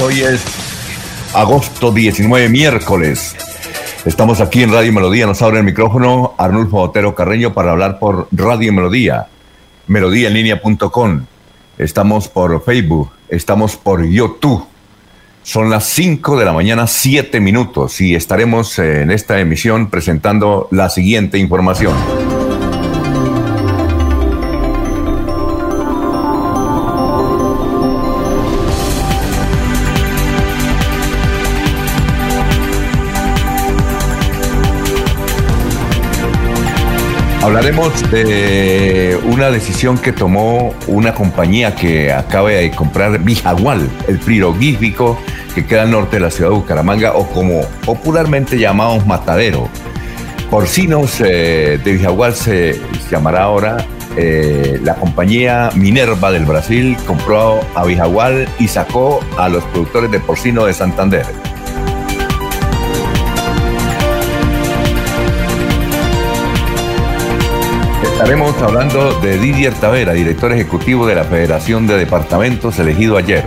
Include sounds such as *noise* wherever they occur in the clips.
Hoy es agosto 19, miércoles. Estamos aquí en Radio Melodía. Nos abre el micrófono Arnulfo Otero Carreño para hablar por Radio Melodía, melodíaenlínea.com. Estamos por Facebook, estamos por YouTube. Son las 5 de la mañana, 7 minutos, y estaremos en esta emisión presentando la siguiente información. Hablaremos de una decisión que tomó una compañía que acaba de comprar Vijagual, el frigorífico que queda al norte de la ciudad de Bucaramanga, o como popularmente llamamos Matadero. Porcinos eh, de Vijagual se llamará ahora eh, la compañía Minerva del Brasil compró a Vijagual y sacó a los productores de porcino de Santander. Estaremos hablando de Didier Tavera, director ejecutivo de la Federación de Departamentos, elegido ayer.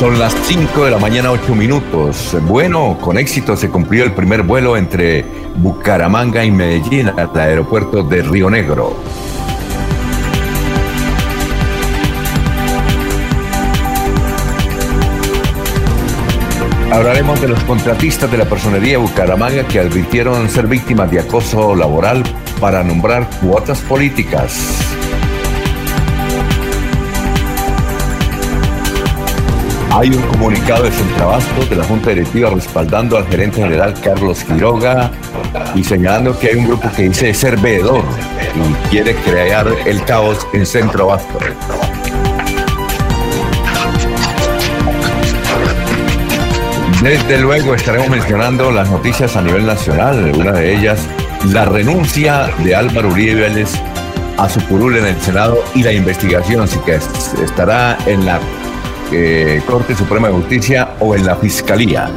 Son las 5 de la mañana, 8 minutos. Bueno, con éxito se cumplió el primer vuelo entre Bucaramanga y Medellín al aeropuerto de Río Negro. Hablaremos de los contratistas de la personería Bucaramanga que advirtieron ser víctimas de acoso laboral para nombrar cuotas políticas. Hay un comunicado de Centrabasto de la Junta Directiva respaldando al gerente general Carlos Quiroga y señalando que hay un grupo que dice ser veedor y quiere crear el caos en Centro Desde luego estaremos mencionando las noticias a nivel nacional, una de ellas, la renuncia de Álvaro Uribe Vélez a su curul en el Senado y la investigación, así que estará en la eh, Corte Suprema de Justicia o en la Fiscalía.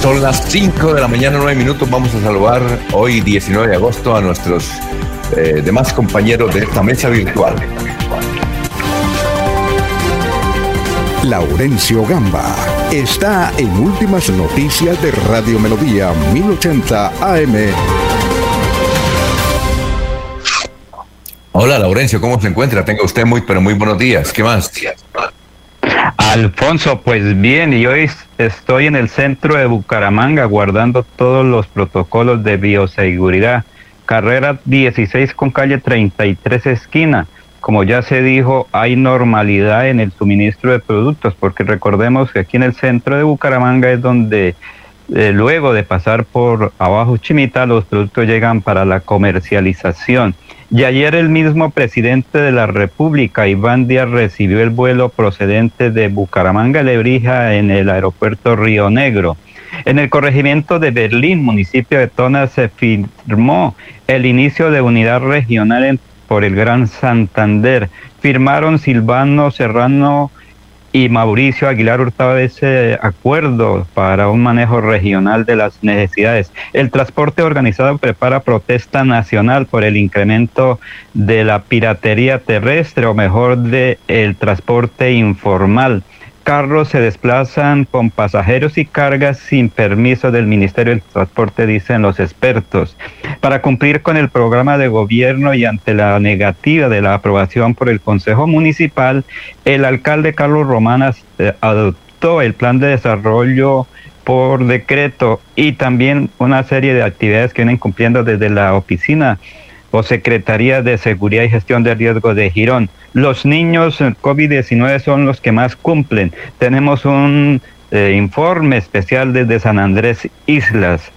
Son las 5 de la mañana, 9 minutos. Vamos a saludar hoy, 19 de agosto, a nuestros eh, demás compañeros de esta mesa virtual. Laurencio Gamba está en Últimas Noticias de Radio Melodía 1080 AM. Hola Laurencio, ¿cómo se encuentra? Tenga usted muy, pero muy buenos días. ¿Qué más? Alfonso, pues bien, y hoy estoy en el centro de Bucaramanga guardando todos los protocolos de bioseguridad. Carrera 16 con calle 33 esquina como ya se dijo, hay normalidad en el suministro de productos, porque recordemos que aquí en el centro de Bucaramanga es donde eh, luego de pasar por abajo Chimita, los productos llegan para la comercialización. Y ayer el mismo presidente de la República, Iván Díaz, recibió el vuelo procedente de Bucaramanga, Lebrija, en el aeropuerto Río Negro. En el corregimiento de Berlín, municipio de Tona, se firmó el inicio de unidad regional en por el Gran Santander. Firmaron Silvano Serrano y Mauricio Aguilar Hurtado ese acuerdo para un manejo regional de las necesidades. El transporte organizado prepara protesta nacional por el incremento de la piratería terrestre o mejor de el transporte informal carros se desplazan con pasajeros y cargas sin permiso del Ministerio del Transporte, dicen los expertos. Para cumplir con el programa de gobierno y ante la negativa de la aprobación por el Consejo Municipal, el alcalde Carlos Romanas eh, adoptó el plan de desarrollo por decreto y también una serie de actividades que vienen cumpliendo desde la oficina o Secretaría de Seguridad y Gestión de Riesgo de Girón. Los niños COVID-19 son los que más cumplen. Tenemos un eh, informe especial desde San Andrés Islas.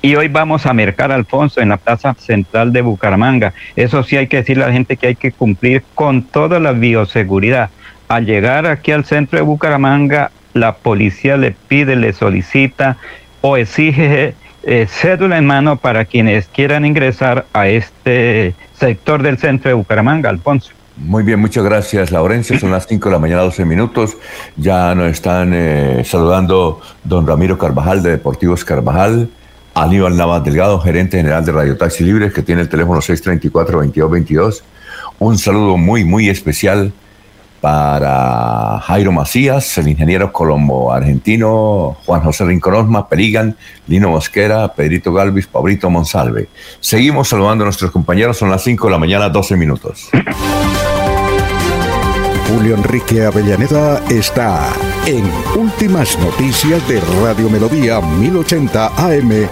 Y hoy vamos a mercar Alfonso en la Plaza Central de Bucaramanga. Eso sí hay que decirle a la gente que hay que cumplir con toda la bioseguridad. Al llegar aquí al centro de Bucaramanga, la policía le pide, le solicita o exige eh, cédula en mano para quienes quieran ingresar a este sector del centro de Bucaramanga, Alfonso. Muy bien, muchas gracias, Laurencia. Son las 5 de la mañana, 12 minutos. Ya nos están eh, saludando don Ramiro Carvajal de Deportivos Carvajal, Aníbal Navas Delgado, gerente general de Radio Taxi Libres, que tiene el teléfono 634-2222. Un saludo muy, muy especial para Jairo Macías, el ingeniero colombo argentino, Juan José Rinconosma, Perigan, Lino Mosquera, Pedrito Galvis, Pablito Monsalve. Seguimos saludando a nuestros compañeros, son las 5 de la mañana, 12 minutos. Julio Enrique Avellaneda está en Últimas Noticias de Radio Melodía 1080 AM.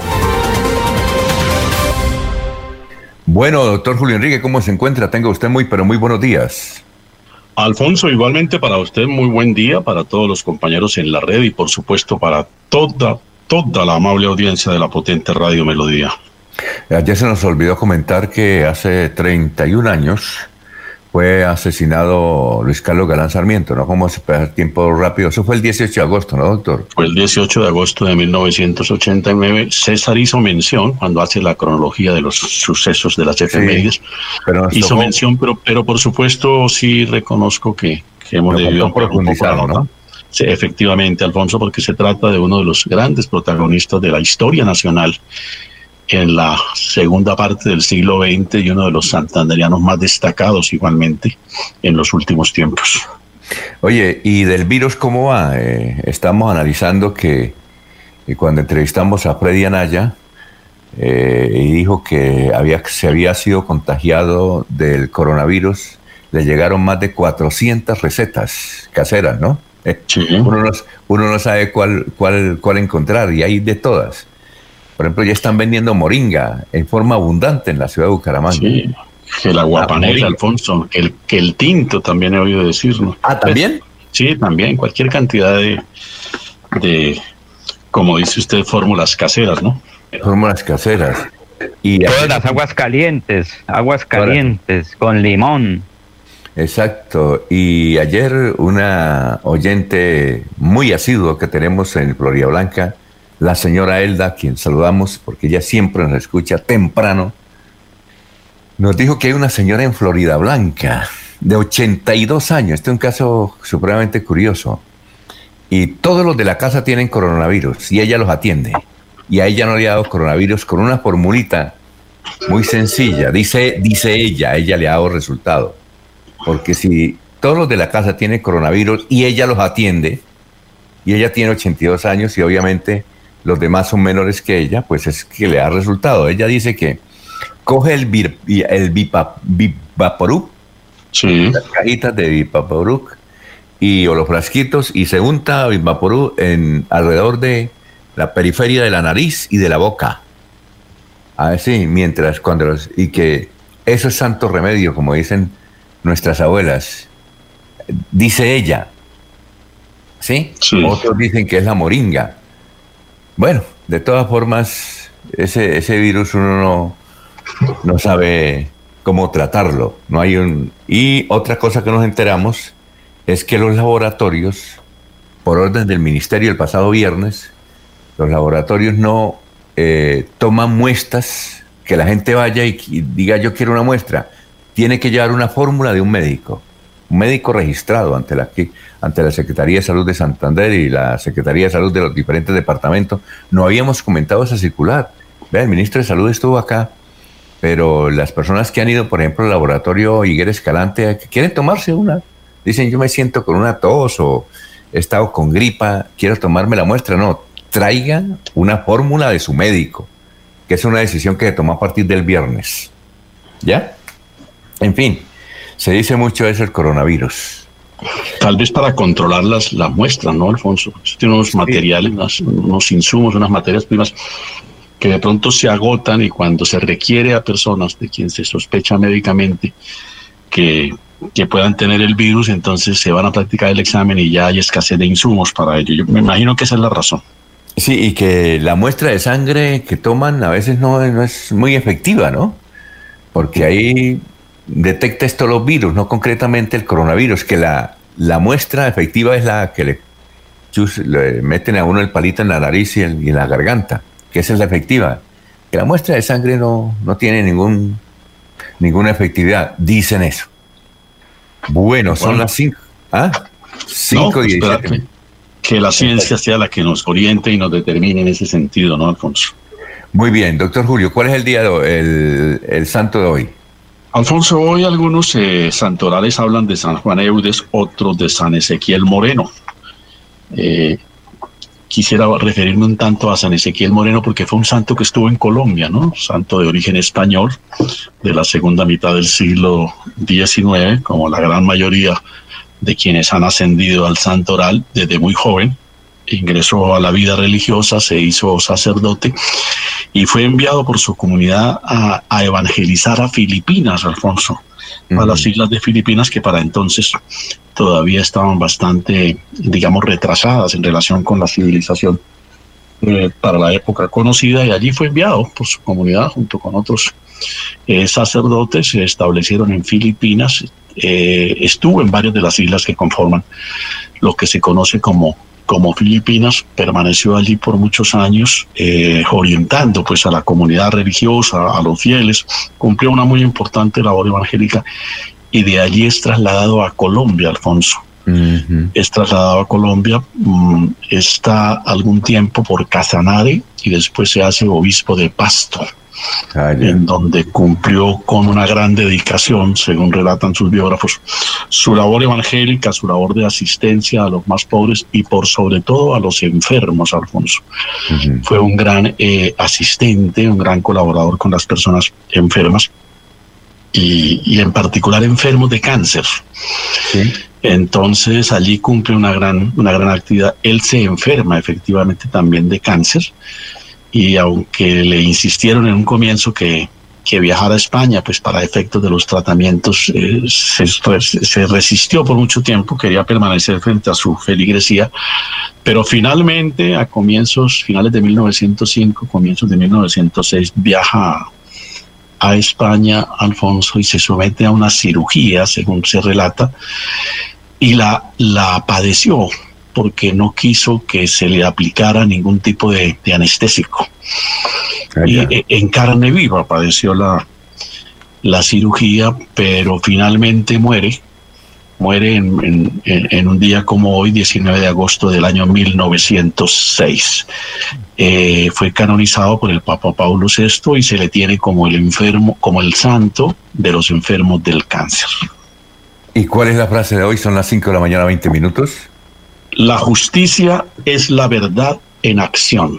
Bueno, doctor Julio Enrique, ¿cómo se encuentra? Tenga usted muy, pero muy buenos días. Alfonso, igualmente para usted muy buen día, para todos los compañeros en la red y por supuesto para toda, toda la amable audiencia de la potente Radio Melodía. Ayer se nos olvidó comentar que hace 31 años fue asesinado Luis Carlos Galán Sarmiento, ¿no? ¿Cómo se puede tiempo rápido? Eso fue el 18 de agosto, ¿no, doctor? Fue el 18 de agosto de 1989. César hizo mención, cuando hace la cronología de los sucesos de las efemérides, hizo mención, pero, pero por supuesto sí reconozco que, hemos debido profundizar, ¿no? Sí, efectivamente, Alfonso, porque se trata de uno de los grandes protagonistas de la historia nacional en la segunda parte del siglo XX y uno de los santanderianos más destacados igualmente en los últimos tiempos. Oye, ¿y del virus cómo va? Eh, estamos analizando que, cuando entrevistamos a Freddy Anaya, eh, y dijo que había, se había sido contagiado del coronavirus, le llegaron más de 400 recetas caseras, ¿no? Eh, *laughs* uno, no uno no sabe cuál, cuál, cuál encontrar y hay de todas. Por ejemplo, ya están vendiendo moringa en forma abundante en la ciudad de Bucaramanga. Sí, el aguapanela, Alfonso, el, que el tinto también he oído decir, ¿no? Ah, ¿también? sí, también, cualquier cantidad de, de, como dice usted, fórmulas caseras, ¿no? Fórmulas caseras. Y Todas las aguas calientes, aguas calientes, con limón. Exacto. Y ayer una oyente muy asidua que tenemos en Florida Blanca, la señora Elda, quien saludamos porque ella siempre nos escucha temprano, nos dijo que hay una señora en Florida Blanca de 82 años. Este es un caso supremamente curioso. Y todos los de la casa tienen coronavirus y ella los atiende. Y a ella no le ha dado coronavirus con una formulita muy sencilla. Dice, dice ella, ella le ha dado resultado. Porque si todos los de la casa tienen coronavirus y ella los atiende, y ella tiene 82 años y obviamente los demás son menores que ella, pues es que le da resultado. Ella dice que coge el, el Vivaporú, las cajitas de Vivaporú y o los frasquitos y se unta Vivaporú en alrededor de la periferia de la nariz y de la boca. Así, mientras cuando los, y que eso es santo remedio, como dicen nuestras abuelas. Dice ella. ¿Sí? sí. Otros dicen que es la moringa. Bueno, de todas formas, ese, ese virus uno no, no sabe cómo tratarlo. No hay un... Y otra cosa que nos enteramos es que los laboratorios, por orden del ministerio el pasado viernes, los laboratorios no eh, toman muestras, que la gente vaya y diga yo quiero una muestra. Tiene que llevar una fórmula de un médico, un médico registrado ante la, ante la Secretaría de Salud de Santander y la Secretaría de Salud de los diferentes departamentos. No habíamos comentado esa circular. Vea, el ministro de Salud estuvo acá, pero las personas que han ido, por ejemplo, al laboratorio Higuera Escalante, quieren tomarse una. Dicen, yo me siento con una tos o he estado con gripa, quiero tomarme la muestra. No, traigan una fórmula de su médico, que es una decisión que se tomó a partir del viernes. ¿Ya? En fin, se dice mucho eso el coronavirus. Tal vez para controlar las, muestras, ¿no, Alfonso? Tiene unos materiales, unos, insumos, unas materias primas que de pronto se agotan y cuando se requiere a personas de quien se sospecha médicamente que, que puedan tener el virus, entonces se van a practicar el examen y ya hay escasez de insumos para ello. Yo me imagino que esa es la razón. Sí, y que la muestra de sangre que toman a veces no, no es muy efectiva, ¿no? Porque ahí detecta esto los virus, no concretamente el coronavirus, que la, la muestra efectiva es la que le, le, meten a uno el palito en la nariz y, en la garganta, que esa es la efectiva. Que la muestra de sangre no, no tiene ningún, ninguna efectividad, dicen eso. Bueno, son las 5. ¿Ah? 5 y Que la ciencia sea la que nos oriente y nos determine en ese sentido, ¿no, Alfonso? Muy bien, doctor Julio, ¿cuál es el día de hoy, el, el santo de hoy? Alfonso, hoy algunos eh, santorales hablan de San Juan Eudes, otros de San Ezequiel Moreno. Eh, quisiera referirme un tanto a San Ezequiel Moreno porque fue un santo que estuvo en Colombia, ¿no? Santo de origen español de la segunda mitad del siglo XIX, como la gran mayoría de quienes han ascendido al santoral desde muy joven. Ingresó a la vida religiosa, se hizo sacerdote y fue enviado por su comunidad a, evangelizar a Filipinas, Alfonso, a las islas de Filipinas que para entonces todavía estaban bastante, digamos, retrasadas en relación con la civilización eh, para la época conocida y allí fue enviado por su comunidad junto con otros eh, sacerdotes, se establecieron en Filipinas, eh, estuvo en varias de las islas que conforman lo que se conoce como como Filipinas, permaneció allí por muchos años eh, orientando pues a la comunidad religiosa, a los fieles, cumplió una muy importante labor evangélica y de allí es trasladado a Colombia, Alfonso, es trasladado a Colombia, mm, está algún tiempo por Casanare y después se hace obispo de Pasto. Ah, en donde cumplió con una gran dedicación, según relatan sus biógrafos, su labor evangélica, su labor de asistencia a los más pobres y por sobre todo a los enfermos, Alfonso. Fue un gran eh, asistente, un gran colaborador con las personas enfermas y, en particular enfermos de cáncer. Entonces allí cumple una gran, una gran actividad. Él se enferma efectivamente también de cáncer y aunque le insistieron en un comienzo que, que viajara a España, pues para efectos de los tratamientos eh, se, se, resistió por mucho tiempo, quería permanecer frente a su feligresía, pero finalmente a comienzos, finales de 1905, comienzos de 1906, viaja a España, Alfonso, y se somete a una cirugía, según se relata, y la, la padeció porque no quiso que se le aplicara ningún tipo de, anestésico. Ah, y e, en carne viva padeció la, la cirugía, pero finalmente muere. Muere en, un día como hoy, 19 de agosto del año 1906. Eh, fue canonizado por el Papa Paulo VI y se le tiene como el enfermo, como el santo de los enfermos del cáncer. ¿Y cuál es la frase de hoy? Son las 5 de la mañana, 20 minutos. La justicia es la verdad en acción.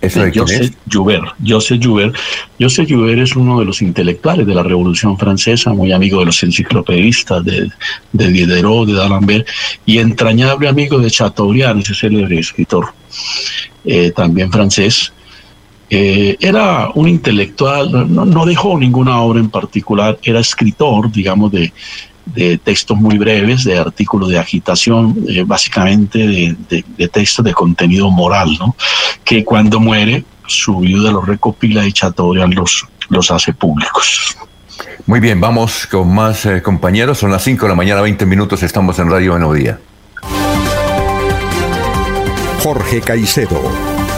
¿Eso de Joseph Joubert. Joseph Joubert. Joseph Joubert es uno de los intelectuales de la Revolución Francesa, muy amigo de los enciclopedistas, de, de Diderot, de D'Alembert, y entrañable amigo de Chateaubriand, ese célebre escritor, eh, también francés. Eh, era un intelectual, no, no, dejó ninguna obra en particular, era escritor, digamos, de, de textos muy breves, de artículos de agitación, eh, básicamente de, de, textos de contenido moral, ¿no? que cuando muere su viuda los recopila y Chateaubriand los, los hace públicos. Muy bien, vamos con más eh, compañeros. Son las 5 de la mañana, 20 minutos. Estamos en Radio Melodía. Jorge Caicedo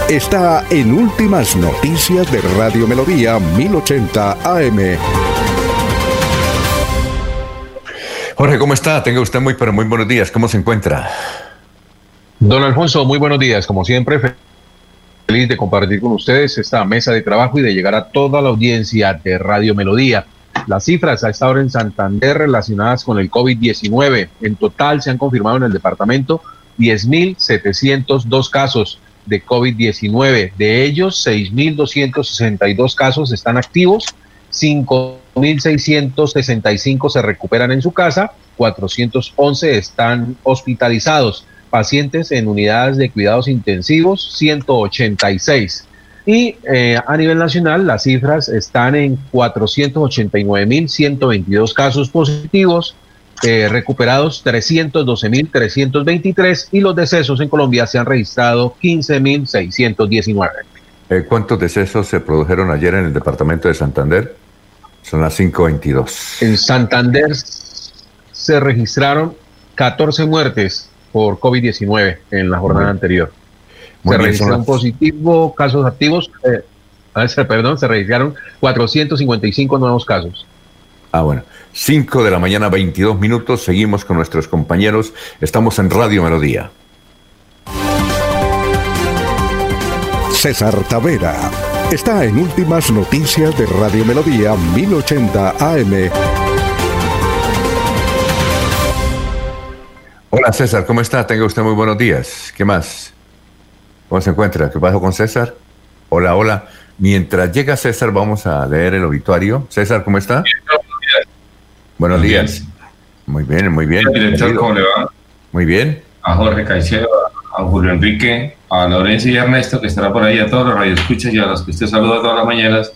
está en Últimas Noticias de Radio Melodía 1080 AM. Jorge, ¿cómo está? Tenga usted muy, pero muy buenos días. ¿Cómo se encuentra? Don Alfonso, muy buenos días. Como siempre, feliz de compartir con ustedes esta mesa de trabajo y de llegar a toda la audiencia de Radio Melodía. Las cifras a esta hora en Santander relacionadas con el COVID-19. En total se han confirmado en el departamento 10.702 casos de COVID-19. De ellos, 6.262 casos están activos 5.665 se recuperan en su casa, 411 están hospitalizados, pacientes en unidades de cuidados intensivos, 186. Y eh, a nivel nacional las cifras están en 489.122 casos positivos, eh, recuperados 312.323 y los decesos en Colombia se han registrado 15.619. Eh, ¿Cuántos decesos se produjeron ayer en el departamento de Santander? Son las 5.22. En Santander se registraron 14 muertes por COVID-19 en la jornada anterior. se registraron positivos, casos activos, eh, perdón, se registraron 455 nuevos casos. Ah, bueno. 5 de la mañana, 22 minutos. Seguimos con nuestros compañeros. Estamos en Radio Melodía. César Tavera está en Últimas Noticias de Radio Melodía 1080 AM. Hola César, ¿cómo está? Tenga usted muy buenos días. ¿Qué más? ¿Cómo se encuentra? ¿Qué pasó con César? Hola, hola. Mientras llega César, vamos a leer el obituario. César, ¿cómo está? Buenos días. Muy bien, muy bien. ¿cómo le va? Muy bien. A Jorge Caicedo, a Julio Enrique, a Lorenzo y Ernesto, que estará por ahí, a todos los radioescuchas y a los que usted saluda todas las mañanas,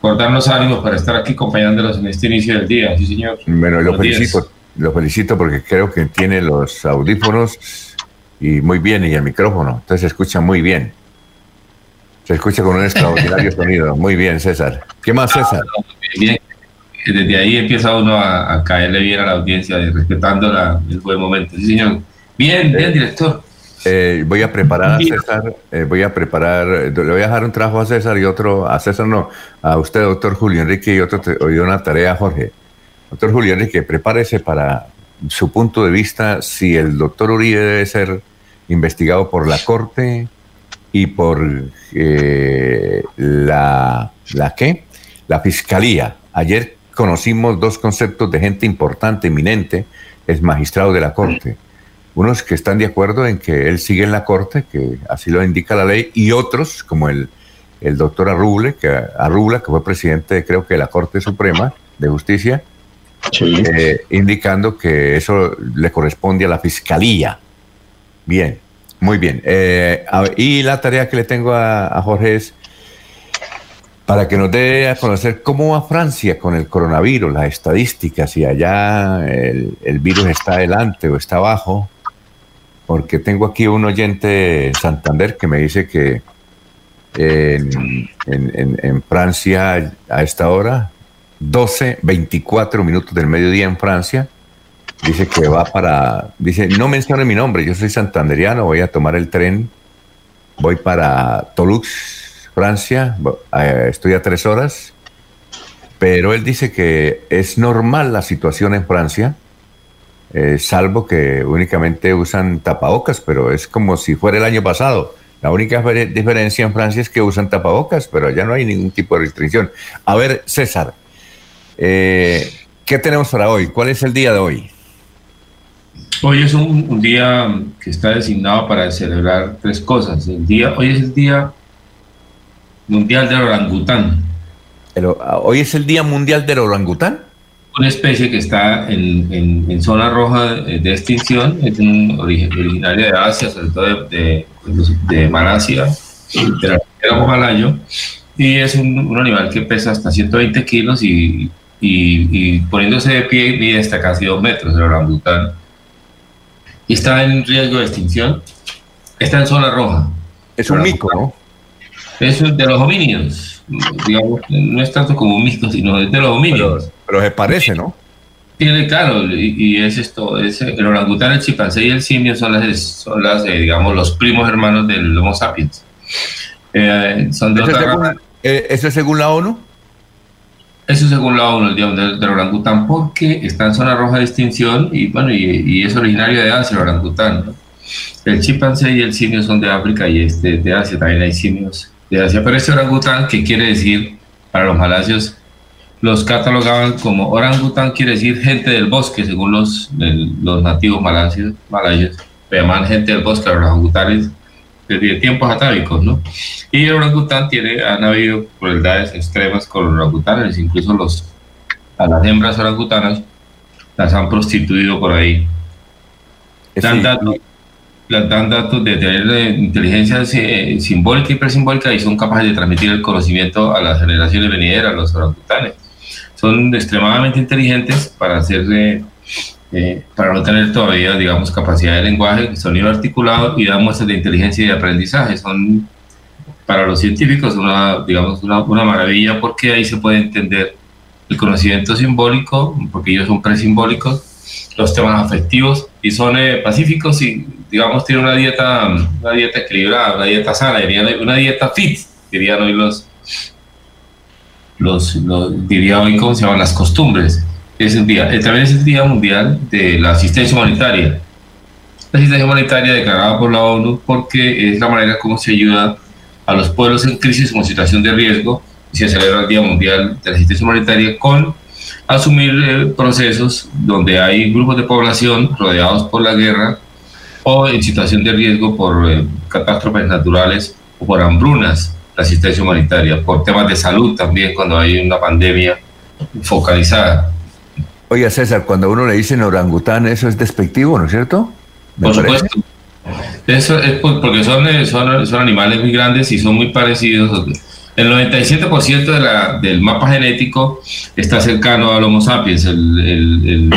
por darnos ánimo para estar aquí acompañándolos en este inicio del día. Sí, señor. Bueno, lo felicito, lo felicito porque creo que tiene los audífonos y muy bien, y el micrófono, entonces se escucha muy bien. Se escucha con un *laughs* extraordinario sonido. Muy bien, César. ¿Qué más, César? bien. Desde ahí empieza uno a, caerle bien a la audiencia, respetando el buen momento. Sí, señor. Bien, bien, director. Eh, voy a preparar a César, eh, voy a preparar, le voy a dejar un trabajo a César y otro, a César no, a usted, doctor Julio Enrique, y otro, y una tarea a Jorge. Doctor Julio Enrique, prepárese para su punto de vista si el doctor Uribe debe ser investigado por la Corte y por eh, la, ¿la qué? La Fiscalía. Ayer conocimos dos conceptos de gente importante, eminente, es magistrado de la Corte. Unos que están de acuerdo en que él sigue en la Corte, que así lo indica la ley, y otros, como el, el doctor Arruble, que, Arrubla, que fue presidente, creo que, de la Corte Suprema de Justicia, eh, indicando que eso le corresponde a la Fiscalía. Bien, muy bien. Eh, y la tarea que le tengo a, Jorge es para que nos dé a conocer cómo va Francia con el coronavirus, las estadísticas, si allá el, virus está adelante o está abajo, porque tengo aquí un oyente en Santander que me dice que en, Francia a esta hora 12, 24 minutos del mediodía en Francia. Dice que va para, dice, no mencione mi nombre, yo soy santanderiano, voy a tomar el tren, voy para Toulouse, Francia, eh, estoy a tres horas, pero él dice que es normal la situación en Francia, eh, salvo que únicamente usan tapabocas, pero es como si fuera el año pasado. La única diferencia en Francia es que usan tapabocas, pero allá no hay ningún tipo de restricción. A ver, César, eh, ¿Qué tenemos para hoy? ¿Cuál es el día de hoy? Hoy es un, día que está designado para celebrar tres cosas. El día, hoy es el Día Mundial del Orangután. Ah, ¿Hoy es el Día Mundial del Orangután? Una especie que está en, zona roja de, extinción, es un originaria de Asia, sobre todo de, de, Malasia, de la malayo, y es un, un, animal que pesa hasta 120 kilos y y, poniéndose de pie mide hasta casi dos metros el orangután. Y está en riesgo de extinción. Está en zona roja. Es un mico, ¿no? Es de los homínidos. Digamos, no es tanto como un mico, sino de los homínidos. Pero, se parece, ¿no? Tiene, claro, y, es esto, es el orangután, el chimpancé y el simio son las, son las eh, digamos, los primos hermanos del Homo sapiens. Eh, son de eh, ¿Eso es según la ONU? Eso según la ONU, digamos, del, orangután, porque está en zona roja de extinción y, bueno, y, es originario de Asia el orangután. El chimpancé y el simio son de África y este de Asia, también hay simios de Asia. Pero este orangután, ¿qué quiere decir para los malasios? Los catalogaban como orangután, quiere decir gente del bosque, según los, los nativos malasios, malayos. Llaman gente del bosque, los orangutanes desde tiempos atávicos, ¿no? Y el orangután tiene, han habido crueldades extremas con los orangutanes, incluso los, a las hembras orangutanas las han prostituido por ahí. Dan, datos, dan datos de tener eh, inteligencia eh, simbólica y presimbólica y son capaces de transmitir el conocimiento a las generaciones venideras, los orangutanes. Son extremadamente inteligentes para hacerse eh, para no tener todavía, digamos, capacidad de lenguaje, sonido articulado y dar muestras de inteligencia y de aprendizaje. Son para los científicos una, digamos, una, una maravilla porque ahí se puede entender el conocimiento simbólico, porque ellos son presimbólicos, los temas afectivos y son eh, pacíficos y, digamos, tienen una dieta, una dieta equilibrada, una dieta sana, una dieta fit, dirían hoy los, los, los diría hoy, ¿cómo se llaman? Las costumbres es el día, eh, también es el Día Mundial de la Asistencia Humanitaria. La asistencia humanitaria declarada por la ONU porque es la manera como se ayuda a los pueblos en crisis o en situación de riesgo y se celebra el Día Mundial de la Asistencia Humanitaria con asumir eh, procesos donde hay grupos de población rodeados por la guerra o en situación de riesgo por eh, catástrofes naturales o por hambrunas, la asistencia humanitaria, por temas de salud también cuando hay una pandemia focalizada. Oiga, César, cuando uno le dice orangután, eso es despectivo, ¿no es cierto? Por supuesto. Eso es porque son, eh, son, son, animales muy grandes y son muy parecidos. El 97% de la, del mapa genético está cercano al Homo sapiens, el, el,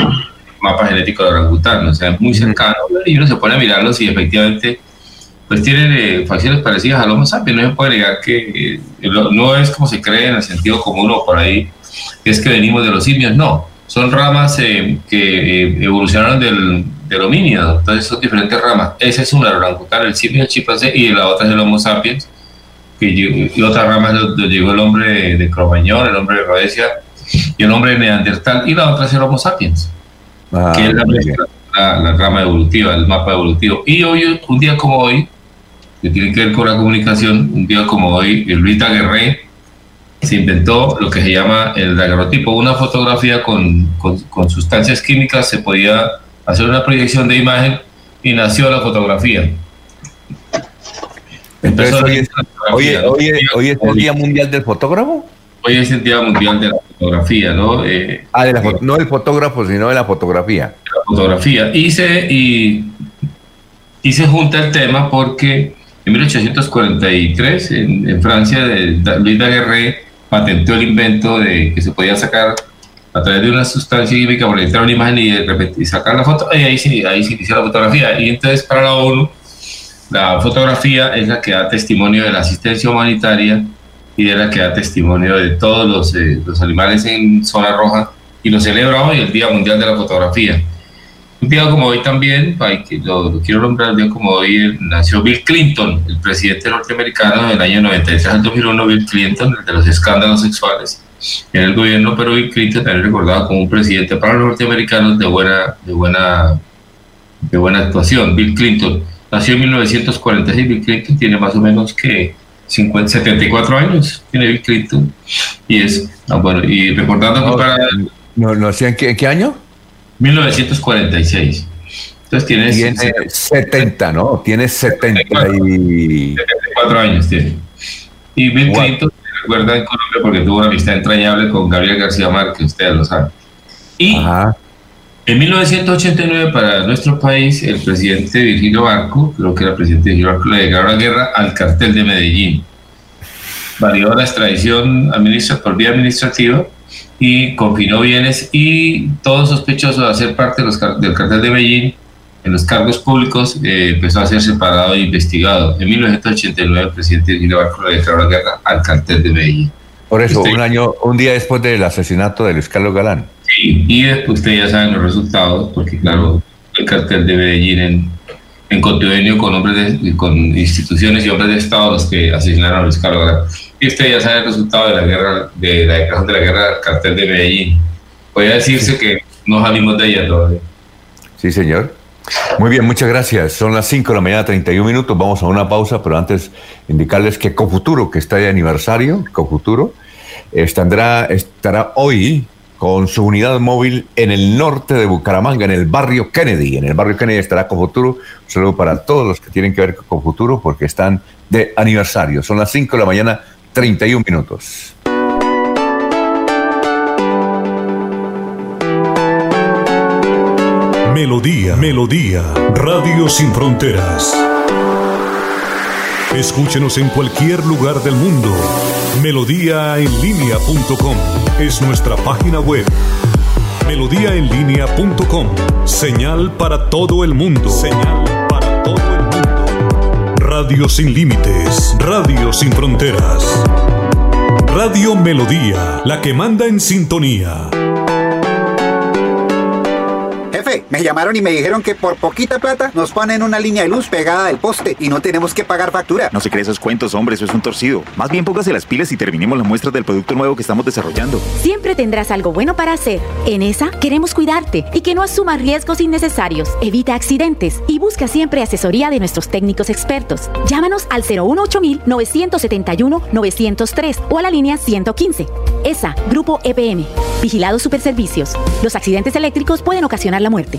mapa genético del orangután, o sea, es muy cercano. Y uno se pone a mirarlos y efectivamente pues tienen eh, facciones parecidas al Homo sapiens. No se puede negar que eh, no es como se cree en el sentido común o por ahí, es que venimos de los simios, no son ramas eh, que eh, evolucionaron del, del homínido, entonces son diferentes ramas. Esa es una, el orangután, el simio, el chimpancé, y la otra es el Homo sapiens, que, y otra rama donde llegó el hombre de Cromañón, el hombre de Rhodesia, y el hombre de Neandertal, y la otra es el Homo sapiens. ah, que es la, rama evolutiva, el mapa evolutivo. Y hoy, un día como hoy, que tiene que ver con la comunicación, un día como hoy, Luis Daguerre se inventó lo que se llama el daguerrotipo, una fotografía con, con, sustancias químicas, se podía hacer una proyección de imagen y nació la fotografía. hoy, es el Día Mundial del Fotógrafo. Hoy es el Día Mundial de la Fotografía, ¿no? Eh, ah, de la no del fotógrafo, sino de la fotografía. La fotografía. Y se, y, y se junta el tema porque en 1843, en, en Francia, de, Luis Daguerre patentó el invento de que se podía sacar a través de una sustancia química, proyectar una imagen y, sacar la foto, y ahí, ahí se la fotografía. Y entonces para la ONU, la fotografía es la que da testimonio de la asistencia humanitaria y de la que da testimonio de todos los, eh, los animales en zona roja y lo celebra hoy el Día Mundial de la Fotografía. Un día como hoy también, lo, lo quiero nombrar, un día como hoy nació Bill Clinton, el presidente norteamericano del año 93 al 2001, Bill Clinton, el de los escándalos sexuales en el gobierno, pero Bill Clinton también recordado como un presidente para los norteamericanos de buena, de buena, de buena actuación. Bill Clinton nació en 1946, Bill Clinton tiene más o menos que 50, 74 años tiene Bill Clinton. Y es, ah, bueno, y recordando que para... ¿No, no, ¿en, qué, ¿En qué año? 1946. Entonces tiene... Tiene 70, ¿no? Tiene 70 y... 74 años tiene. Y Bill Clinton se recuerda en Colombia porque tuvo una amistad entrañable con Gabriel García Márquez, ustedes lo saben. Y en 1989 para nuestro país, el presidente Virgilio Barco, creo que era presidente Virgilio Barco, le declaró la guerra al cartel de Medellín. Varió la extradición por vía administrativa y confinó bienes y todo sospechoso de hacer parte del cartel de Medellín en los cargos públicos eh, empezó a ser separado e investigado. En 1989 el presidente Virgilio Barco le declaró la guerra al cartel de Medellín. Por eso, un año, un día después del asesinato de Luis Carlos Galán. Sí, y después ustedes ya saben los resultados, porque claro, el cartel de Medellín en, en convenio con hombres de, con instituciones y hombres de Estado los que asesinaron a Luis Carlos Galán. Y usted ya sabe el resultado de la guerra, de la declaración de la guerra del cartel de Medellín. Puede decirse que no salimos de ella todavía. Sí, señor. Muy bien, muchas gracias. Son las 5 de la mañana, 31 minutos. Vamos a una pausa, pero antes indicarles que Cofuturo, que está de aniversario, Cofuturo, estará, estará hoy con su unidad móvil en el norte de Bucaramanga, en el barrio Kennedy. En el barrio Kennedy estará Cofuturo. Un saludo para todos los que tienen que ver con Cofuturo, porque están de aniversario. Son las 5 de la mañana, 31 minutos. Melodía, Melodía, Radio Sin Fronteras. Escúchenos en cualquier lugar del mundo. Melodíaenlínea.com es nuestra página web. Melodíaenlínea.com. Señal para todo el mundo. Señal para todo el mundo. Radio sin límites. Radio sin fronteras. Radio Melodía, la que manda en sintonía me llamaron y me dijeron que por poquita plata nos ponen una línea de luz pegada del poste y no tenemos que pagar factura. No se cree esos cuentos, hombre, eso es un torcido. Más bien póngase las pilas y terminemos las muestras del producto nuevo que estamos desarrollando. Siempre tendrás algo bueno para hacer. En esa queremos cuidarte y que no asumas riesgos innecesarios. Evita accidentes y busca siempre asesoría de nuestros técnicos expertos. Llámanos al 018 971 903 o a la línea 115. ESA, Grupo EPM. Vigilados Superservicios. Los accidentes eléctricos pueden ocasionar la muerte.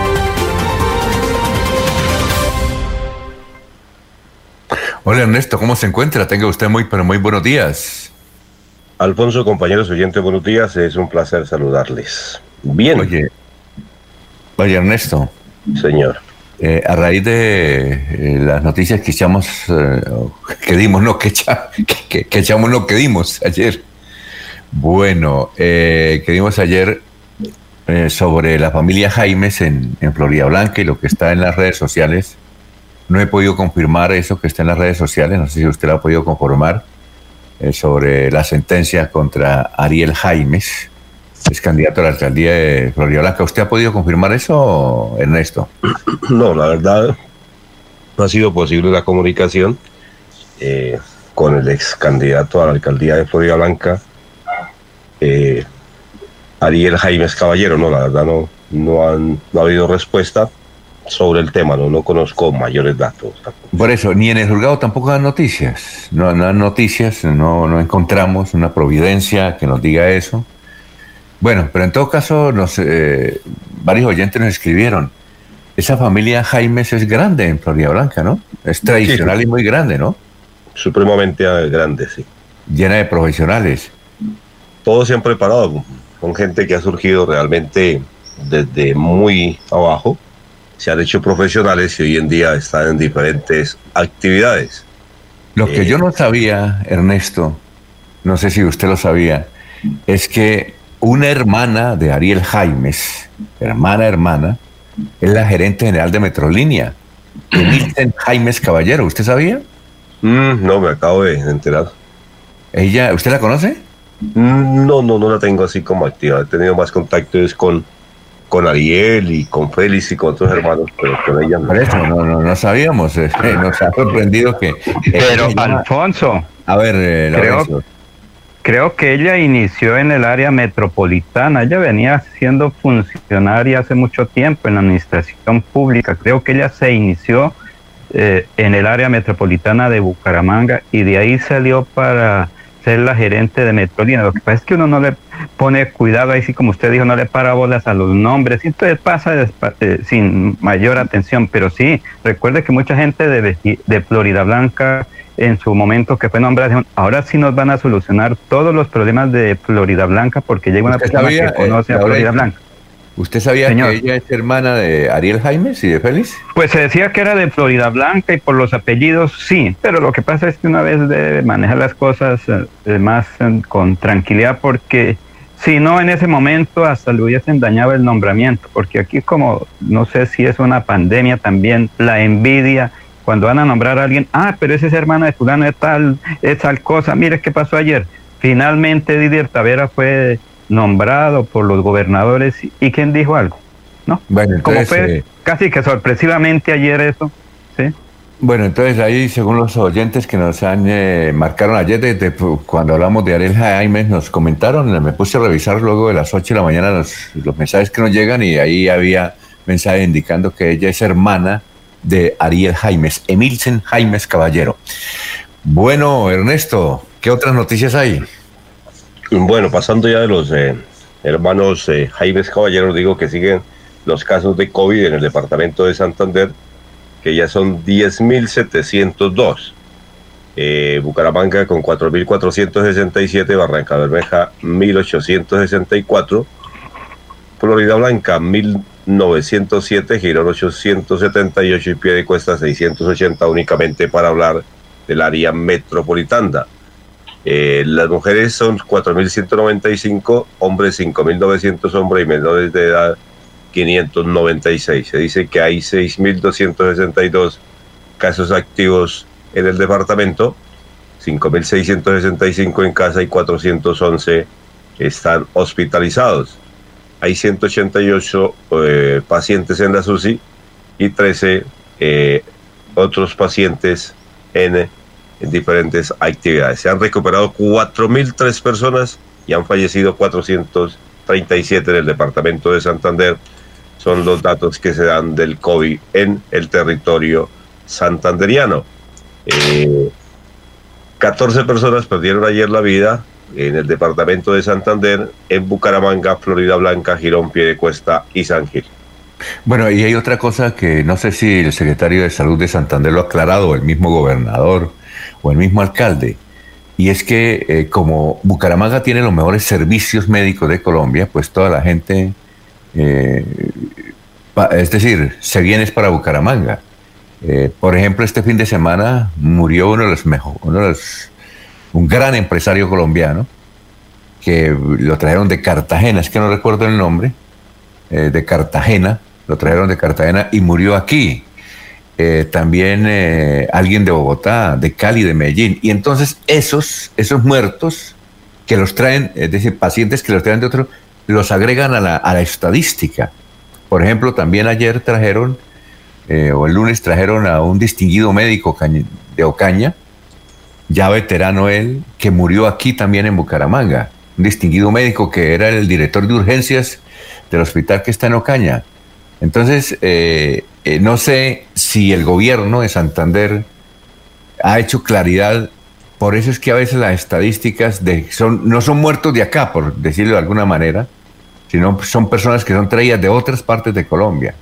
Hola Ernesto, ¿cómo se encuentra? Tenga usted muy, pero muy buenos días. Alfonso, compañeros oyentes, buenos días. Es un placer saludarles. Bien. Oye, oye Ernesto. Señor. Eh, a raíz de eh, las noticias que echamos, eh, que dimos, no, que, echa- *laughs* que- que echamos lo que dimos ayer. Bueno, eh, que dimos ayer eh, sobre la familia Jaimes en, en Florida Blanca y lo que está en las redes sociales. No he podido confirmar eso que está en las redes sociales, no sé si usted lo ha podido confirmar, eh, sobre la sentencia contra Ariel Jaimes, es candidato a la alcaldía de Florida Blanca. ¿Usted ha podido confirmar eso, Ernesto? *clears throat* No, la verdad, no ha sido posible la comunicación eh, con el ex candidato a la alcaldía de Florida Blanca, eh, Ariel Jaimes Caballero. No, la verdad, no, no, han, no ha habido respuesta sobre el tema, no, no conozco mayores datos. Por eso, ni en el juzgado tampoco dan noticias. No, no dan noticias, no, no encontramos una providencia que nos diga eso. Bueno, pero en todo caso, nos, eh, varios oyentes nos escribieron. Esa familia Jaimes es grande en Florida Blanca, ¿no? Es tradicional y muy grande, ¿no? Supremamente grande, sí. Llena de profesionales. Todos se han preparado con gente que ha surgido realmente desde muy abajo, se han hecho profesionales y hoy en día están en diferentes actividades. Lo que yo no sabía, Ernesto, no sé si usted lo sabía, es que una hermana de Ariel Jaimes, hermana, hermana, es la gerente general de Metrolínea, Emilsen *clears throat* Jaimes Caballero. ¿Usted sabía? Mm, no, me acabo de enterar. ¿Ella, usted la conoce? Mm, No, no, no la tengo así como activa. He tenido más contactos con, con Ariel y con Félix y con otros hermanos, pero con ella no. Por eso, no, no, no sabíamos. eh, *laughs* nos ha sorprendido que... Pero ella- Alfonso, A ver, eh, creo, creo que ella inició en el área metropolitana. Ella venía siendo funcionaria hace mucho tiempo en la administración pública. Creo que ella se inició eh, en el área metropolitana de Bucaramanga y de ahí salió para ser la gerente de Metrolina. Lo que pasa es que uno no le pone cuidado, ahí sí como usted dijo, no le para bolas a los nombres, y entonces pasa eh, sin mayor atención, pero sí, recuerde que mucha gente de, de Florida Blanca en su momento que fue nombrada, ahora sí nos van a solucionar todos los problemas de Florida Blanca porque llega una ¿Usted persona sabía, que conoce eh, a Florida? Blanca. ¿Usted sabía Señor. que ella es hermana de Ariel Jaimes y de Félix? Pues se decía que era de Florida Blanca y por los apellidos sí, pero lo que pasa es que una vez debe manejar las cosas eh, más eh, con tranquilidad porque si no en ese momento hasta le hubiesen dañado el nombramiento, porque aquí como no sé si es una pandemia también, la envidia, cuando van a nombrar a alguien, ah, pero ese es hermana de fulano de tal, es tal cosa, mire qué pasó ayer. Finalmente Didier Tavera fue nombrado por los gobernadores y, ¿quién dijo algo? ¿No? Bueno, Como entonces, fue eh, casi que sorpresivamente ayer eso, ¿sí? Bueno, entonces ahí, según los oyentes que nos han eh, marcaron ayer, desde cuando hablamos de Ariel Jaime, nos comentaron, me puse a revisar luego de las 8 de la mañana los, los mensajes que nos llegan y ahí había mensaje indicando que ella es hermana de Ariel Jaimes, Emilsen Jaimes Caballero. Bueno, Ernesto, ¿qué otras noticias hay? Bueno, pasando ya de los eh, hermanos eh, Jaimes Caballero, digo que siguen los casos de COVID en el departamento de Santander, que ya son 10.702. Eh, Bucaramanga con 4.467, Barranca Bermeja 1.864, Florida Blanca 1.907, Girón 878 y Pie Cuesta 680 únicamente para hablar del área metropolitana. Eh, las mujeres son 4.195, hombres 5.900, hombres y menores de edad 596. Se dice que hay 6.262 casos activos en el departamento, 5.665 en casa y 411 están hospitalizados. Hay 188 eh, pacientes en la SUSI y 13 eh, otros pacientes en, en diferentes actividades. Se han recuperado 4.003 personas y han fallecido 437 en el departamento de Santander. Son los datos que se dan del COVID en el territorio santanderiano. Eh, 14 personas perdieron ayer la vida en el departamento de Santander, en Bucaramanga, Florida Blanca, Girón, Piedecuesta y San Gil. Bueno, y hay otra cosa que no sé si el secretario de Salud de Santander lo ha aclarado, el mismo gobernador, o el mismo alcalde, y es que eh, como Bucaramanga tiene los mejores servicios médicos de Colombia, pues toda la gente, eh, es decir, se viene para Bucaramanga. Eh, por ejemplo, este fin de semana murió uno de los mejores, un gran empresario colombiano, que lo trajeron de Cartagena, es que no recuerdo el nombre, de Cartagena, lo trajeron de Cartagena y murió aquí. Eh, también eh, alguien de Bogotá, de Cali, de Medellín. Y entonces esos, esos muertos que los traen, es decir, pacientes que los traen de otro, los agregan a la, a la estadística. Por ejemplo, también ayer trajeron, eh, o el lunes trajeron a un distinguido médico de Ocaña, ya veterano él, que murió aquí también en Bucaramanga. Un distinguido médico que era el director de urgencias del hospital que está en Ocaña. Entonces, eh, eh, no sé si el gobierno de Santander ha hecho claridad, por eso es que a veces las estadísticas de, son, no son muertos de acá, por decirlo de alguna manera, sino son personas que son traídas de otras partes de Colombia,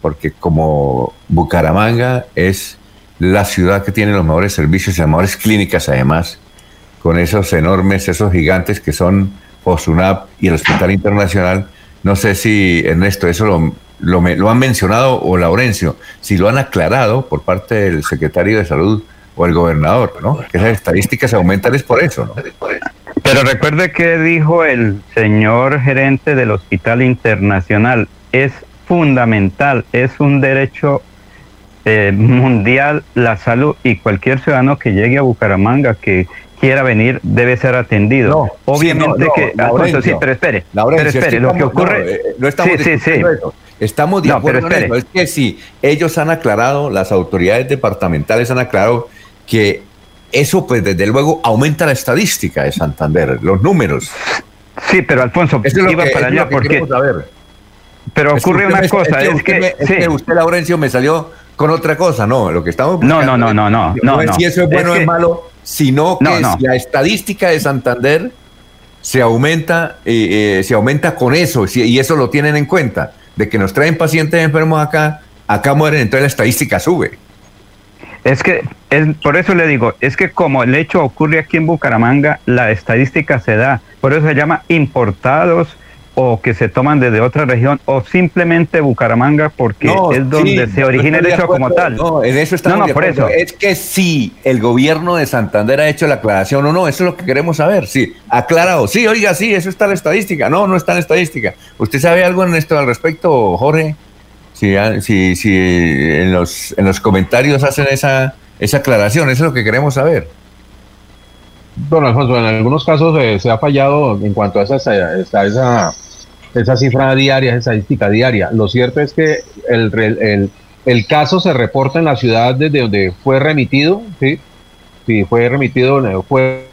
porque como Bucaramanga es la ciudad que tiene los mejores servicios y las mejores clínicas además, con esos enormes, esos gigantes que son Fosunap y el Hospital Internacional, no sé si Ernesto eso lo, lo, lo, han mencionado o Laurencio, si lo han aclarado por parte del secretario de Salud o el gobernador, ¿no? Esas estadísticas aumentan es por eso, ¿no? Pero recuerde que dijo el señor gerente del Hospital Internacional, es fundamental, es un derecho eh, mundial la salud y cualquier ciudadano que llegue a Bucaramanga que quiera venir debe ser atendido. No, Obviamente que... sí, pero espere, pero espere, lo que ocurre... Eh, estamos sí, sí, sí. Estamos de acuerdo en eso. Es que si ellos han aclarado, las autoridades departamentales han aclarado que eso, pues desde luego, aumenta la estadística de Santander, los números. Sí, pero Alfonso, eso iba para allá porque. Pero ocurre una cosa, es que, usted, usted, Laurencio, me salió con otra cosa, no, lo que estamos No, no, no, no, no, no, es si eso es bueno o es malo, sino que si la estadística de Santander se aumenta, eh, eh, se aumenta con eso, y eso lo tienen en cuenta de que nos traen pacientes enfermos acá, acá mueren, entonces la estadística sube. Es que, es, por eso le digo, es que como el hecho ocurre aquí en Bucaramanga, la estadística se da, por eso se llama importados o que se toman desde otra región o simplemente Bucaramanga porque es donde se origina el hecho como tal. No, en eso estamos no, por eso. Es que si el gobierno de Santander ha hecho la aclaración o no, eso es lo que queremos saber. Sí, aclarado. Sí, oiga, sí, eso está en la estadística. No, no está en la estadística. ¿Usted sabe algo en esto al respecto, Jorge? Si, si, si en, los, en los comentarios hacen esa, esa aclaración, eso es lo que queremos saber. Don Alfonso, en algunos casos eh, se ha fallado en cuanto a esa, a esa esa cifra diaria, esa estadística diaria. Lo cierto es que el, el, caso se reporta en la ciudad desde donde fue remitido, ¿sí? Sí, fue remitido, fue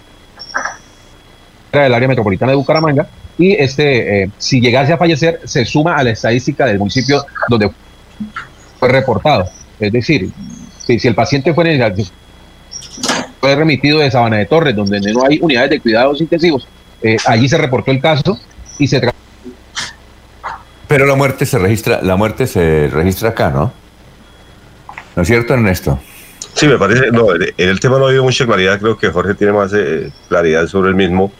del área metropolitana de Bucaramanga, y este, eh, si llegase a fallecer, se suma a la estadística del municipio donde fue reportado. Es decir, si, si el paciente fue, fue remitido de Sabana de Torres, donde no hay unidades de cuidados intensivos, eh, allí se reportó el caso y se pero la muerte se registra, la muerte se registra acá, ¿no? ¿No es cierto, Ernesto? Sí, me parece, no, en el tema no ha habido mucha claridad, creo que Jorge tiene más eh, claridad sobre el mismo.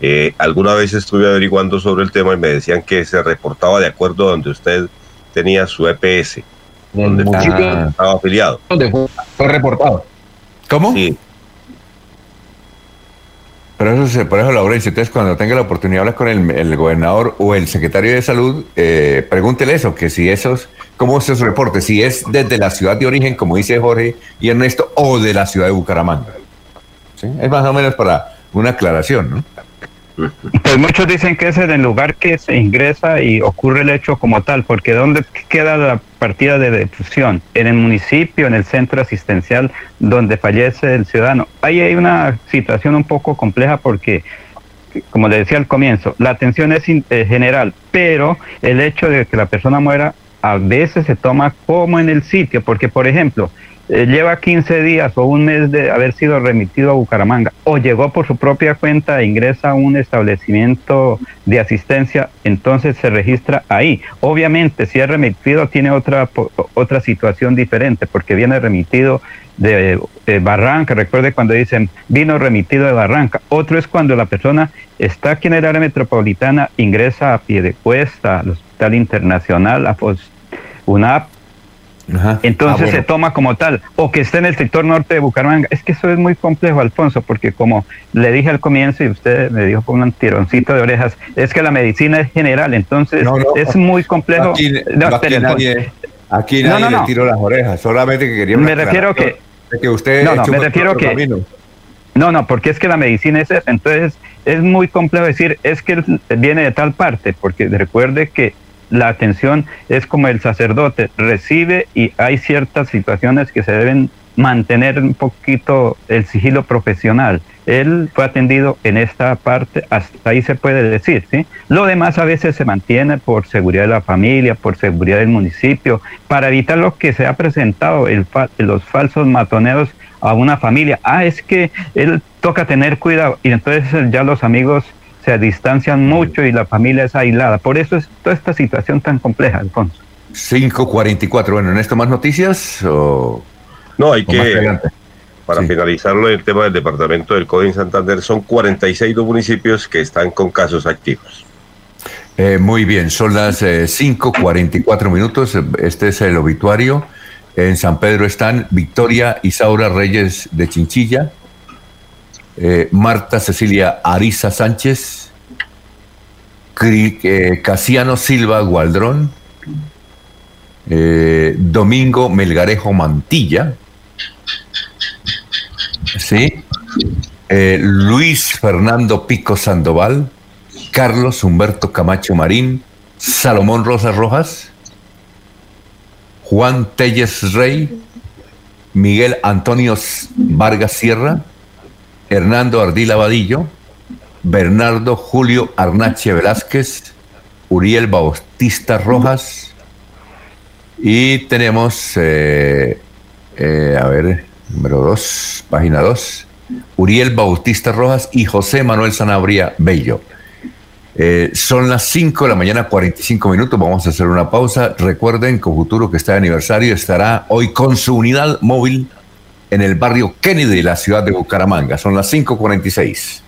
Eh, alguna vez estuve averiguando sobre el tema y me decían que se reportaba de acuerdo a donde usted tenía su EPS, donde estaba afiliado. ¿Dónde fue reportado? ¿Cómo? Sí, pero eso, por eso, Laurencio, entonces cuando tenga la oportunidad de hablar con el, gobernador o el secretario de salud, eh, pregúntele eso, que si esos, cómo esos reportes, si es desde la ciudad de origen, como dice Jorge y Ernesto, o de la ciudad de Bucaramanga. Es más o menos para una aclaración, ¿no? Pues muchos dicen que es en el lugar que se ingresa y ocurre el hecho como tal, porque ¿dónde queda la partida de difusión? En el municipio, en el centro asistencial donde fallece el ciudadano. Ahí hay una situación un poco compleja porque, como le decía al comienzo, la atención es eh, general, pero el hecho de que la persona muera a veces se toma como en el sitio, porque por ejemplo, eh, lleva 15 días o un mes de haber sido remitido a Bucaramanga o llegó por su propia cuenta e ingresa a un establecimiento de asistencia, entonces se registra ahí. Obviamente, si es remitido tiene otra, otra situación diferente porque viene remitido de, Barranca. Recuerde cuando dicen vino remitido de Barranca. Otro es cuando la persona está aquí en el área metropolitana, ingresa a pie de cuesta al Hospital Internacional, a UNAP, entonces ah, se toma como tal, o que esté en el sector norte de Bucaramanga. Es que eso es muy complejo, Alfonso, porque como le dije al comienzo y usted me dijo con un tironcito de orejas, es que la medicina es general, entonces es muy complejo. Aquí, nadie, aquí nadie le tiró las orejas, solamente que quería... Me refiero que... que usted no, no, me refiero que... No, no, porque es que la medicina es eso, entonces es muy complejo decir, es que viene de tal parte, porque recuerde que la atención es como el sacerdote, recibe y hay ciertas situaciones que se deben mantener un poquito el sigilo profesional. Él fue atendido en esta parte, hasta ahí se puede decir, ¿sí? Lo demás a veces se mantiene por seguridad de la familia, por seguridad del municipio, para evitar lo que se ha presentado, el los falsos matoneos a una familia. Ah, es que él toca tener cuidado y entonces ya los amigos se distancian mucho y la familia es aislada. Por eso es toda esta situación tan compleja, Alfonso. 544. Bueno, ¿en esto más noticias o...? No, hay que... Para finalizarlo, el tema del departamento del Código Santander son 46 municipios que están con casos activos. Eh, muy bien, son las 5.44 eh, minutos. Este es el obituario. En San Pedro están Victoria Isaura Reyes de Chinchilla, eh, Marta Cecilia Ariza Sánchez, eh, Casiano Silva Gualdrón, eh, Domingo Melgarejo Mantilla, ¿sí? Luis Fernando Pico Sandoval, Carlos Humberto Camacho Marín, Salomón Rosas Rojas, Juan Telles Rey, Miguel Antonio Vargas Sierra, Hernando Ardila Vadillo, Bernardo Julio Arnache Velázquez, Uriel Bautista Rojas y tenemos, eh, eh, a ver, número dos, página dos, Uriel Bautista Rojas y José Manuel Sanabria Bello. Eh, son las 5 de la mañana, 45 minutos. Vamos a hacer una pausa. Recuerden que Futuro, que está de aniversario, estará hoy con su unidad móvil en el barrio Kennedy de la ciudad de Bucaramanga. Son las 5.46.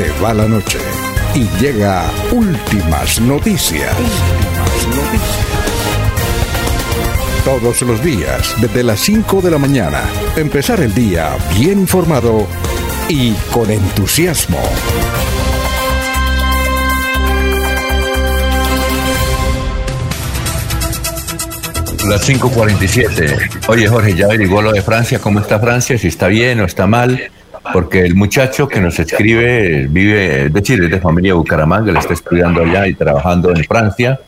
Se va la noche y llega últimas noticias. Todos los días, desde las 5 de la mañana, empezar el día bien informado y con entusiasmo. Las 5.47. Oye Jorge, ya averiguó lo de Francia, ¿cómo está Francia? Si está bien o está mal porque el muchacho que nos escribe vive, decir, es de familia Bucaramanga, le está estudiando allá y trabajando en Francia.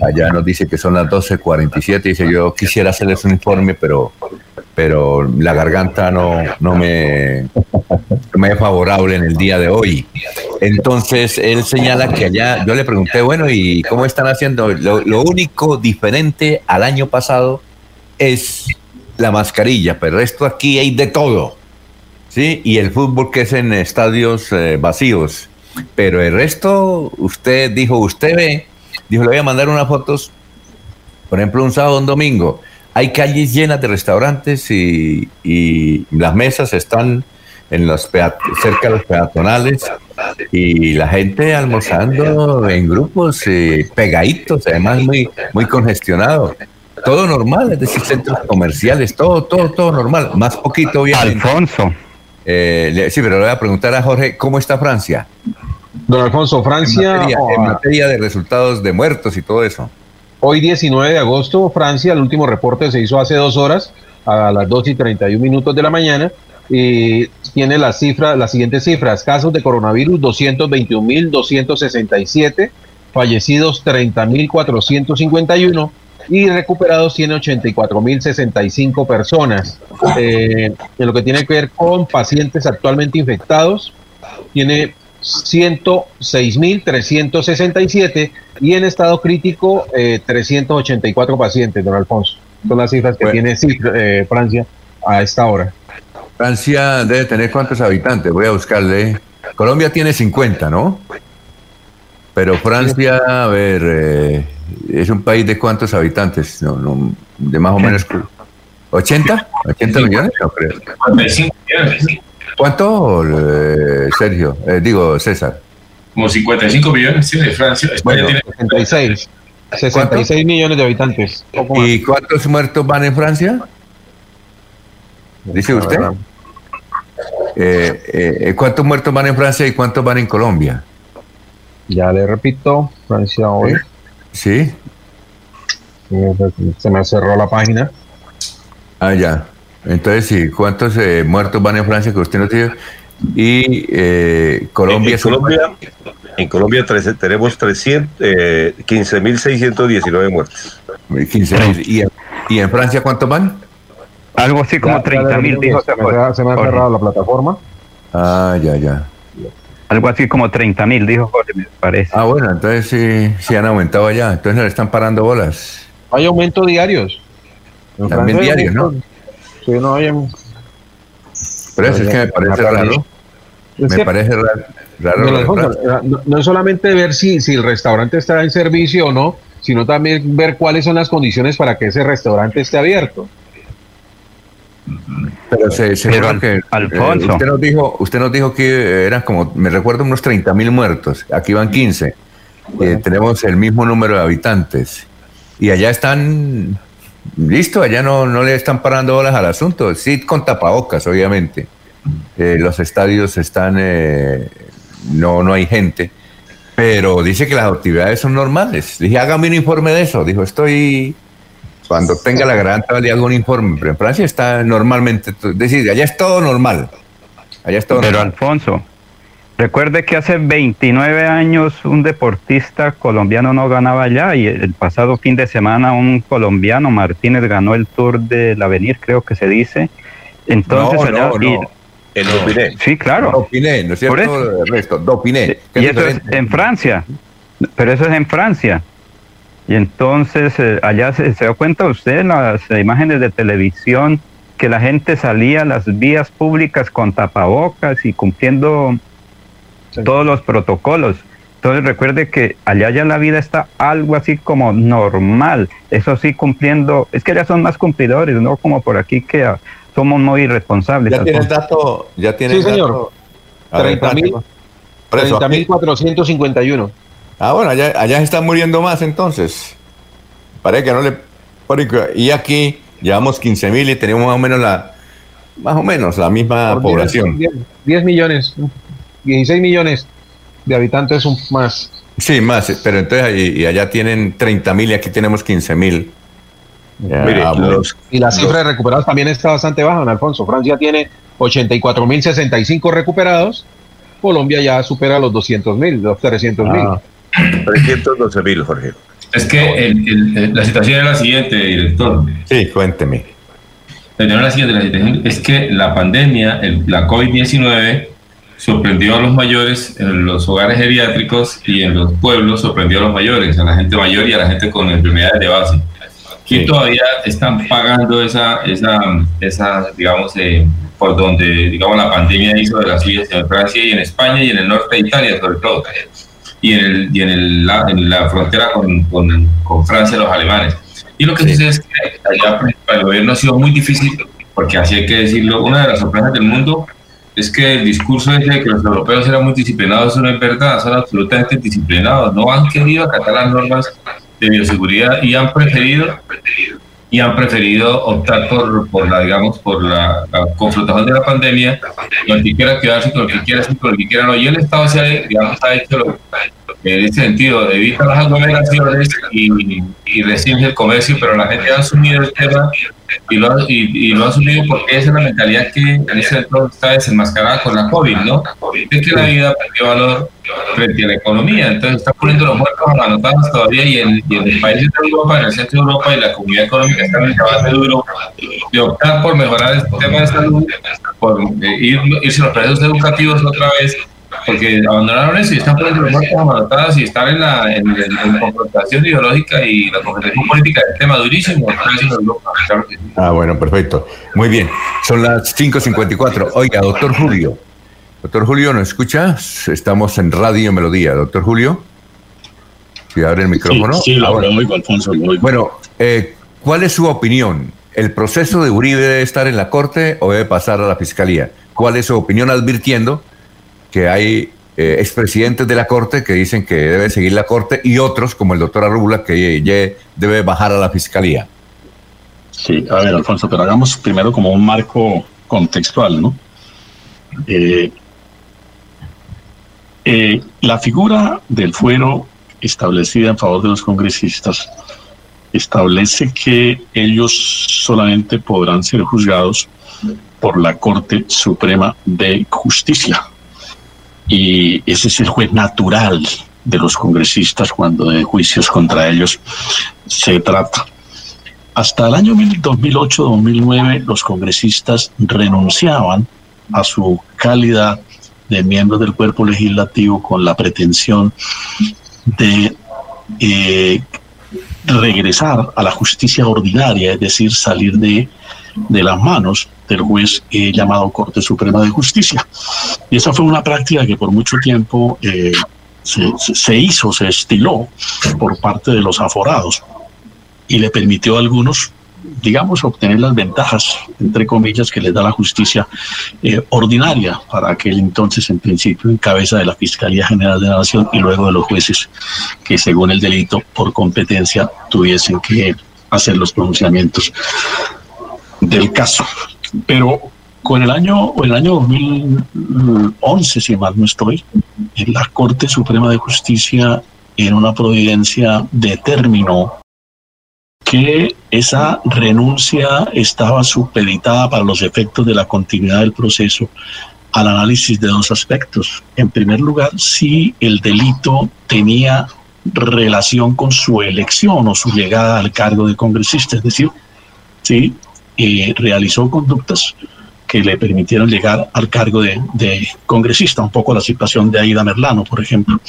Allá nos dice que son las 12.47, dice yo quisiera hacerles un informe, pero, pero la garganta no, no, me, me es favorable en el día de hoy. Entonces él señala que allá, yo le pregunté, bueno, ¿y cómo están haciendo? Lo único diferente al año pasado es la mascarilla, pero esto aquí hay de todo ¿sí? Y el fútbol que es en estadios eh, vacíos. Pero el resto, usted dijo, usted ve, dijo, le voy a mandar unas fotos, por ejemplo, un sábado, un domingo. Hay calles llenas de restaurantes y, las mesas están en los cerca de los peatonales y la gente almorzando en grupos pegaditos, además muy, muy congestionado. Todo normal, es decir, centros comerciales, todo, todo, todo normal. Más poquito, obviamente. Alfonso. Eh, le- sí, pero le voy a preguntar a Jorge, ¿cómo está Francia? Don Alfonso, Francia, En materia, oh, en materia de resultados de muertos y todo eso. hoy 19 de agosto, Francia, el último reporte se hizo hace dos horas, a las 2 y 31 minutos de la mañana, y tiene las cifras, las siguientes cifras, casos de coronavirus 221.267, fallecidos 30.451 y recuperados tiene 84.065 personas. Eh, en lo que tiene que ver con pacientes actualmente infectados, tiene 106.367 y en estado crítico eh, 384 pacientes, don Alfonso. Son las cifras que tiene eh, Francia a esta hora. Francia debe tener cuántos habitantes, voy a buscarle. Colombia tiene 50, ¿no? Pero Francia, a ver, eh, es un país de cuántos habitantes, no, no, de más o menos 80, 80 millones, no creo. 55 millones. ¿Cuánto, eh, Sergio? Eh, digo, César. Como 55 millones, sí, de Francia. España Bueno, tiene 66. 66 millones de habitantes. ¿Y cuántos muertos van en Francia? Dice usted. Eh, eh, ¿Cuántos muertos van en Francia y cuántos van en Colombia? Ya le repito, Francia hoy. Sí. Se me cerró la página. Ah, ya. Entonces, sí, ¿cuántos eh, muertos van en Francia que usted nos dice? Y eh, Colombia. En Colombia, en Colombia trece- tenemos 300, eh, 15.619 muertes. 15.000. ¿Y, en- ¿Y en Francia cuántos van? Algo así como Ya- ya 30 mil, le- dijo se me, ha- se me ha cerrado la plataforma. Ah, ya, ya. Algo así como 30 mil, dijo Jorge, me parece. Ah, bueno, entonces sí, sí han aumentado allá. Entonces le están parando bolas. Hay aumentos diarios. En También Francia diarios, ¿no? Sí, no hay. Pero eso es que me parece raro. Me parece raro. raro, Don raro, Alfonso, raro. eh, no, no es solamente ver si, si el restaurante está en servicio o no, sino también ver cuáles son las condiciones para que ese restaurante esté abierto. Pero se, seguro Pero, Al- que, eh, Alfonso. usted nos dijo, usted nos dijo que eran como, me recuerdo unos 30 mil muertos. Aquí van 15. Eh, tenemos el mismo número de habitantes. Y allá están, listo, allá no, no le están parando bolas al asunto. Sí, con tapabocas, obviamente. Eh, los estadios están, eh, no, no hay gente. Pero dice que las actividades son normales. Dije, hágame un informe de eso. Dijo, estoy cuando tenga la garganta hago un informe, pero en Francia está normalmente, es decir, allá es todo normal. Allá es todo Pero normal. Alfonso, recuerde que hace 29 años un deportista colombiano no ganaba allá y el pasado fin de semana un colombiano, Martínez, ganó el Tour del Avenir, creo que se dice. Entonces No, allá... no, y-. El Dopiné. sí, claro. Dopiné, ¿no es Por cierto? Ernesto, Dopiné. que Y es eso es en Francia, pero eso es en Francia. Y entonces eh, allá se, se da cuenta usted en las imágenes de televisión que la gente salía a las vías públicas con tapabocas y cumpliendo todos los protocolos. Entonces recuerde que allá ya la vida está algo así como normal, eso sí cumpliendo, es que allá son más cumplidores, no como por aquí que ah, somos muy irresponsables. Ya tiene el dato, ya tiene Sí, el señor. dato. A ver, 30 mil. por eso, aquí- 30.451. Ah, bueno, allá, allá se están muriendo más entonces. Parece que no le... Y aquí llevamos 15 mil y tenemos más o menos la, más o menos la misma Por población. 10, 10 millones, 16 millones de habitantes un- más. Sí, más, pero entonces y, y allá tienen 30 mil y aquí tenemos 15 mil. Mire, Ah, Y la cifra de recuperados también está bastante baja, don Alfonso. Francia tiene 84.065 recuperados. Colombia ya supera los 200.000, los 300.000. Ah. 312 mil, Jorge. Es que el- el- la situación es la siguiente, director. Sí, cuénteme. La siguiente, la situación es que la pandemia, el- la COVID-19, sorprendió a los mayores en los hogares geriátricos y en los pueblos sorprendió a los mayores, a la gente mayor y a la gente con enfermedades de base. Y Sí. todavía están pagando esa, esa, esa digamos, eh, por donde, digamos, la pandemia hizo de las suyas en Francia y en España y en el norte de Italia, sobre todo. Y en, el, y en, el, la, en la frontera con, con, con Francia, los alemanes. Y lo que sucede es que allá para el gobierno ha sido muy difícil, porque así hay que decirlo, una de las sorpresas del mundo es que el discurso ese de que los europeos eran muy disciplinados, eso no es verdad, son absolutamente disciplinados, no han querido acatar las normas de bioseguridad y han preferido y han preferido optar por, por la, digamos, por la, confrontación de la pandemia, con el que quiera quedarse con el que quiera, con el que quiera no. Y el Estado se ha, digamos, ha hecho lo, en ese sentido, evita las aglomeraciones y, y el comercio, pero la gente ha asumido el tema y lo, ha, y, asumido porque esa es la mentalidad que en ese entorno está desenmascarada con la COVID, ¿no? Es que la vida perdió valor frente a la economía, entonces está poniendo los muertos anotados todavía y en, y en el país de Europa, en el centro de Europa y la comunidad económica está en el debate duro de optar por mejorar el sistema de salud, por eh, ir, irse los procesos educativos otra vez porque abandonaron eso y están poniendo los muertos amaratadas y están en la, en, confrontación ideológica y la confrontación política del tema durísimo. Ah, bueno, perfecto. Muy bien. Son las 5.54. Oiga, doctor Julio. Doctor Julio, ¿nos escucha? Estamos en Radio Melodía. Doctor Julio. Si abre el micrófono. Sí, lo oigo, Alfonso. Bueno, eh, ¿cuál es su opinión? ¿El proceso de Uribe debe estar en la Corte o debe pasar a la Fiscalía? ¿Cuál es su opinión advirtiendo que hay eh, expresidentes de la Corte que dicen que debe seguir la Corte y otros, como el doctor Arrubla, que debe bajar a la Fiscalía. Sí, a ver, Alfonso, pero hagamos primero como un marco contextual, ¿no? Eh, eh, la figura del fuero establecida en favor de los congresistas establece que ellos solamente podrán ser juzgados por la Corte Suprema de Justicia y ese es el juez natural de los congresistas cuando de juicios contra ellos se trata. Hasta el año 2008-2009 los congresistas renunciaban a su calidad de miembros del cuerpo legislativo con la pretensión de eh, regresar a la justicia ordinaria, es decir, salir de, de las manos del juez eh, llamado Corte Suprema de Justicia. Y esa fue una práctica que por mucho tiempo eh, se, hizo, se estiló por parte de los aforados y le permitió a algunos digamos, obtener las ventajas, entre comillas, que les da la justicia eh, ordinaria para aquel entonces, en principio, en cabeza de la Fiscalía General de la Nación y luego de los jueces que, según el delito, por competencia, tuviesen que hacer los pronunciamientos del caso. Pero con el año, el año 2011, si mal no estoy, la Corte Suprema de Justicia en una providencia determinó que esa renuncia estaba supeditada para los efectos de la continuidad del proceso al análisis de dos aspectos. En primer lugar, si el delito tenía relación con su elección o su llegada al cargo de congresista, es decir, si eh, realizó conductas que le permitieron llegar al cargo de, congresista, un poco la situación de Aida Merlano, por ejemplo.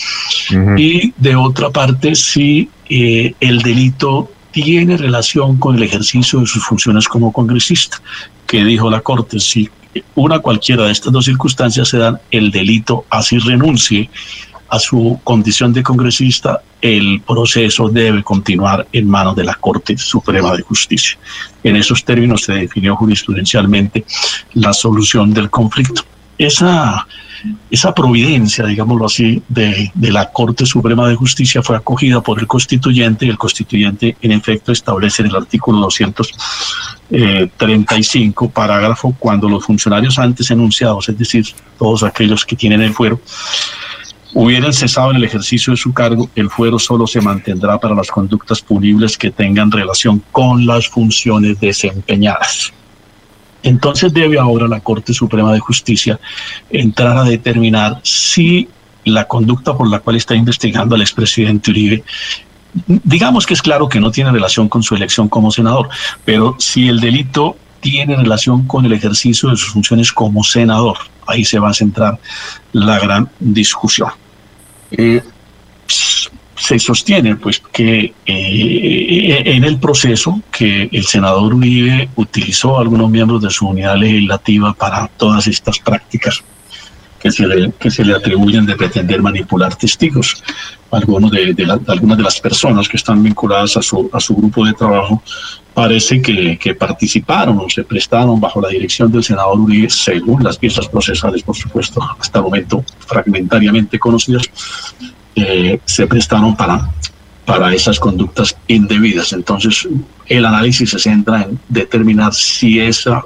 Y de otra parte, si eh, el delito tiene relación con el ejercicio de sus funciones como congresista, que dijo la Corte, si una cualquiera de estas dos circunstancias se dan, el delito así renuncie a su condición de congresista, el proceso debe continuar en manos de la Corte Suprema de Justicia. En esos términos se definió jurisprudencialmente la solución del conflicto. Esa, esa providencia, digámoslo así, de, de, la Corte Suprema de Justicia fue acogida por el constituyente y el constituyente en efecto establece en el artículo 235, parágrafo, cuando los funcionarios antes enunciados, es decir, todos aquellos que tienen el fuero, hubieran cesado en el ejercicio de su cargo, el fuero solo se mantendrá para las conductas punibles que tengan relación con las funciones desempeñadas. Entonces debe ahora la Corte Suprema de Justicia entrar a determinar si la conducta por la cual está investigando al expresidente Uribe digamos que es claro que no tiene relación con su elección como senador, pero si el delito tiene relación con el ejercicio de sus funciones como senador, ahí se va a centrar la gran discusión. Eh, se sostiene pues que eh, en el proceso que el senador Uribe utilizó a algunos miembros de su unidad legislativa para todas estas prácticas que se le, que se le atribuyen de pretender manipular testigos. Algunos de, algunas de las personas que están vinculadas a su, a su grupo de trabajo parece que, que, participaron o se prestaron bajo la dirección del senador Uribe, según las piezas procesales, por supuesto, hasta el momento fragmentariamente conocidas, eh, se prestaron para, para esas conductas indebidas. Entonces, el análisis se centra en determinar si esa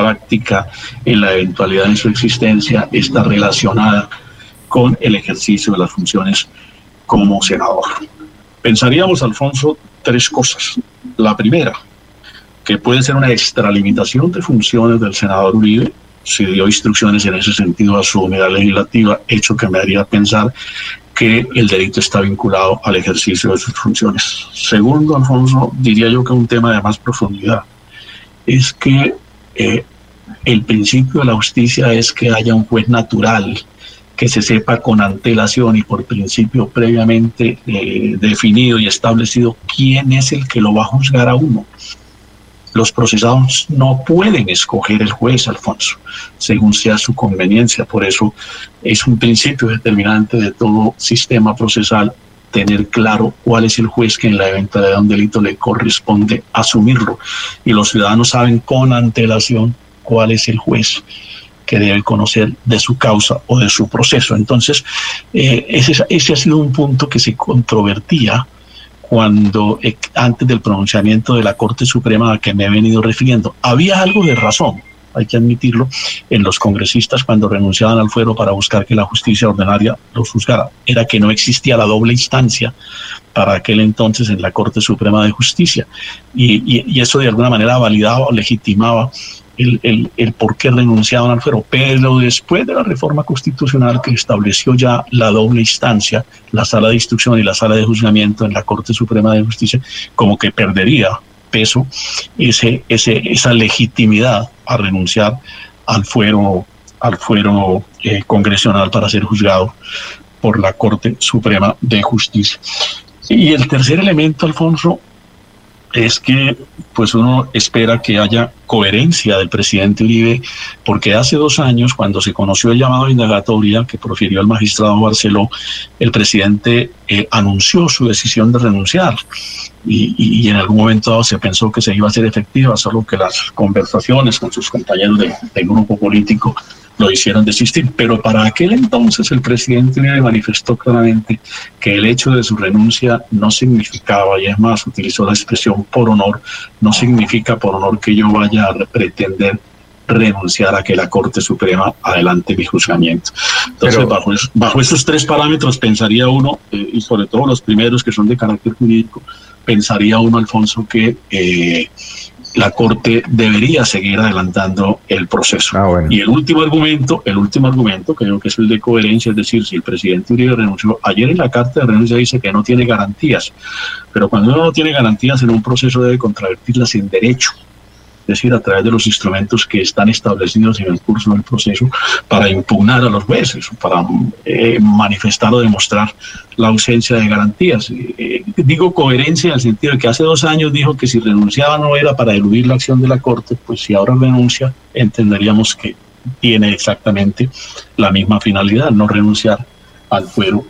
práctica en la eventualidad de su existencia está relacionada con el ejercicio de las funciones como senador. Pensaríamos, Alfonso, tres cosas. La primera, que puede ser una extralimitación de funciones del senador Uribe, si dio instrucciones en ese sentido a su unidad legislativa, hecho que me haría pensar que el delito está vinculado al ejercicio de sus funciones. Segundo, Alfonso, diría yo que un tema de más profundidad es que eh, el principio de la justicia es que haya un juez natural, que se sepa con antelación y por principio previamente eh, definido y establecido quién es el que lo va a juzgar a uno. Los procesados no pueden escoger el juez, Alfonso, según sea su conveniencia. Por eso es un principio determinante de todo sistema procesal tener claro cuál es el juez que en la eventualidad de un delito le corresponde asumirlo. Y los ciudadanos saben con antelación cuál es el juez que debe conocer de su causa o de su proceso. Entonces, eh, ese, ha sido un punto que se controvertía cuando eh, antes del pronunciamiento de la Corte Suprema a que me he venido refiriendo. Había algo de razón, hay que admitirlo, en los congresistas cuando renunciaban al fuero para buscar que la justicia ordinaria los juzgara. Era que no existía la doble instancia para aquel entonces en la Corte Suprema de Justicia. Y, y eso de alguna manera validaba o legitimaba el, el, por qué renunciaban al fuero. Pero después de la reforma constitucional que estableció ya la doble instancia, la sala de instrucción y la sala de juzgamiento en la Corte Suprema de Justicia, como que perdería peso ese, ese, esa legitimidad a renunciar al fuero, al fuero eh, congresional para ser juzgado por la Corte Suprema de Justicia. Y el tercer elemento, Alfonso, es que pues uno espera que haya coherencia del presidente Uribe, porque hace dos años, cuando se conoció el llamado de indagatoria que profirió el magistrado Barceló, el presidente eh, anunció su decisión de renunciar. Y, y, en algún momento se pensó que se iba a hacer efectiva, solo que las conversaciones con sus compañeros de, del grupo político lo hicieron desistir. Pero para aquel entonces el presidente manifestó claramente que el hecho de su renuncia no significaba, y es más, utilizó la expresión por honor, no significa por honor que yo vaya a pretender renunciar a que la Corte Suprema adelante mi juzgamiento. Entonces, bajo, bajo esos tres parámetros pensaría uno, eh, y sobre todo los primeros que son de carácter jurídico, pensaría uno, Alfonso, que eh, la Corte debería seguir adelantando el proceso. Ah, y el último argumento, el último argumento, creo que es el de coherencia, es decir, si el presidente Uribe renunció, ayer en la carta de renuncia dice que no tiene garantías, pero cuando uno no tiene garantías en un proceso debe contravertirlas en derecho decir, a través de los instrumentos que están establecidos en el curso del proceso para impugnar a los jueces, para eh, manifestar o demostrar la ausencia de garantías. Eh, digo coherencia en el sentido de que hace dos años dijo que si renunciaba no era para eludir la acción de la Corte, pues si ahora renuncia, entenderíamos que tiene exactamente la misma finalidad, no renunciar al fuero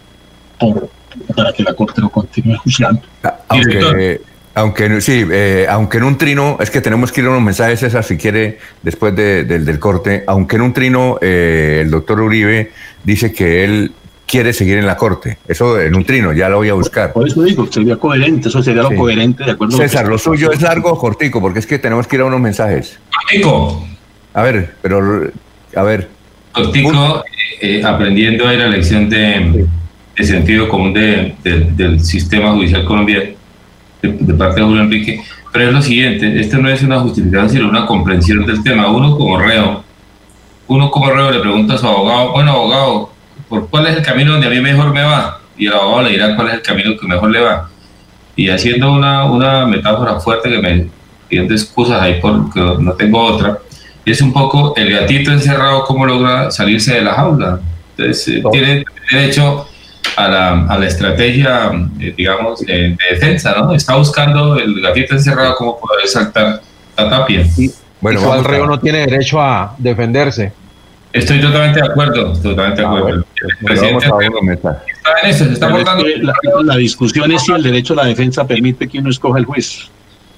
por, para que la Corte lo continúe juzgando. Aunque, aunque sí, eh, aunque en un trino, es que tenemos que ir a unos mensajes, César, si quiere, después del corte. Aunque en un trino, eh, el doctor Uribe dice que él quiere seguir en la corte. Eso en un trino, ya lo voy a buscar. Por eso digo, sería coherente, eso sería lo coherente de acuerdo. César, lo, suyo es largo o cortico, porque es que tenemos que ir a unos mensajes. Cortico. A ver, pero, a ver. Cortico, eh, aprendiendo ahí la lección de, sentido común del sistema judicial colombiano de, parte de Julio Enrique, pero es lo siguiente, esto no es una justificación, sino una comprensión del tema. Uno como reo, uno como reo le pregunta a su abogado, bueno, abogado, ¿por cuál es el camino donde a mí mejor me va? Y el abogado le dirá cuál es el camino que mejor le va. Y haciendo una, una metáfora fuerte que me pidiendo excusas ahí porque no tengo otra, es un poco el gatito encerrado, cómo logra salirse de la jaula. Entonces, eh, tiene derecho a la, a la estrategia, eh, digamos, de, defensa, ¿no? Está buscando el gatito encerrado cómo poder saltar la tapia. bueno, el reo no tiene derecho a defenderse. Estoy totalmente de acuerdo, totalmente de Ah, acuerdo. bueno, a está en eso, se está es portando. que la, la discusión es si el derecho a la defensa permite que uno escoja el juez.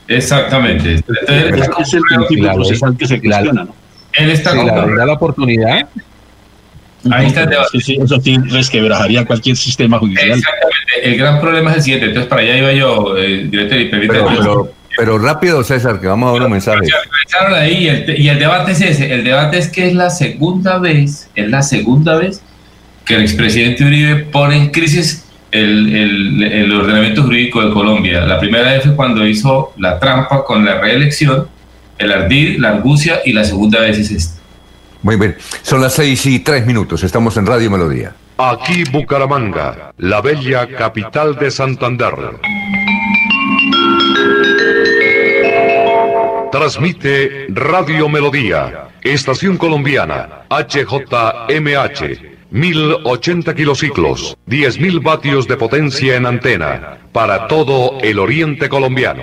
Exactamente. Entonces, Es, es el principio procesal que se cuestiona, ¿no? él está Si la la oportunidad, Ahí está el debate. Sí, sí, eso sí resquebrajaría cualquier sistema judicial. Exactamente. El gran problema es el siguiente. Entonces, para allá iba yo, eh, director, y permítame. Pero, pero, pero rápido, César, que vamos a mensajes. Se aprovecharon ahí y el, y el debate es ese. El debate es que es la segunda vez, es la segunda vez que el expresidente Uribe pone en crisis el, el- el ordenamiento jurídico de Colombia. La primera vez fue cuando hizo la trampa con la reelección, el ardid, la argucia, y la segunda vez es esta. Muy bien, son las seis y tres minutos, estamos en Radio Melodía. Aquí Bucaramanga, la bella capital de Santander. Transmite Radio Melodía, estación colombiana, HJMH, 1080 kilociclos, 10.000 vatios de potencia en antena, para todo el oriente colombiano.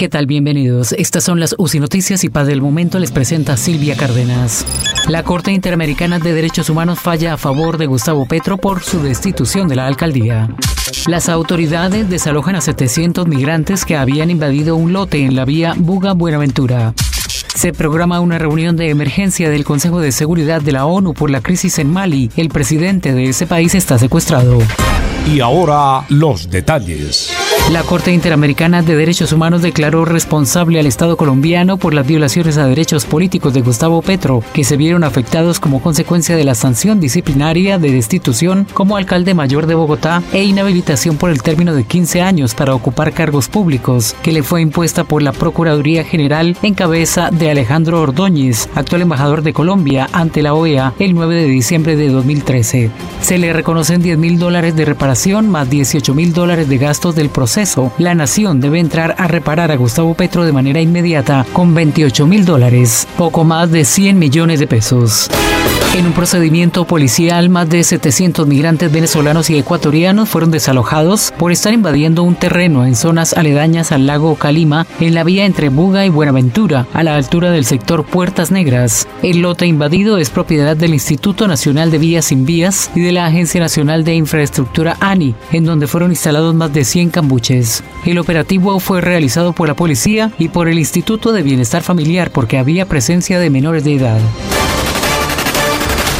¿Qué tal? Bienvenidos. Estas son las UCI Noticias y para el momento les presenta Silvia Cárdenas. La Corte Interamericana de Derechos Humanos falla a favor de Gustavo Petro por su destitución de la alcaldía. Las autoridades desalojan a 700 migrantes que habían invadido un lote en la vía Buga Buenaventura. Se programa una reunión de emergencia del Consejo de Seguridad de la ONU por la crisis en Mali. El presidente de ese país está secuestrado. Y ahora los detalles. La Corte Interamericana de Derechos Humanos declaró responsable al Estado colombiano por las violaciones a derechos políticos de Gustavo Petro, que se vieron afectados como consecuencia de la sanción disciplinaria de destitución como alcalde mayor de Bogotá e inhabilitación por el término de 15 años para ocupar cargos públicos, que le fue impuesta por la Procuraduría General en cabeza de Alejandro Ordóñez, actual embajador de Colombia ante la OEA el 9 de diciembre de 2013. Se le reconocen 10 mil dólares de reparación más 18 mil dólares de gastos del proceso la nación debe entrar a reparar a Gustavo Petro de manera inmediata con 28 mil dólares, poco más de 100 millones de pesos. En un procedimiento policial, más de 700 migrantes venezolanos y ecuatorianos fueron desalojados por estar invadiendo un terreno en zonas aledañas al lago Calima, en la vía entre Buga y Buenaventura, a la altura del sector Puertas Negras. El lote invadido es propiedad del Instituto Nacional de Vías Sin Vías y de la Agencia Nacional de Infraestructura ANI, en donde fueron instalados más de 100 cambuches. El operativo fue realizado por la policía y por el Instituto de Bienestar Familiar porque había presencia de menores de edad.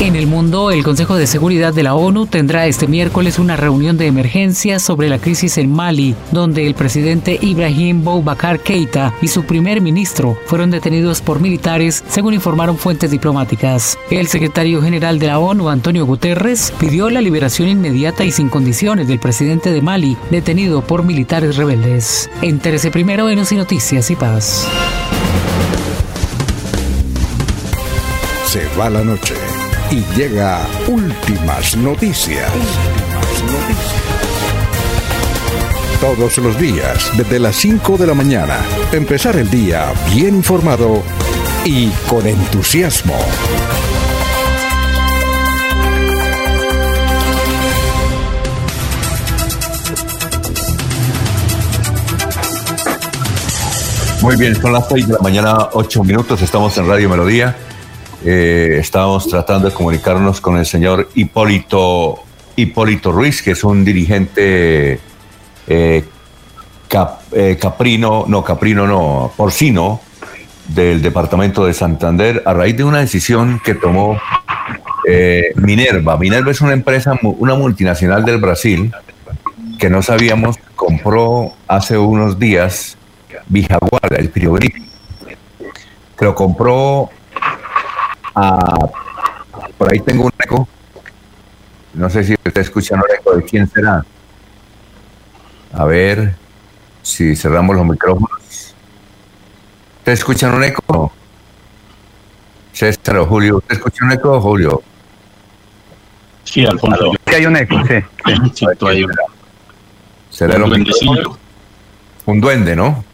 En el mundo, el Consejo de Seguridad de la ONU tendrá este miércoles una reunión de emergencia sobre la crisis en Mali, donde el presidente Ibrahim Boubacar Keita y su primer ministro fueron detenidos por militares, según informaron fuentes diplomáticas. El secretario general de la ONU, Antonio Guterres, pidió la liberación inmediata y sin condiciones del presidente de Mali, detenido por militares rebeldes. Entérese primero en OSI Noticias y Paz. Se va la noche y llega últimas noticias. Todos los días, desde las 5 de la mañana, empezar el día bien informado y con entusiasmo. Muy bien, son las 6 de la mañana, 8 minutos, estamos en Radio Melodía. Eh, estábamos tratando de comunicarnos con el señor Hipólito, Hipólito Ruiz, que es un dirigente eh, eh, caprino, no, caprino no, porcino del departamento de Santander a raíz de una decisión que tomó Minerva. Minerva es una empresa, una multinacional del Brasil que no sabíamos, compró hace unos días Vijagual, el frigorífico. Lo compró Por ahí tengo un eco. No sé si usted escucha un eco de quién será. A ver si cerramos los micrófonos. ¿Usted escucha un eco? César o Julio, ¿usted escucha un eco, Julio? Sí, Alfonso. Sí, hay un eco, sí. sí *laughs* hay un... ¿Será duendecillo. Un duende, ¿no?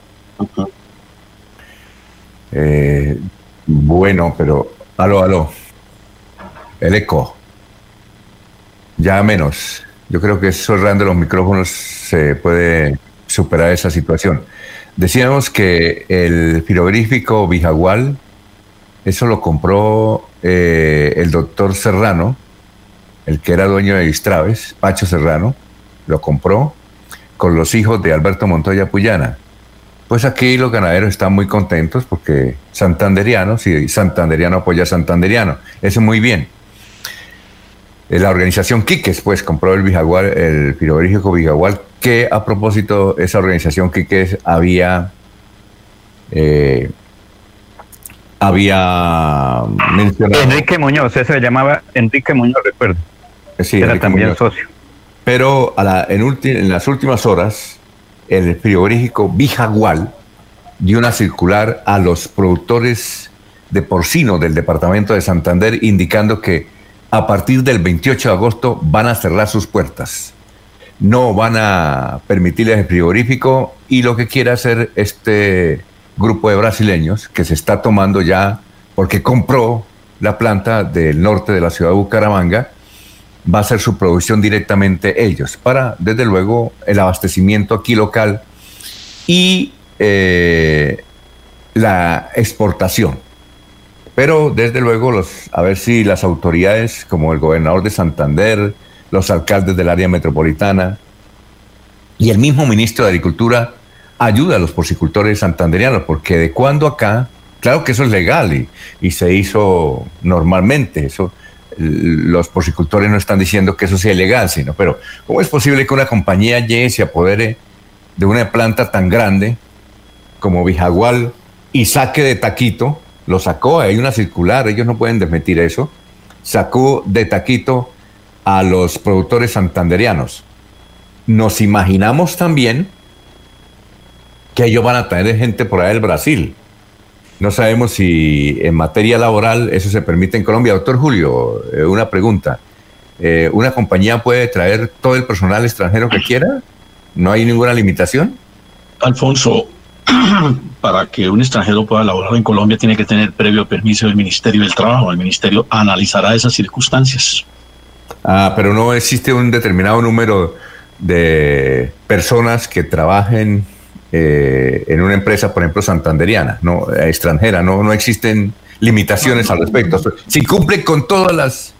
Eh, bueno, pero. Aló, aló. El eco. Ya menos. Yo creo que cerrando los micrófonos se puede superar esa situación. Decíamos que el frigorífico Vijagual, eso lo compró eh, el doctor Serrano, el que era dueño de Distraves, Pacho Serrano, lo compró con los hijos de Alberto Montoya Puyana. Pues aquí los ganaderos están muy contentos porque santanderianos y santanderiano apoya a santanderiano. Eso muy bien. Eh, La organización Quiques, pues, compró el Vijagual, el frigorífico Vijagual, que a propósito, esa organización Quiques había, eh, había mencionado... Enrique Muñoz, ese se llamaba Enrique Muñoz, recuerdo. Sí, Era Enrique también Muñoz. socio. Pero a la- en, ulti- en las últimas horas, el frigorífico Vijagual dio una circular a los productores de porcino del departamento de Santander indicando que a partir del 28 de agosto van a cerrar sus puertas. No van a permitirles el frigorífico y lo que quiere hacer este grupo de brasileños que se está tomando ya porque compró la planta del norte de la ciudad de Bucaramanga va a hacer su producción directamente ellos, para, desde luego, el abastecimiento aquí local y eh, la exportación. Pero, desde luego, los, a ver si las autoridades, como el gobernador de Santander, los alcaldes del área metropolitana y el mismo ministro de Agricultura, ayuda a los porcicultores santanderianos, porque de cuando acá, claro que eso es legal y, y se hizo normalmente, eso los porcicultores no están diciendo que eso sea ilegal, sino, pero ¿cómo es posible que una compañía llegue se apodere de una planta tan grande como Vijagual y saque de taquito? Lo sacó, hay una circular, ellos no pueden desmentir eso. Sacó de taquito a los productores santanderianos. Nos imaginamos también que ellos van a traer gente por ahí del Brasil. No sabemos si en materia laboral eso se permite en Colombia. Doctor Julio, eh, una pregunta. Eh, ¿Una compañía puede traer todo el personal extranjero que quiera? ¿No hay ninguna limitación? Alfonso, *clears throat* para que un extranjero pueda laborar en Colombia tiene que tener previo permiso del Ministerio del Trabajo. El Ministerio analizará esas circunstancias. Ah, pero no existe un determinado número de personas que trabajen eh, en una empresa, por ejemplo, santanderiana, no extranjera, no, no existen limitaciones al respecto. Si cumple con todas las,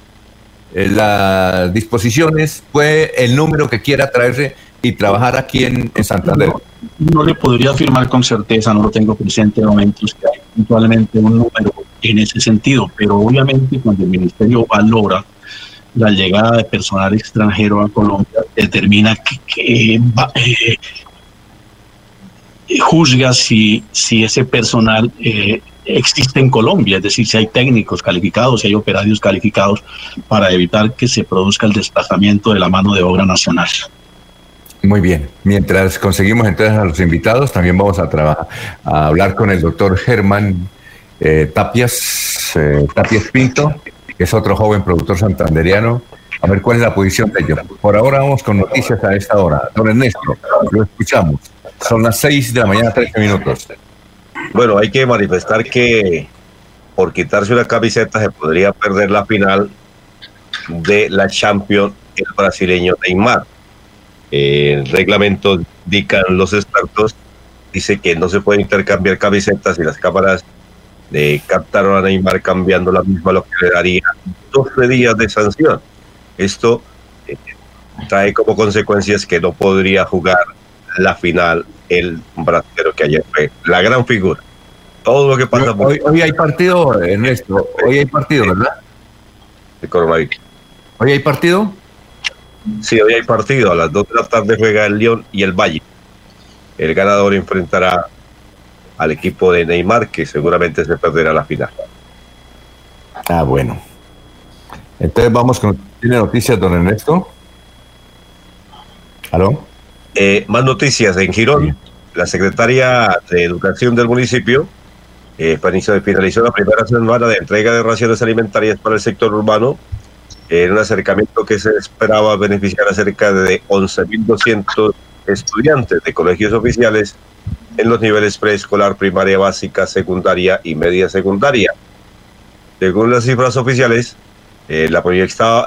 eh, las disposiciones, puede el número que quiera traerse y trabajar aquí en, en Santander. No le podría afirmar con certeza, no lo tengo presente en momentos que hay puntualmente un número en ese sentido. Pero obviamente cuando el ministerio valora la llegada de personal extranjero a Colombia, determina que, eh, juzga si, si ese personal eh, existe en Colombia, es decir, si hay técnicos calificados, si hay operarios calificados para evitar que se produzca el desplazamiento de la mano de obra nacional. Muy bien. Mientras conseguimos entonces a los invitados, también vamos a, trabajar, a hablar con el doctor Germán eh, Tapias, eh, Tapias Pinto, que es otro joven productor santanderiano, a ver cuál es la posición de ellos. Por ahora vamos con noticias a esta hora. Don Ernesto, lo escuchamos. Son las 6 de la mañana, 13 minutos. Bueno, hay que manifestar que por quitarse una camiseta se podría perder la final de la Champions el brasileño Neymar. el reglamento indican los expertos, dice que no se puede intercambiar camisetas y las cámaras de captaron a Neymar cambiando la misma, lo que le daría 12 días de sanción. Esto eh, trae como consecuencias que no podría jugar la final el brasileño que ayer fue la gran figura. Todo lo que pasa. Hoy, hoy hay partido, Ernesto. Hoy hay partido, ¿verdad? De coronavirus. ¿Hoy hay partido? Sí, hoy hay partido. A las 2 de la tarde juega el León y el Valle. El ganador enfrentará al equipo de Neymar, que seguramente se perderá la final. Ah, bueno. Entonces vamos con. ¿Tiene noticias, don Ernesto? ¿Aló? Eh, más noticias en Girón. La secretaria de Educación del municipio eh, finalizó la primera semana de entrega de raciones alimentarias para el sector urbano en un acercamiento que se esperaba beneficiar a cerca de 11.200 estudiantes de colegios oficiales en los niveles preescolar, primaria básica, secundaria y media secundaria. Según las cifras oficiales, eh, la, proyección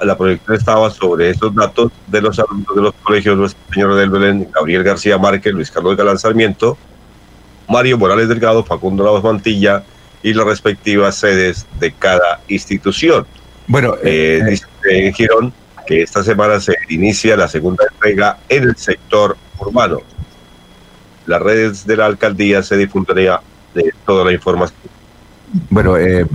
estaba sobre estos datos de los alumnos de los colegios Nuestro Señor del Belén, Gabriel García Márquez, Luis Carlos Galán Sarmiento, Mario Morales Delgado, Facundo Lavas Mantilla y las respectivas sedes de cada institución. Bueno, eh, eh, dice en Girón que esta semana se inicia la segunda entrega en el sector urbano. Las redes de la alcaldía se difundiría de toda la información bueno, eh,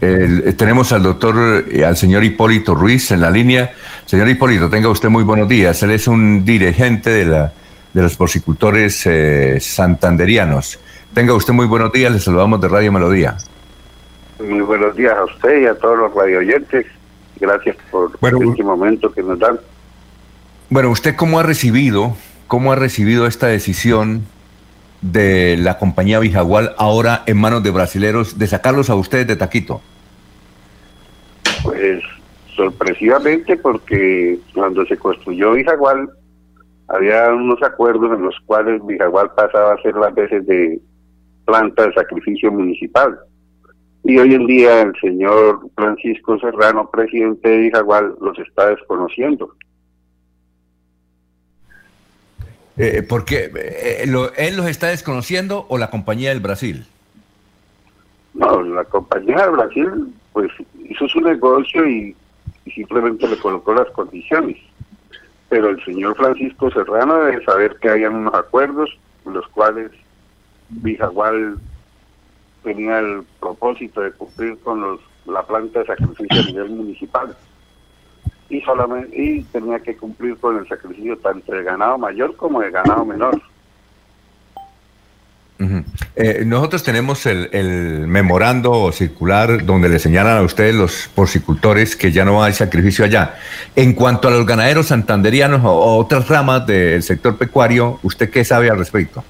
eh, tenemos al doctor, eh, al señor Hipólito Ruiz en la línea. Señor Hipólito, tenga usted muy buenos días. Él es un dirigente de, la, de los porcicultores santanderianos. Tenga usted muy buenos días, le saludamos de Radio Melodía. Muy buenos días a usted y a todos los radioyentes. Gracias por este momento que nos dan. Bueno, ¿usted cómo ha recibido, cómo ha recibido esta decisión de la compañía Vijagual ahora en manos de brasileros de sacarlos a ustedes de Taquito? Pues sorpresivamente porque cuando se construyó Vijagual había unos acuerdos en los cuales Vijagual pasaba a ser las veces de planta de sacrificio municipal. Y hoy en día el señor Francisco Serrano, presidente de Vijagual, los está desconociendo. Eh, porque eh, él los está desconociendo o la compañía del Brasil. No, la compañía del Brasil pues hizo su negocio y, simplemente le colocó las condiciones. Pero el señor Francisco Serrano debe saber que habían unos acuerdos los cuales Vijagual tenía el propósito de cumplir con los la planta de sacrificio a nivel municipal y solamente y tenía que cumplir con el sacrificio tanto de ganado mayor como de ganado menor. Eh, nosotros tenemos el, memorando circular donde le señalan a ustedes los porcicultores que ya no hay sacrificio allá. En cuanto a los ganaderos santanderianos o, otras ramas del sector pecuario, ¿usted qué sabe al respecto?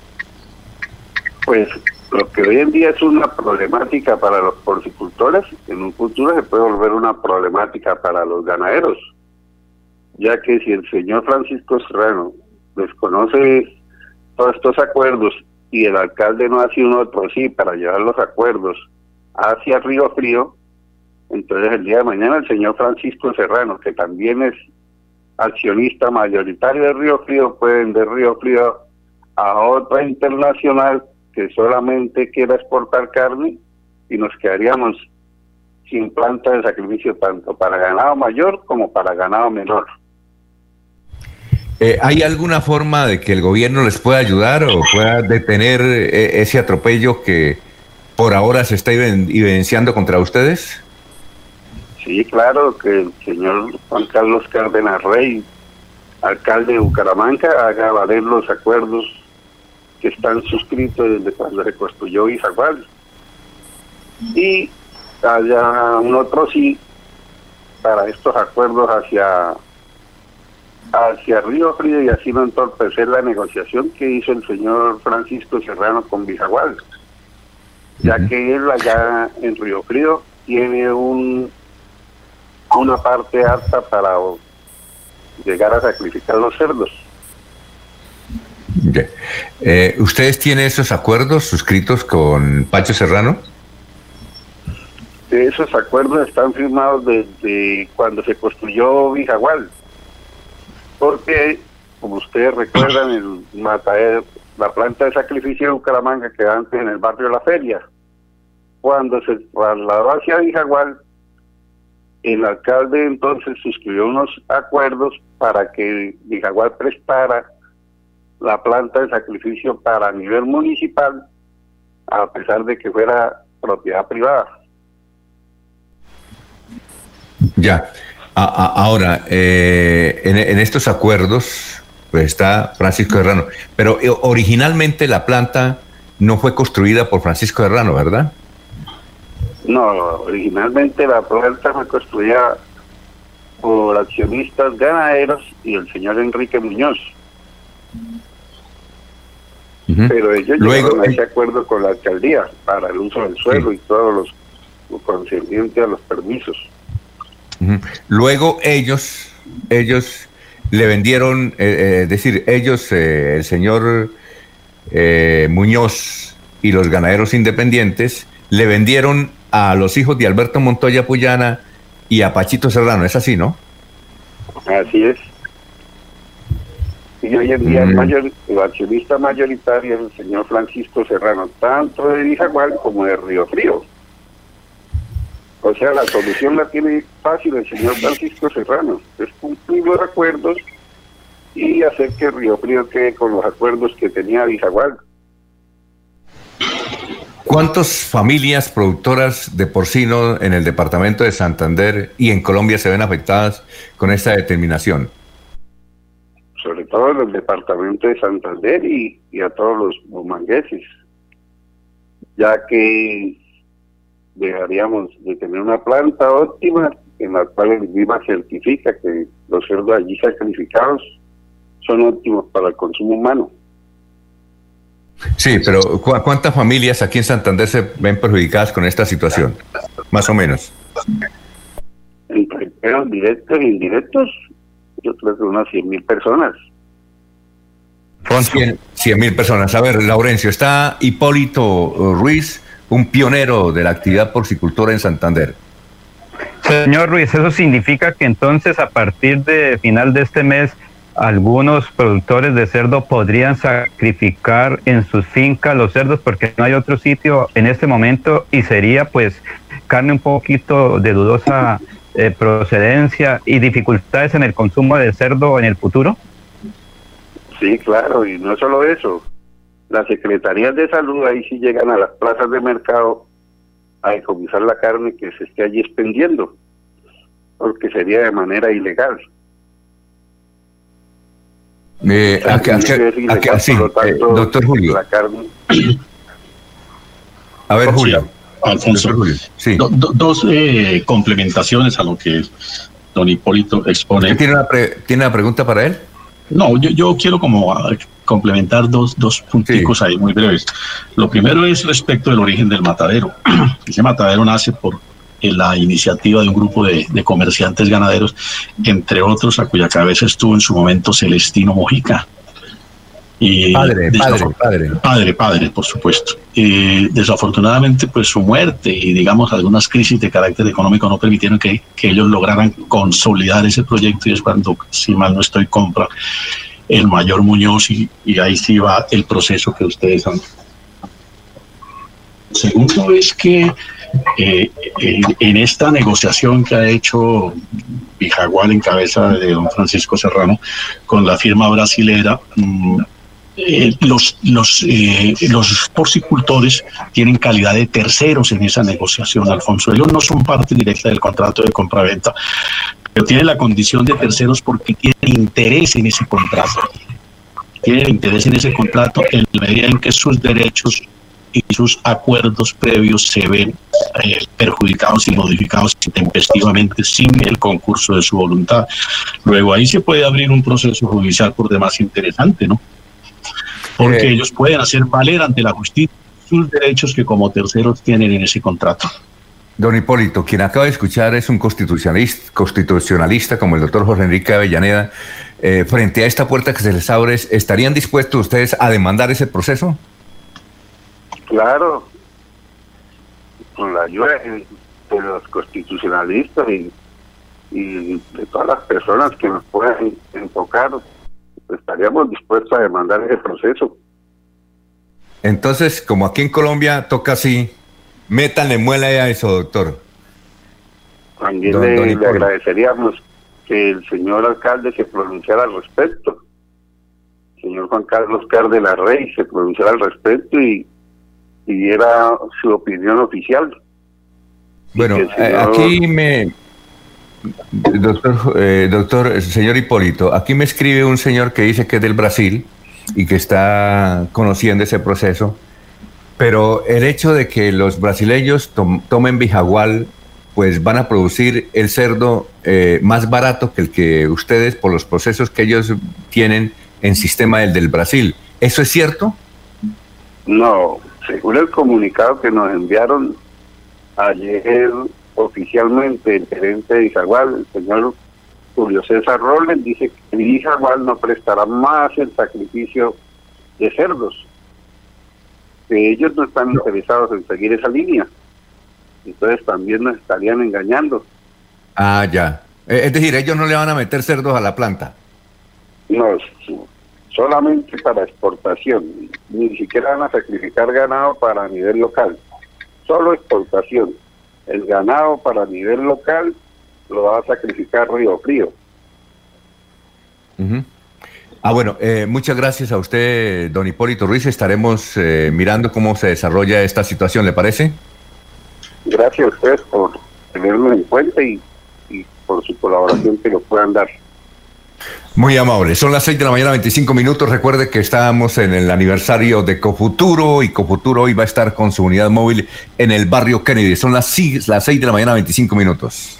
Pues lo que hoy en día es una problemática para los porcicultores, en un futuro se puede volver una problemática para los ganaderos, ya que si el señor Francisco Serrano desconoce todos estos acuerdos y el alcalde no hace uno otro sí para llevar los acuerdos hacia Río Frío, entonces el día de mañana el señor Francisco Serrano, que también es accionista mayoritario de Río Frío, puede vender Río Frío a otra internacional que solamente quiera exportar carne y nos quedaríamos sin planta de sacrificio tanto para ganado mayor como para ganado menor. Eh, ¿Hay alguna forma de que el gobierno les pueda ayudar o pueda detener eh, ese atropello que por ahora se está evidenciando contra ustedes? Sí, claro, que el señor Juan Carlos Cárdenas Rey, alcalde de Bucaramanga, haga valer los acuerdos que están suscritos desde cuando se construyó. Y haya un otro sí para estos acuerdos hacia hacia Río Frío y así no entorpecer la negociación que hizo el señor Francisco Serrano con Bijagual, ya que él allá en Río Frío tiene un una parte alta para llegar a sacrificar los cerdos. Eh, ¿Ustedes tienen esos acuerdos suscritos con Pacho Serrano? Esos acuerdos están firmados desde cuando se construyó Vijagual, porque, como ustedes recuerdan, el matadero, la planta de sacrificio de Bucaramanga que antes en el barrio de la Feria, cuando se trasladó hacia Vijagual, el alcalde entonces suscribió unos acuerdos para que Vijagual prestara la planta de sacrificio para nivel municipal, a pesar de que fuera propiedad privada. Ya. ahora, eh, en, estos acuerdos pues está Francisco Herrano, pero eh, originalmente la planta no fue construida por Francisco Herrano, ¿verdad? No, originalmente la planta fue construida por accionistas ganaderos y el señor Enrique Muñoz. Pero ellos Luego, llegaron a ese acuerdo con la alcaldía para el uso del suelo y todos los, los concernientes a los permisos. Luego ellos, ellos le vendieron, eh, eh, es decir, ellos, eh, el señor Muñoz y los ganaderos independientes, le vendieron a los hijos de Alberto Montoya Puyana y a Pachito Serrano, ¿es así, no? Así es. Y hoy en día el, mm. mayor, el accionista mayoritario es el señor Francisco Serrano, tanto de Vijagual como de Río Frío. O sea, la solución la tiene fácil el señor Francisco Serrano, es cumplir los acuerdos y hacer que Río Frío quede con los acuerdos que tenía Vijagual. ¿Cuántas familias productoras de porcino en el departamento de Santander y en Colombia se ven afectadas con esta determinación? Sobre todo en el departamento de Santander y, a todos los bumangueses, ya que dejaríamos de tener una planta óptima en la cual el VIVA certifica que los cerdos allí sacrificados son óptimos para el consumo humano. Sí, pero ¿cuántas familias aquí en Santander se ven perjudicadas con esta situación? Más o menos. Entre directos e indirectos, yo creo que unas 100 mil personas. Son 100 mil personas. A ver, Laurencio, está Hipólito Ruiz, un pionero de la actividad porcicultora en Santander. Señor Ruiz, eso significa que entonces a partir de final de este mes algunos productores de cerdo podrían sacrificar en sus fincas los cerdos porque no hay otro sitio en este momento y sería pues carne un poquito de dudosa eh, procedencia y dificultades en el consumo de cerdo en el futuro? Sí, claro, y no solo eso. Las secretarías de salud ahí sí llegan a las plazas de mercado a decomisar la carne que se esté allí expendiendo, porque sería de manera ilegal. Eh, doctor Julio. A ver, Julio. Alfonso, dos eh, complementaciones a lo que don Hipólito expone. ¿Tiene una, ¿Tiene una pregunta para él? No, yo, yo quiero como ah, complementar dos, dos punticos ahí muy breves. Lo primero es respecto del origen del matadero. *clears throat* Ese matadero nace por la iniciativa de un grupo de, comerciantes ganaderos, entre otros a cuya cabeza estuvo en su momento Celestino Mojica. Padre, padre, padre. Padre, padre, por supuesto. Y desafortunadamente, pues su muerte y, digamos, algunas crisis de carácter económico no permitieron que, ellos lograran consolidar ese proyecto y es cuando, si mal no estoy, compra el mayor Muñoz y, y ahí sí va el proceso que ustedes han. Segundo es que eh, en, esta negociación que ha hecho Bijagual en cabeza de don Francisco Serrano con la firma brasilera, mm, eh, los, los, eh, los porcicultores tienen calidad de terceros en esa negociación, Alfonso. Ellos no son parte directa del contrato de compraventa, pero tienen la condición de terceros porque tienen interés en ese contrato. Tienen interés en ese contrato en la medida en que sus derechos y sus acuerdos previos se ven eh, perjudicados y modificados intempestivamente sin el concurso de su voluntad. Luego ahí se puede abrir un proceso judicial por demás interesante, ¿no? Porque Eh. ellos pueden hacer valer ante la justicia sus derechos que como terceros tienen en ese contrato. Don Hipólito, quien acaba de escuchar es un constitucionalista, constitucionalista como el doctor Jorge Enrique Avellaneda. Eh, frente a esta puerta que se les abre, ¿estarían dispuestos ustedes a demandar ese proceso? Claro, con la ayuda de, de los constitucionalistas y, y de todas las personas que nos puedan enfocar, estaríamos dispuestos a demandar ese proceso. Entonces, como aquí en Colombia toca así, métanle muela a eso, doctor. También Don- le, don le Hipólito. agradeceríamos que el señor alcalde se pronunciara al respecto. El señor Juan Carlos Cárdenas Rey se pronunciara al respecto y, y diera su opinión oficial. Bueno, eh, señor- aquí me... Doctor, eh, doctor, señor Hipólito, aquí me escribe un señor que dice que es del Brasil y que está conociendo ese proceso, pero el hecho de que los brasileños tom- tomen Bijagual, pues van a producir el cerdo eh, más barato que el que ustedes, por los procesos que ellos tienen en sistema del del Brasil. ¿Eso es cierto? No, según el comunicado que nos enviaron ayer oficialmente el gerente de Izagual, el señor Julio César Robles, dice que Izagual no prestará más el sacrificio de cerdos, que ellos no están interesados en seguir esa línea, entonces también nos estarían engañando. Ah, ya. Eh, Es decir, ellos no le van a meter cerdos a la planta. No, solamente para exportación, ni siquiera van a sacrificar ganado para nivel local, solo exportación. El ganado para nivel local lo va a sacrificar Río Frío. Ah, bueno, eh, muchas gracias a usted, don Hipólito Ruiz. Estaremos eh, mirando cómo se desarrolla esta situación, ¿le parece? Gracias a ustedes por tenerlo en cuenta y, y por su colaboración que lo puedan dar. Muy amable. Son las 6 de la mañana, 25 minutos. Recuerde que estamos en el aniversario de Cofuturo y Cofuturo hoy va a estar con su unidad móvil en el barrio Kennedy. Son las 6, las 6 de la mañana, 25 minutos.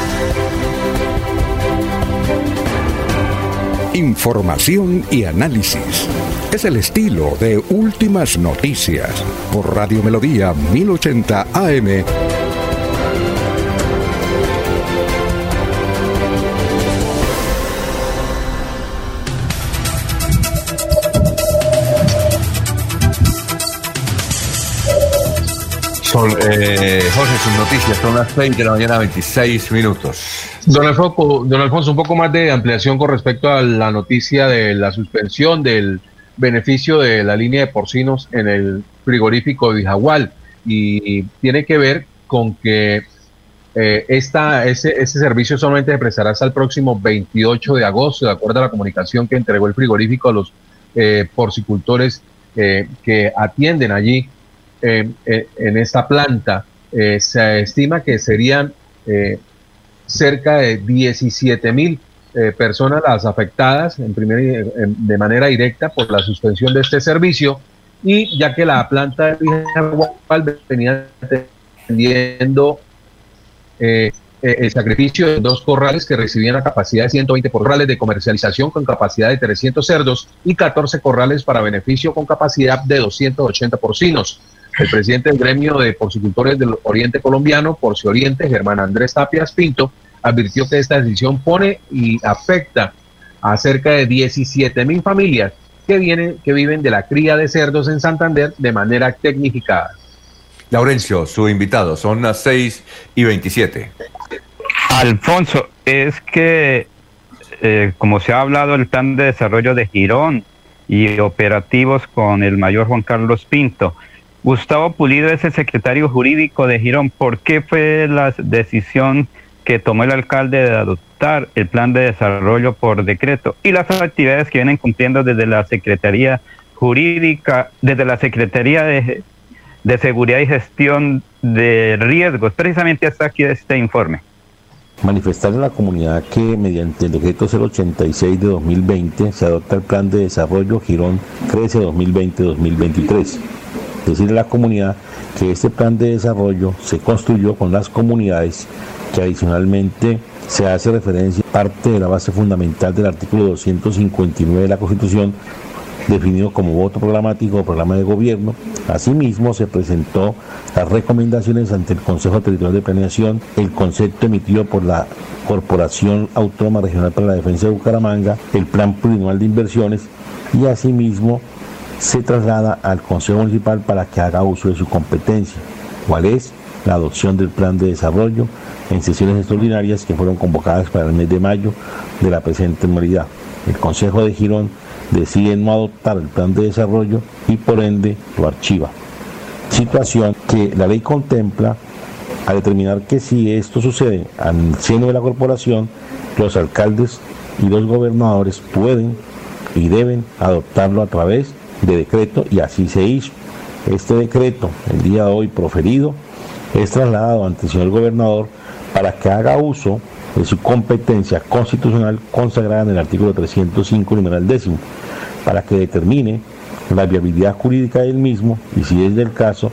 Información y análisis. Es el estilo de Últimas Noticias por Radio Melodía 1080 AM. Son, eh, sus noticias son las 6 de la mañana, 26 minutos. Don Alfonso, don Alfonso, un poco más de ampliación con respecto a la noticia de la suspensión del beneficio de la línea de porcinos en el frigorífico de Bijagual. Y tiene que ver con que eh, esta, ese, ese servicio solamente se prestará hasta el próximo 28 de agosto, de acuerdo a la comunicación que entregó el frigorífico a los eh, porcicultores eh, que atienden allí eh, eh, en esta planta. Se estima que serían cerca de 17 mil eh, personas las afectadas en de manera directa por la suspensión de este servicio y ya que la planta de Vijagual venía atendiendo eh, eh, el sacrificio de dos corrales que recibían la capacidad de 120 corrales de comercialización con capacidad de 300 cerdos y 14 corrales para beneficio con capacidad de 280 porcinos. El presidente del gremio de porcicultores del Oriente Colombiano, Porci Oriente, Germán Andrés Tapias Pinto, advirtió que esta decisión pone y afecta a cerca de 17 mil familias que, vienen, que viven de la cría de cerdos en Santander de manera tecnificada. Laurencio, su invitado, son las 6 y 27. Alfonso, es que, eh, como se ha hablado, el plan de desarrollo de Girón y operativos con el mayor Juan Carlos Pinto. Gustavo Pulido es el secretario jurídico de Girón. ¿Por qué fue la decisión que tomó el alcalde de adoptar el plan de desarrollo por decreto y las actividades que vienen cumpliendo desde la Secretaría Jurídica, desde la Secretaría de, Seguridad y Gestión de Riesgos. Precisamente hasta aquí este informe. Manifestar a la comunidad que mediante el decreto 086 de 2020 se adopta el plan de desarrollo Girón Crece 2020-2023. Decirle a la comunidad que este plan de desarrollo se construyó con las comunidades que adicionalmente se hace referencia a parte de la base fundamental del artículo 259 de la Constitución definido como voto programático o programa de gobierno. Asimismo, se presentó las recomendaciones ante el Consejo Territorial de Planeación, el concepto emitido por la Corporación Autónoma Regional para la Defensa de Bucaramanga, el Plan Plurianual de Inversiones y asimismo se traslada al Consejo Municipal para que haga uso de su competencia, cuál es la adopción del plan de desarrollo en sesiones extraordinarias que fueron convocadas para el mes de mayo de la presente modalidad. El Consejo de Girón decide no adoptar el plan de desarrollo y por ende lo archiva. Situación que la ley contempla a determinar que si esto sucede al seno de la corporación, los alcaldes y los gobernadores pueden y deben adoptarlo a través de decreto y así se hizo. Este decreto, el día de hoy proferido, es trasladado ante el señor gobernador para que haga uso de su competencia constitucional consagrada en el artículo 305, numeral décimo, para que determine la viabilidad jurídica del mismo y, si es del caso,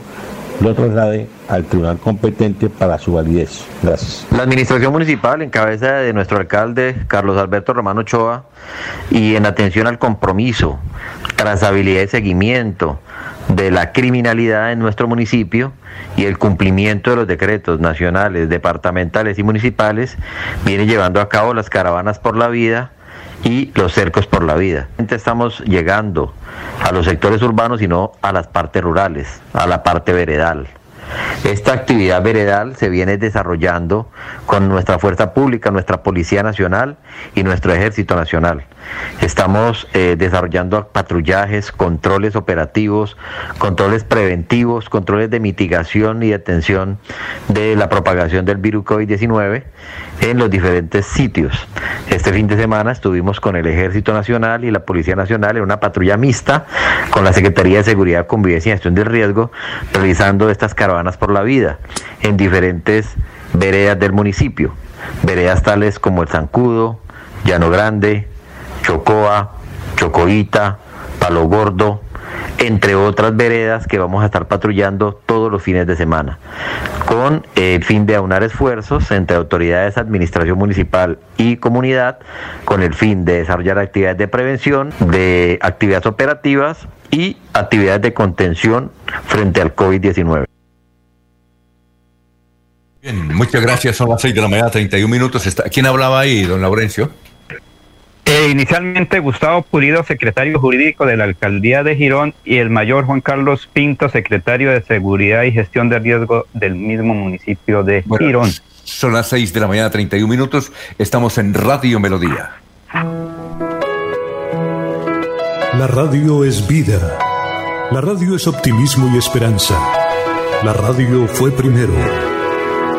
lo traslade al tribunal competente para su validez. Gracias. La administración municipal, en cabeza de nuestro alcalde Carlos Alberto Romano Ochoa, y en atención al compromiso, trazabilidad y seguimiento de la criminalidad en nuestro municipio y el cumplimiento de los decretos nacionales, departamentales y municipales, viene llevando a cabo las caravanas por la vida y los cercos por la vida. Estamos llegando a los sectores urbanos y no a las partes rurales, a la parte veredal. Esta actividad veredal se viene desarrollando con nuestra fuerza pública, nuestra Policía Nacional y nuestro Ejército Nacional. Estamos eh, desarrollando patrullajes, controles operativos, controles preventivos, controles de mitigación y detención de la propagación del virus COVID-19 en los diferentes sitios. Este fin de semana estuvimos con el Ejército Nacional y la Policía Nacional en una patrulla mixta con la Secretaría de Seguridad, Convivencia y Gestión del Riesgo, realizando estas caravanas por la vida en diferentes veredas del municipio. Veredas tales como el Zancudo, Llano Grande, Chocoa, Chocoita, Palo Gordo, entre otras veredas que vamos a estar patrullando todos los fines de semana, con el fin de aunar esfuerzos entre autoridades, administración municipal y comunidad, con el fin de desarrollar actividades de prevención, de actividades operativas y actividades de contención frente al COVID-19. Bien, muchas gracias. Son las 6 de la mañana, 31 minutos. ¿Quién hablaba ahí, don Laurencio? Eh, inicialmente Gustavo Pulido, secretario jurídico de la alcaldía de Girón, y el mayor Juan Carlos Pinto, secretario de Seguridad y Gestión de Riesgo del mismo municipio de Girón. Son las 6 de la mañana, 31 minutos. Estamos en Radio Melodía. La radio es vida. La radio es optimismo y esperanza. La radio fue primero.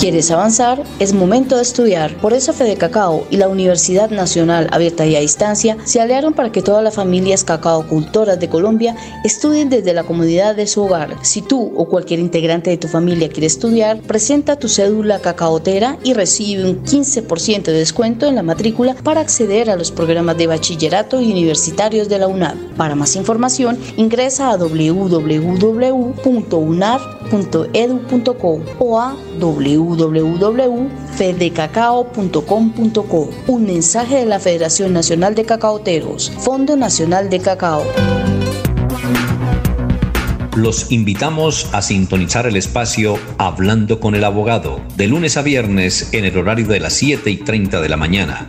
¿Quieres avanzar? Es momento de estudiar. Por eso Fede Cacao y la Universidad Nacional Abierta y a Distancia se aliaron para que todas las familias cacaocultoras de Colombia estudien desde la comodidad de su hogar. Si tú o cualquier integrante de tu familia quiere estudiar, presenta tu cédula cacaotera y recibe un 15% de descuento en la matrícula para acceder a los programas de bachillerato y universitarios de la UNAD. Para más información, ingresa a o a www www.fedecacao.com.co. Un mensaje de la Federación Nacional de Cacaoteros, Fondo Nacional de Cacao. Los invitamos a sintonizar el espacio Hablando con el Abogado, de lunes a viernes en el horario de las 7 y 30 de la mañana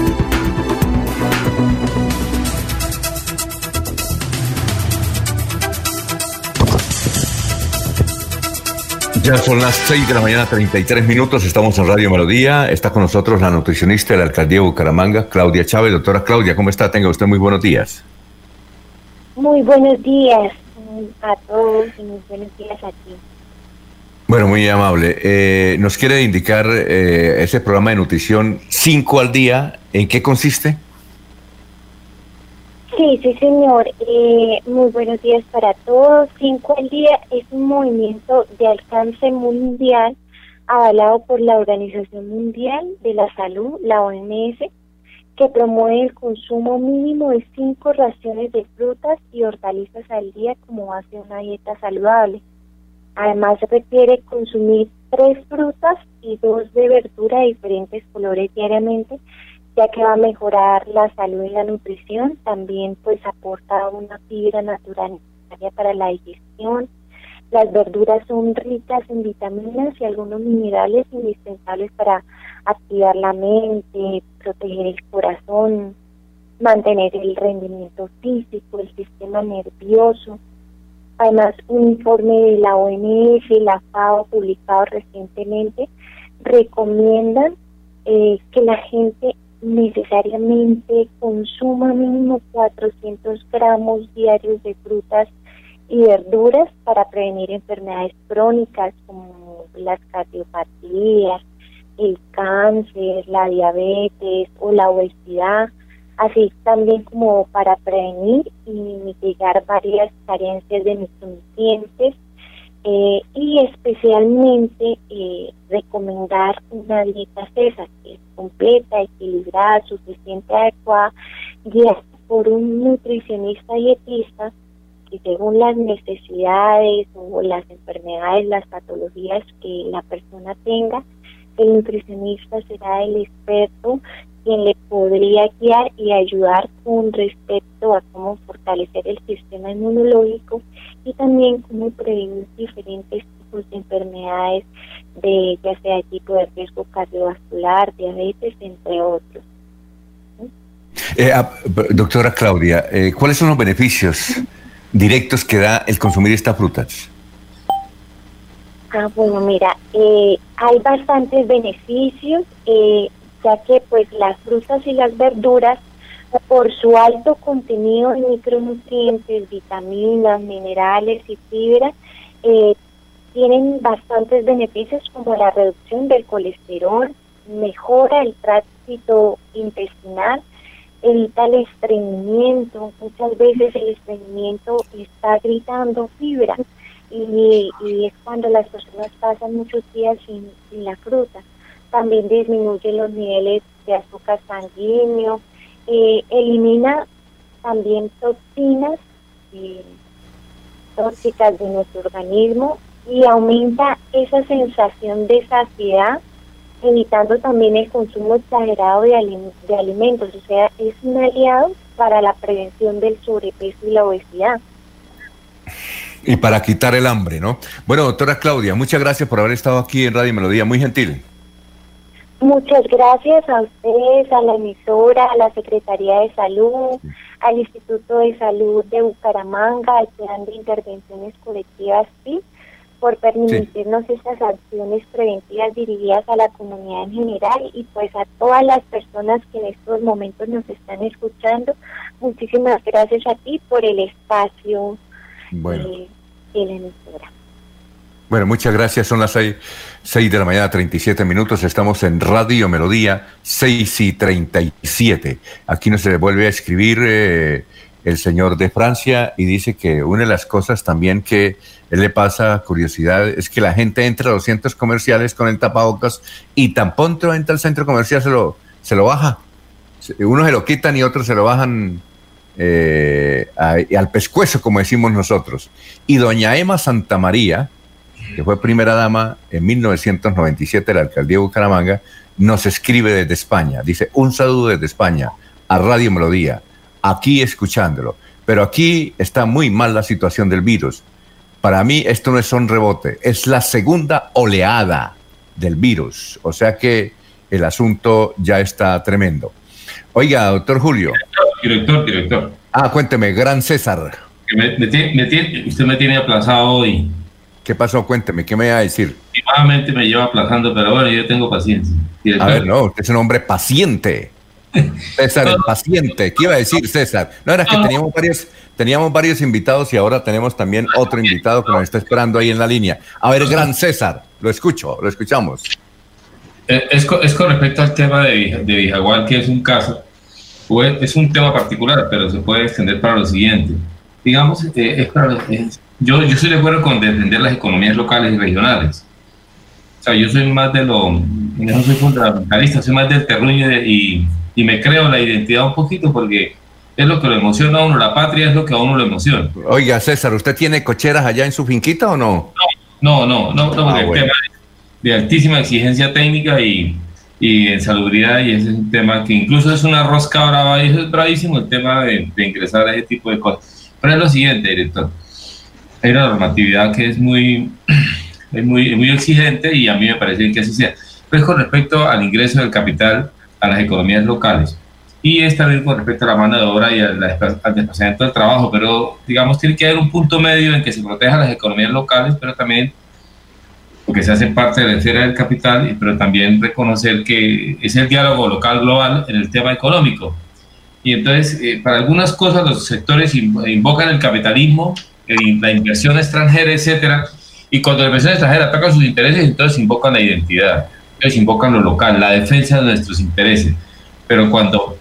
Ya son las 6 de la mañana, 33 minutos. Estamos en Radio Melodía. Está con nosotros la nutricionista de la alcaldía de Bucaramanga, Claudia Chávez. Doctora Claudia, ¿cómo está? Tenga usted muy buenos días. Muy buenos días a todos y muy buenos días a ti. Bueno, muy amable. Eh, ¿Nos quiere indicar eh, ese programa de nutrición 5 al día? ¿En qué consiste? Sí, sí, señor. Eh, muy buenos días para todos. Cinco al día es un movimiento de alcance mundial avalado por la Organización Mundial de la Salud, la OMS, que promueve el consumo mínimo de cinco raciones de frutas y hortalizas al día como base de una dieta saludable. Además, requiere consumir tres frutas y dos de verdura de diferentes colores diariamente ya que va a mejorar la salud y la nutrición, también pues aporta una fibra natural necesaria para la digestión. Las verduras son ricas en vitaminas y algunos minerales indispensables para activar la mente, proteger el corazón, mantener el rendimiento físico, el sistema nervioso. Además, un informe de la OMS y la FAO publicado recientemente recomiendan eh, que la gente necesariamente consuma mínimo 400 gramos diarios de frutas y verduras para prevenir enfermedades crónicas como las cardiopatías, el cáncer, la diabetes o la obesidad, así también como para prevenir y mitigar varias carencias de nutrientes eh, y especialmente eh, recomendar una dieta CESA que es completa, equilibrada, suficiente, adecuada, guiada por un nutricionista dietista que según las necesidades o las enfermedades, las patologías que la persona tenga, el nutricionista será el experto quien le podría guiar y ayudar con respecto a cómo fortalecer el sistema inmunológico y también cómo prevenir diferentes tipos de enfermedades de ya sea tipo de riesgo cardiovascular, diabetes, entre otros. Eh, ah, doctora Claudia, eh, ¿cuáles son los beneficios directos que da el consumir estas frutas? Ah, bueno, mira, eh, hay bastantes beneficios, ya que pues las frutas y las verduras por su alto contenido de micronutrientes, vitaminas, minerales y fibras, eh, tienen bastantes beneficios como la reducción del colesterol, mejora el tránsito intestinal, evita el estreñimiento. Muchas veces el estreñimiento está gritando fibra y, es cuando las personas pasan muchos días sin la fruta. También disminuye los niveles de azúcar sanguíneo, eh, elimina también toxinas eh, tóxicas de nuestro organismo y aumenta esa sensación de saciedad, evitando también el consumo exagerado de, alimentos. O sea, es un aliado para la prevención del sobrepeso y la obesidad. Y para quitar el hambre, ¿no? Bueno, doctora Claudia, muchas gracias por haber estado aquí en Radio Melodía, muy gentil. Muchas gracias a ustedes, a la emisora, a la Secretaría de Salud, al Instituto de Salud de Bucaramanga, al Plan de Intervenciones Colectivas PIB, por permitirnos estas acciones preventivas dirigidas a la comunidad en general y pues a todas las personas que en estos momentos nos están escuchando. Muchísimas gracias a ti por el espacio bueno. eh, de la emisora. Bueno, muchas gracias. Son las seis, seis de la mañana, 37 minutos. Estamos en Radio Melodía, 6 y 37. Aquí nos vuelve a escribir eh, el señor de Francia y dice que una de las cosas también que él le pasa curiosidad es que la gente entra a los centros comerciales con el tapabocas y tan pronto entra al centro comercial se lo, se lo baja. Unos se lo quitan y otros se lo bajan eh, al pescuezo, como decimos nosotros. Y doña Emma Santamaría, que fue primera dama en 1997 de la alcaldía de Bucaramanga, nos escribe desde España. Dice, un saludo desde España a Radio Melodía, aquí escuchándolo. Pero aquí está muy mal la situación del virus. Para mí esto no es un rebote, es la segunda oleada del virus. O sea que el asunto ya está tremendo. Oiga, doctor Julio. Director, director. Ah, cuénteme, Gran César. Me- me me usted me tiene aplazado hoy. ¿Qué pasó? Cuénteme, ¿qué me va a decir? Últimamente me lleva aplazando, pero bueno, yo tengo paciencia. A ver, no, usted es un hombre paciente. César, *laughs* el paciente. ¿Qué iba a decir César? No, era que teníamos varios, teníamos varios invitados y ahora tenemos también otro invitado que nos está esperando ahí en la línea. A ver, Gran César, lo escucho, lo escuchamos. Eh, Es, co- es con respecto al tema de, de Vijagual, que es un caso, es un tema particular, pero se puede extender para lo siguiente. Digamos, eh, es para- es- yo, yo soy de acuerdo con defender las economías locales y regionales. O sea, yo soy más de lo, no soy fundamentalista, soy más del terruño y, de- y, y me creo la identidad un poquito porque es lo que lo emociona a uno, la patria es lo que a uno lo emociona. Oiga, César, ¿usted tiene cocheras allá en su finquita o no? No, no, no, no, porque Ah, el bueno. tema es de altísima exigencia técnica y, y en salubridad, y ese es un tema que incluso es una rosca brava, y eso es bravísimo el tema de, de ingresar a ese tipo de cosas. Pero es lo siguiente, director. Hay una normatividad que es muy, *clears throat* es muy, muy exigente y a mí me parece que así sea. Pues con respecto al ingreso del capital a las economías locales. Y esta vez con respecto a la mano de obra y al, al desplazamiento del trabajo, pero digamos tiene que haber un punto medio en que se protejan las economías locales, pero también porque se hace parte de la esfera del capital, pero también reconocer que es el diálogo local global en el tema económico. Y entonces, eh, para algunas cosas los sectores in- invocan el capitalismo, la inversión extranjera, etcétera, y cuando la inversión extranjera ataca sus intereses, entonces invocan la identidad, entonces invocan lo local, la defensa de nuestros intereses. Pero cuando,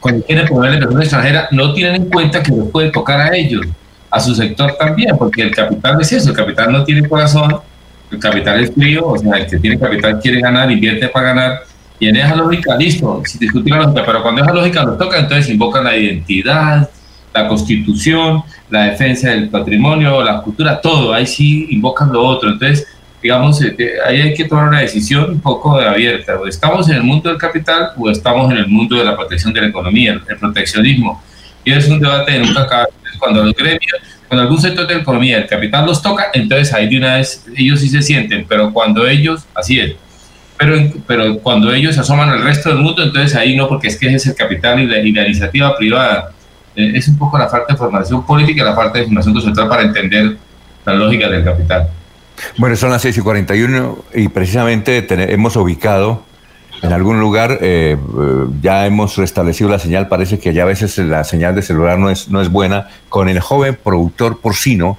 cuando quieren poner la inversión extranjera, no tienen en cuenta que les puede tocar a ellos, a su sector también, porque el capital es eso, el capital no tiene corazón, el capital es frío, o sea, el que tiene capital quiere ganar, invierte para ganar, y en esa lógica, listo, si discutir la lógica, pero cuando esa lógica nos toca, entonces invocan la identidad, la constitución, la defensa del patrimonio, la cultura, todo, ahí sí invocan lo otro, entonces, digamos, eh, eh, ahí hay que tomar una decisión un poco abierta, o estamos en el mundo del capital o estamos en el mundo de la protección de la economía, el proteccionismo, y es un debate de nunca acabar, cuando los gremios cuando algún sector de la economía, el capital los toca, entonces ahí de una vez ellos sí se sienten, pero cuando ellos, así es, pero, pero cuando ellos asoman al resto del mundo, entonces ahí no, porque es que es el capital y la, y la iniciativa privada. Eh, es un poco la falta de formación política y la falta de formación conceptual para entender la lógica del capital. Bueno, son las 6 y 41 y precisamente hemos ubicado en algún lugar, eh, eh, ya hemos restablecido la señal, parece que ya a veces la señal de celular no es, no es buena, con el joven productor porcino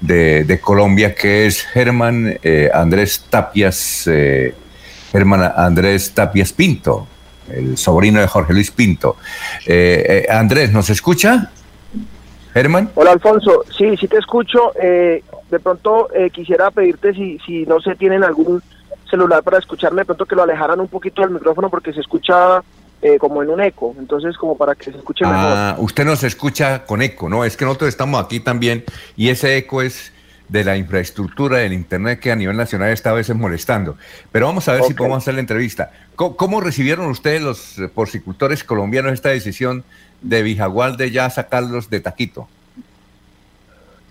de, de Colombia, que es Germán eh, Andrés Tapias, eh, Germán Andrés Tapias Pinto, el sobrino de Jorge Luis Pinto. Eh, eh, Andrés, ¿nos escucha? Germán. Hola Alfonso, sí, sí te escucho. Eh, de pronto eh, quisiera pedirte si, si no se tienen algún celular para escucharme, de pronto que lo alejaran un poquito del micrófono porque se escucha eh, como en un eco, entonces como para que se escuche mejor. Ah, usted nos escucha con eco, ¿no? Es que nosotros estamos aquí también y ese eco es, de la infraestructura del Internet que a nivel nacional está a veces molestando. Pero vamos a ver si podemos hacer la entrevista. ¿Cómo, recibieron ustedes los porcicultores colombianos esta decisión de Vijagual de ya sacarlos de Taquito?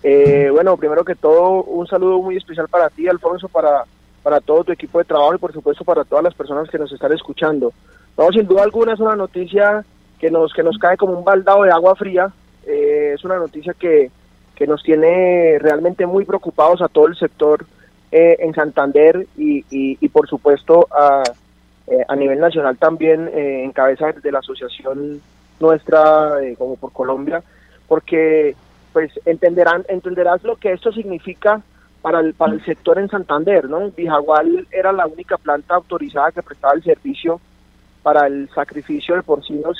Eh, bueno, primero que todo, un saludo muy especial para ti, Alfonso, para, para todo tu equipo de trabajo y por supuesto para todas las personas que nos están escuchando. No, sin duda alguna es una noticia que nos, que nos cae como un baldado de agua fría. Eh, es una noticia que, que nos tiene realmente muy preocupados a todo el sector eh, en Santander y, y, por supuesto a, eh, a nivel nacional también eh, en cabeza de la asociación nuestra como por Colombia, porque pues entenderán entenderás lo que esto significa para el, para el sector en Santander, ¿no? Bijagual era la única planta autorizada que prestaba el servicio para el sacrificio de porcinos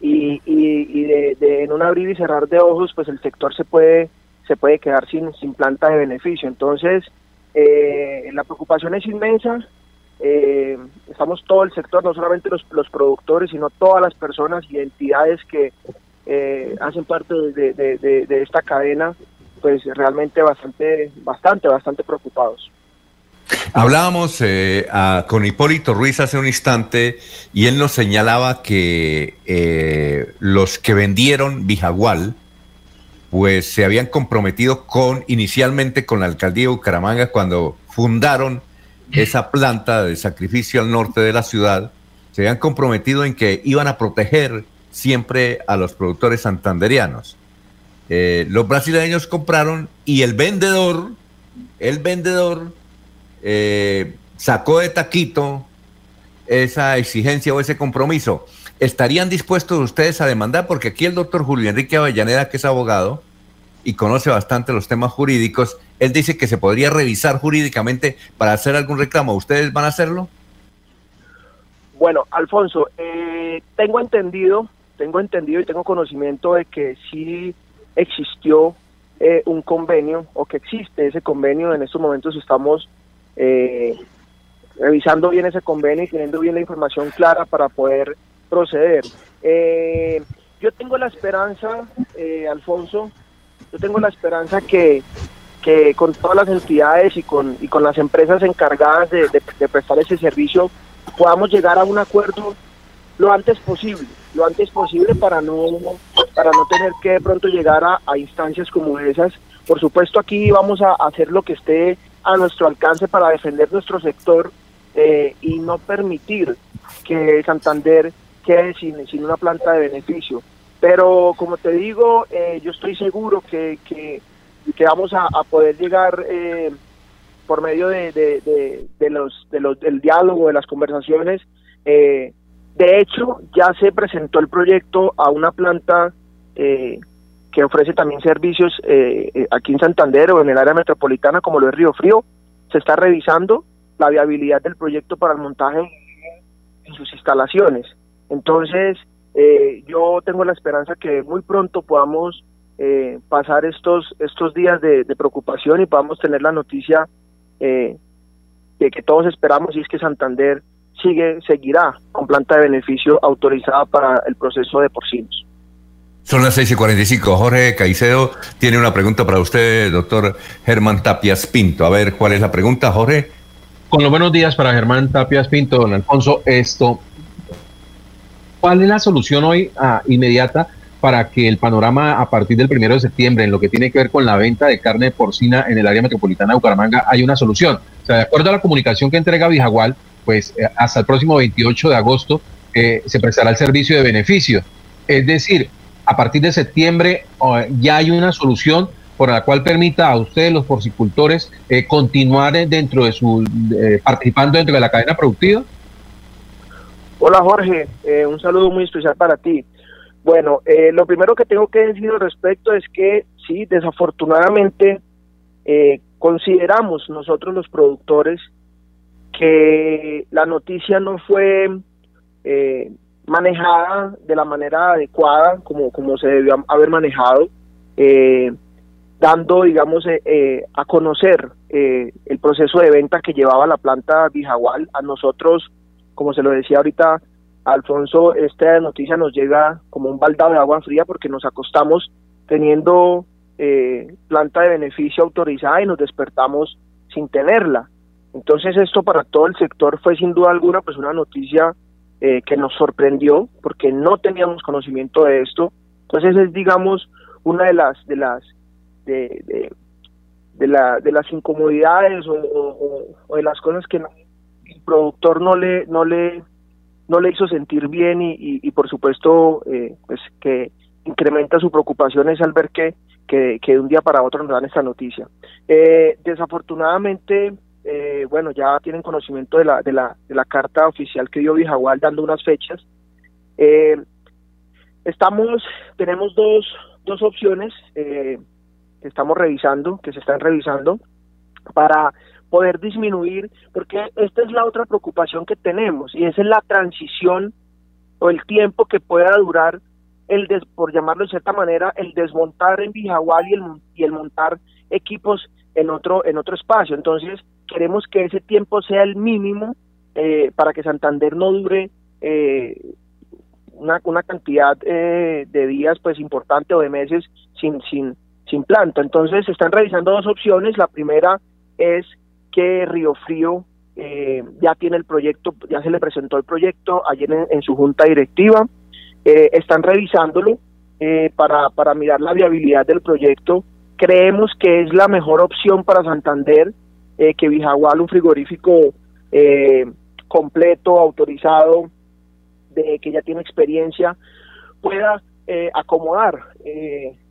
y, y, de, en un abrir y cerrar de ojos pues el sector se puede se puede quedar sin, sin planta de beneficio. Entonces eh, la preocupación es inmensa. Eh, estamos todo el sector no solamente los, los productores sino todas las personas y entidades que eh, hacen parte de, de esta cadena pues realmente bastante bastante bastante preocupados Hablábamos eh, con Hipólito Ruiz hace un instante y él nos señalaba que eh, los que vendieron Bijagual, pues se habían comprometido con inicialmente con la alcaldía de Bucaramanga cuando fundaron esa planta de sacrificio al norte de la ciudad, se habían comprometido en que iban a proteger siempre a los productores santanderianos. Eh, los brasileños compraron y el vendedor, el vendedor eh, sacó de taquito esa exigencia o ese compromiso, ¿estarían dispuestos ustedes a demandar? Porque aquí el doctor Julio Enrique Avellaneda, que es abogado y conoce bastante los temas jurídicos, él dice que se podría revisar jurídicamente para hacer algún reclamo. ¿Ustedes van a hacerlo? Bueno, Alfonso, eh, tengo entendido, tengo entendido y tengo conocimiento de que sí existió eh, un convenio o que existe ese convenio. En estos momentos estamos eh, revisando bien ese convenio y teniendo bien la información clara para poder proceder. Eh, yo tengo la esperanza, eh, Alfonso, yo tengo la esperanza que, que con todas las entidades y con, y con las empresas encargadas de, prestar ese servicio podamos llegar a un acuerdo lo antes posible, lo antes posible para no, para no tener que de pronto llegar a, a instancias como esas. Por supuesto aquí vamos a hacer lo que esté a nuestro alcance para defender nuestro sector eh, y no permitir que Santander quede sin, una planta de beneficio. Pero como te digo, eh, yo estoy seguro que, que, vamos a, poder llegar eh, por medio de, de, los, de los, del diálogo, de las conversaciones. de hecho, ya se presentó el proyecto a una planta que ofrece también servicios eh, eh, aquí en Santander o en el área metropolitana como lo es Río Frío. Se está revisando la viabilidad del proyecto para el montaje en sus instalaciones. Entonces, eh, yo tengo la esperanza que muy pronto podamos pasar estos, estos días de, preocupación y podamos tener la noticia de que todos esperamos y es que Santander sigue seguirá con planta de beneficio autorizada para el proceso de porcinos. Son las 6 y 45. Jorge Caicedo tiene una pregunta para usted, doctor Germán Tapias Pinto. A ver, ¿cuál es la pregunta, Jorge? Con los buenos días para Germán Tapias Pinto, don Alfonso. Esto, ¿cuál es la solución hoy ah, inmediata para que el panorama a partir del primero de septiembre, en lo que tiene que ver con la venta de carne porcina en el área metropolitana de Bucaramanga, haya una solución? O sea, de acuerdo a la comunicación que entrega Vijagual, pues eh, hasta el próximo 28 de agosto eh, se prestará el servicio de beneficio. Es decir, a partir de septiembre ya hay una solución por la cual permita a ustedes, los porcicultores, eh, continuar dentro de su, eh, participando dentro de la cadena productiva? Hola Jorge, eh, un saludo muy especial para ti. Bueno, lo primero que tengo que decir al respecto es que sí, desafortunadamente consideramos nosotros los productores que la noticia no fue manejada de la manera adecuada, como, como se debió haber manejado, eh, dando, digamos, eh, eh, a conocer el proceso de venta que llevaba la planta Bijagual. A nosotros, como se lo decía ahorita Alfonso, esta noticia nos llega como un baldado de agua fría porque nos acostamos teniendo eh, planta de beneficio autorizada y nos despertamos sin tenerla. Entonces esto para todo el sector fue sin duda alguna pues una noticia eh, que nos sorprendió porque no teníamos conocimiento de esto. Entonces es digamos una de las de las de, de, la, de las incomodidades o, de las cosas que el productor no le no le no le hizo sentir bien y, y, por supuesto eh, pues que incrementa su preocupación al ver que, que, de un día para otro nos dan esta noticia. Eh, desafortunadamente, eh, bueno, ya tienen conocimiento de la, de, la, de la carta oficial que dio Vijagual dando unas fechas. estamos, tenemos dos, dos opciones que estamos revisando, que se están revisando, para poder disminuir, porque esta es la otra preocupación que tenemos y esa es la transición o el tiempo que pueda durar el des, por llamarlo de cierta manera el desmontar en Vijagual y el y el montar equipos en otro en otro espacio entonces queremos que ese tiempo sea el mínimo eh, para que Santander no dure eh, una, cantidad eh, de días pues importante o de meses sin sin sin planta entonces se están revisando dos opciones. La primera es que Río Frío eh, ya tiene el proyecto, ya se le presentó el proyecto ayer en, su junta directiva, eh, están revisándolo eh, para, para mirar la viabilidad del proyecto. Creemos que es la mejor opción para Santander, que Vijagual, un frigorífico completo, autorizado, de que ya tiene experiencia, pueda acomodar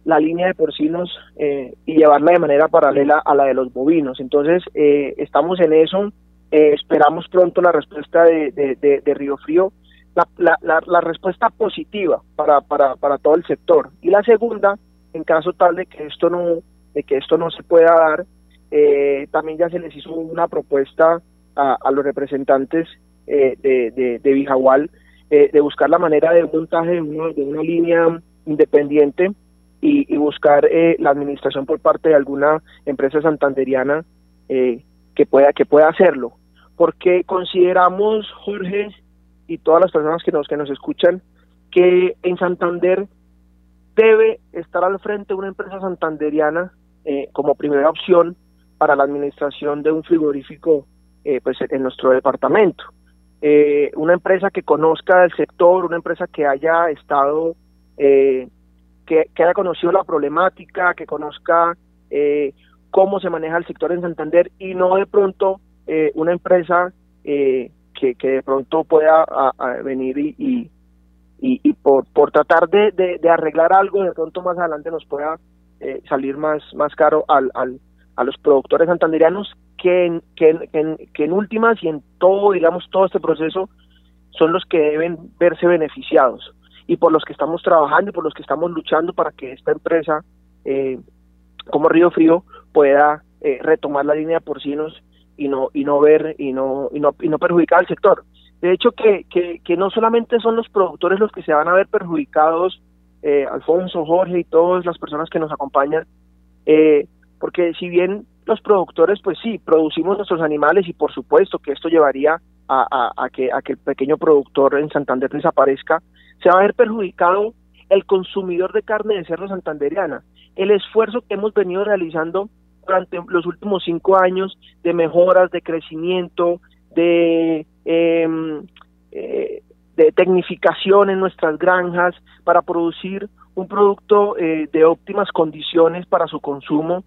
la línea de porcinos eh, y llevarla de manera paralela a la de los bovinos. Entonces, eh, estamos en eso, eh, esperamos pronto la respuesta de, de, Río Frío, la, la, la, respuesta positiva para, para, para todo el sector. Y la segunda, en caso tal de que esto no, de que esto no se pueda dar, también ya se les hizo una propuesta a, a los representantes de, de, de Vijagual de buscar la manera de montaje de, una línea independiente y, buscar eh, la administración por parte de alguna empresa santanderiana eh, que pueda que pueda hacerlo. Porque consideramos Jorge y todas las personas que nos que nos escuchan que en Santander debe estar al frente una empresa santanderiana eh, como primera opción para la administración de un frigorífico pues en nuestro departamento. Una empresa que conozca el sector una empresa que haya estado eh, que, haya conocido la problemática, que conozca eh, cómo se maneja el sector en Santander y no de pronto eh, una empresa eh, que, que, de pronto pueda venir y, y, y, por, por tratar de, de, arreglar algo, de pronto más adelante nos pueda salir más, más caro al, al, a los productores santanderianos que en, que, en, que en últimas y en todo, digamos, todo este proceso son los que deben verse beneficiados y por los que estamos trabajando y por los que estamos luchando para que esta empresa eh, como Río Frío pueda eh, retomar la línea de porcinos y no y no ver y no y no, y no perjudicar al sector. De hecho que, que, que no solamente son los productores los que se van a ver perjudicados eh, Alfonso Jorge y todas las personas que nos acompañan porque si bien los productores pues sí producimos nuestros animales y por supuesto que esto llevaría a, que, el pequeño productor en Santander desaparezca se va a ver perjudicado el consumidor de carne de cerdo santanderiana. El esfuerzo que hemos venido realizando durante los últimos cinco años de mejoras, de crecimiento, de, em, eh, tecnificación en nuestras granjas para producir un producto eh, de óptimas condiciones para su consumo,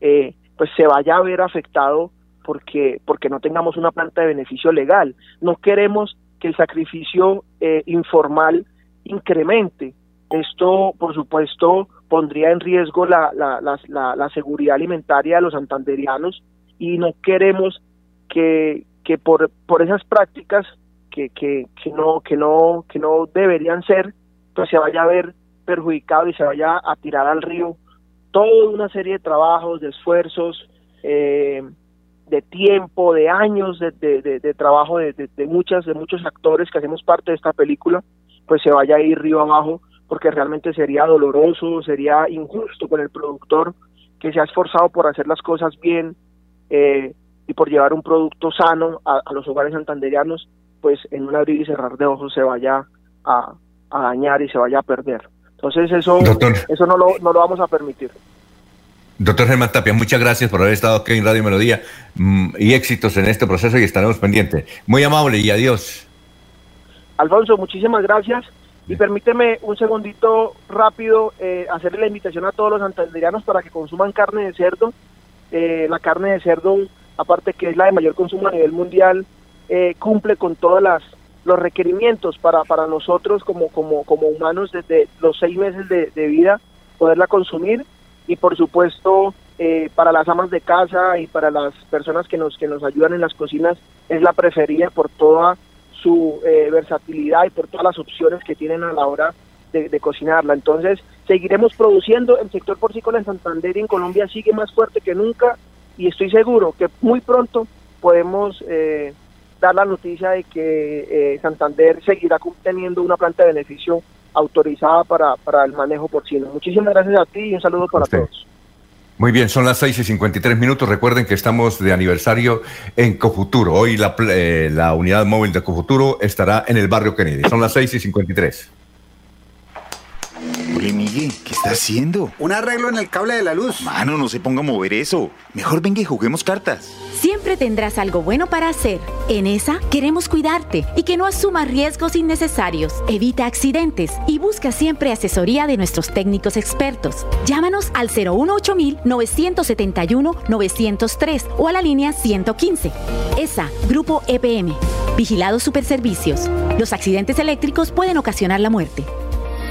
eh, pues se vaya a ver afectado porque, porque no tengamos una planta de beneficio legal. No queremos que el sacrificio informal incremente. Esto, por supuesto, pondría en riesgo la, la, la, la, seguridad alimentaria de los santanderianos y no queremos que, que por, por esas prácticas que, que, que, no, que, no, que no deberían ser, pues se vaya a ver perjudicado y se vaya a tirar al río toda una serie de trabajos, de esfuerzos, eh, de tiempo, de años de, de, de, trabajo de, de, muchas, de muchos actores que hacemos parte de esta película pues se vaya a ir río abajo, porque realmente sería doloroso, sería injusto con el productor que se ha esforzado por hacer las cosas bien eh, y por llevar un producto sano a, los hogares santanderianos, pues en un abrir y cerrar de ojos se vaya a, dañar y se vaya a perder. Entonces eso, eso no, lo, no lo vamos a permitir. Doctor Germán Tapia, muchas gracias por haber estado aquí en Radio Melodía mm, y éxitos en este proceso y estaremos pendientes. Muy amable y adiós. Alfonso, muchísimas gracias. Y permíteme un segundito rápido eh, hacerle la invitación a todos los santanderianos para que consuman carne de cerdo. Eh, la carne de cerdo, aparte que es la de mayor consumo a nivel mundial, eh, cumple con todos los requerimientos para, para nosotros como, como, como humanos desde los seis meses de, de vida poderla consumir y por supuesto para las amas de casa y para las personas que nos, que nos ayudan en las cocinas es la preferida por toda su eh, versatilidad y por todas las opciones que tienen a la hora de, cocinarla. Entonces, seguiremos produciendo. El sector porcícola en Santander y en Colombia sigue más fuerte que nunca y estoy seguro que muy pronto podemos eh, dar la noticia de que eh, Santander seguirá teniendo una planta de beneficio autorizada para, para el manejo porcino. Muchísimas gracias a ti y un saludo para todos. Muy bien, son las 6 y 53 minutos. Recuerden que estamos de aniversario en Cofuturo. Hoy la, eh, la unidad móvil de Cofuturo estará en el barrio Kennedy. Son las 6 y 53. Oye, Miguel, ¿qué está haciendo? Un arreglo en el cable de la luz. Mano, no se ponga a mover eso. Mejor venga y juguemos cartas. Siempre tendrás algo bueno para hacer. En esa queremos cuidarte y que no asumas riesgos innecesarios. Evita accidentes y busca siempre asesoría de nuestros técnicos expertos. Llámanos al 018 971 903 o a la línea 115. ESA, Grupo EPM. Vigilados Superservicios. Los accidentes eléctricos pueden ocasionar la muerte.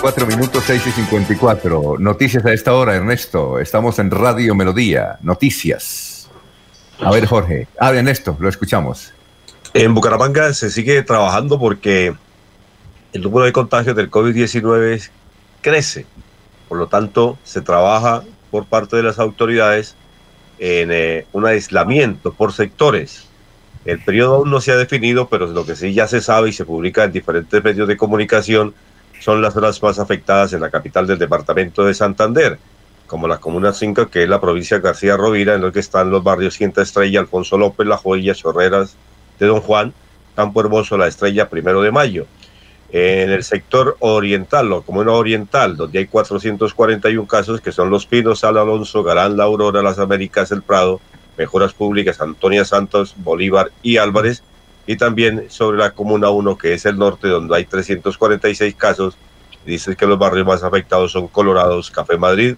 4 minutos 6 y 54. Noticias a esta hora, Ernesto. Estamos en Radio Melodía. Noticias. A ver, Jorge. Ah, Ernesto, lo escuchamos. En Bucaramanga se sigue trabajando porque el número de contagios del COVID-19 crece. Por lo tanto, se trabaja por parte de las autoridades en eh, un aislamiento por sectores. El periodo aún no se ha definido, pero lo que sí ya se sabe y se publica en diferentes medios de comunicación son las zonas más afectadas en la capital del departamento de Santander, como la Comuna 5, que es la provincia de García Rovira, en la que están los barrios Quinta Estrella, Alfonso López, La Joya, Chorreras de Don Juan, Campo Hermoso, La Estrella, Primero de Mayo. En el sector oriental, o Comuna Oriental, donde hay 441 casos, que son Los Pinos, Sal Alonso, Garán, La Aurora, Las Américas, El Prado, Mejoras Públicas, Antonia Santos, Bolívar y Álvarez, y también sobre la Comuna 1, que es el norte, donde hay 346 casos. Dice que los barrios más afectados son Colorados, Café Madrid,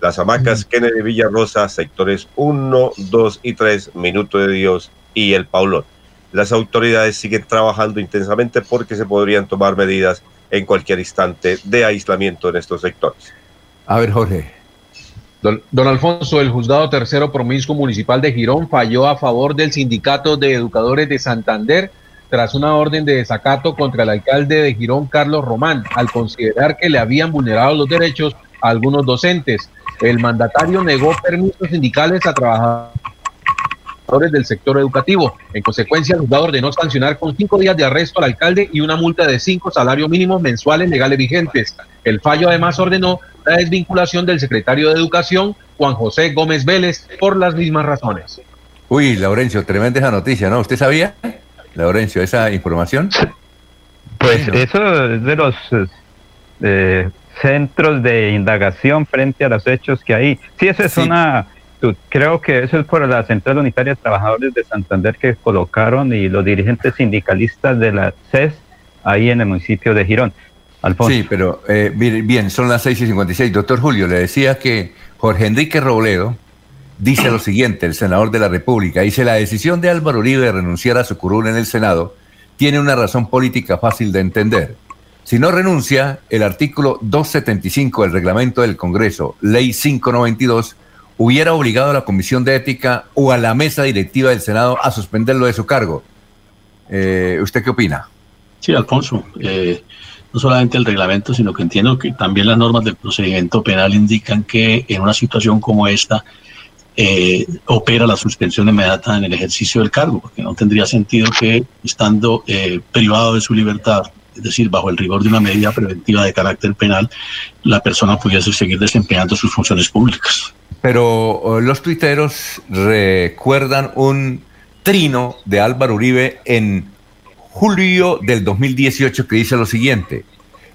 Las Hamacas, Kennedy Villarrosa, sectores 1, 2 y 3, Minuto de Dios y El Paulón. Las autoridades siguen trabajando intensamente porque se podrían tomar medidas en cualquier instante de aislamiento en estos sectores. A ver, Jorge. Don, Alfonso, el juzgado tercero promiscuo municipal de Girón falló a favor del sindicato de educadores de Santander tras una orden de desacato contra el alcalde de Girón, Carlos Román, al considerar que le habían vulnerado los derechos a algunos docentes. El mandatario negó permisos sindicales a trabajadores del sector educativo. En consecuencia, el juzgado ordenó sancionar con cinco días de arresto al alcalde y una multa de cinco salarios mínimos mensuales legales vigentes. El fallo además ordenó la desvinculación del secretario de Educación, Juan José Gómez Vélez, por las mismas razones. Uy, Laurencio, tremenda esa noticia, ¿no? ¿Usted sabía, Laurencio, esa información? Pues eso es de los eh, centros de indagación frente a los hechos que hay. Sí, eso es una creo que eso es por la Central Unitaria de Trabajadores de Santander que colocaron y los dirigentes sindicalistas de la CES ahí en el municipio de Girón. Alfonso. Sí, pero eh, bien, son las 6 y 56. Doctor Julio, le decía que Jorge Enrique Robledo dice lo siguiente, el senador de la República, dice la decisión de Álvaro Uribe de renunciar a su curul en el Senado tiene una razón política fácil de entender. Si no renuncia, el artículo 275 del reglamento del Congreso, ley 592, hubiera obligado a la Comisión de Ética o a la mesa directiva del Senado a suspenderlo de su cargo. Eh, ¿Usted qué opina? Sí, Alfonso. Eh, no solamente el reglamento, sino que entiendo que también las normas del procedimiento penal indican que en una situación como esta eh, opera la suspensión inmediata en el ejercicio del cargo, porque no tendría sentido que estando eh, privado de su libertad, es decir, bajo el rigor de una medida preventiva de carácter penal, la persona pudiese seguir desempeñando sus funciones públicas. Pero los tuiteros recuerdan un trino de Álvaro Uribe en julio del 2018 que dice lo siguiente,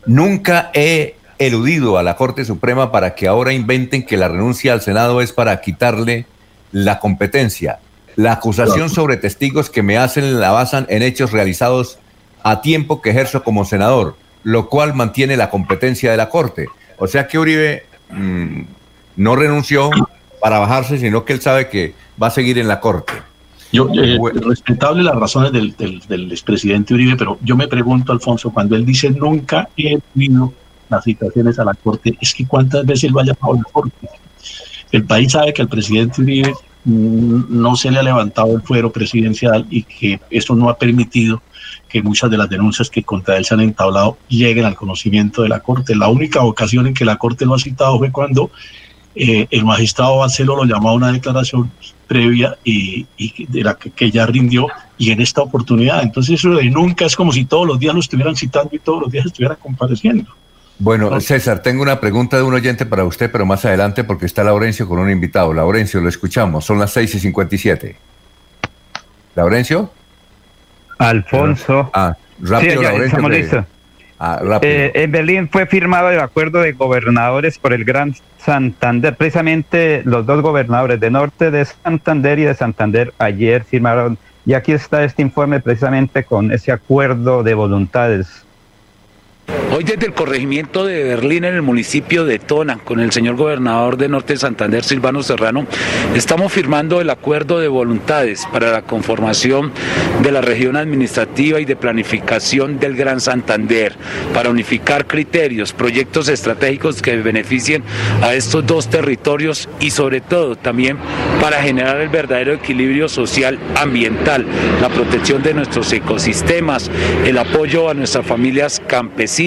nunca he eludido a la Corte Suprema para que ahora inventen que la renuncia al Senado es para quitarle la competencia. La acusación sobre testigos que me hacen la basan en hechos realizados a tiempo que ejerzo como senador, lo cual mantiene la competencia de la Corte. O sea que Uribe mm, no renunció para bajarse, sino que él sabe que va a seguir en la Corte. Yo, eh, respetable las razones del, del, expresidente Uribe, pero yo me pregunto, Alfonso, cuando él dice nunca he tenido las citaciones a la Corte, es que cuántas veces lo ha llamado a la Corte. El país sabe que al presidente Uribe mm, no se le ha levantado el fuero presidencial y que eso no ha permitido que muchas de las denuncias que contra él se han entablado lleguen al conocimiento de la Corte. La única ocasión en que la Corte lo ha citado fue cuando eh, el magistrado Barcelo lo llamó a una declaración previa y, de la que, ya rindió y en esta oportunidad. Entonces eso de nunca es como si todos los días lo estuvieran citando y todos los días estuviera compareciendo. Bueno, César, tengo una pregunta de un oyente para usted, pero más adelante porque está Laurencio con un invitado. Laurencio, lo escuchamos. Son las 6 y 57. ¿Laurencio? Alfonso. Ah, rápido, Laurencio. Ah, eh, en Berlín fue firmado el acuerdo de gobernadores por el Gran Santander. Precisamente los dos gobernadores de norte de Santander y de Santander ayer firmaron. Y aquí está este informe precisamente con ese acuerdo de voluntades Hoy desde el corregimiento de Berlín en el municipio de Tona, con el señor gobernador de Norte de Santander, Silvano Serrano, estamos firmando el acuerdo de voluntades para la conformación de la región administrativa y de planificación del Gran Santander, para unificar criterios, proyectos estratégicos que beneficien a estos dos territorios y sobre todo también para generar el verdadero equilibrio social ambiental, la protección de nuestros ecosistemas, el apoyo a nuestras familias campesinas,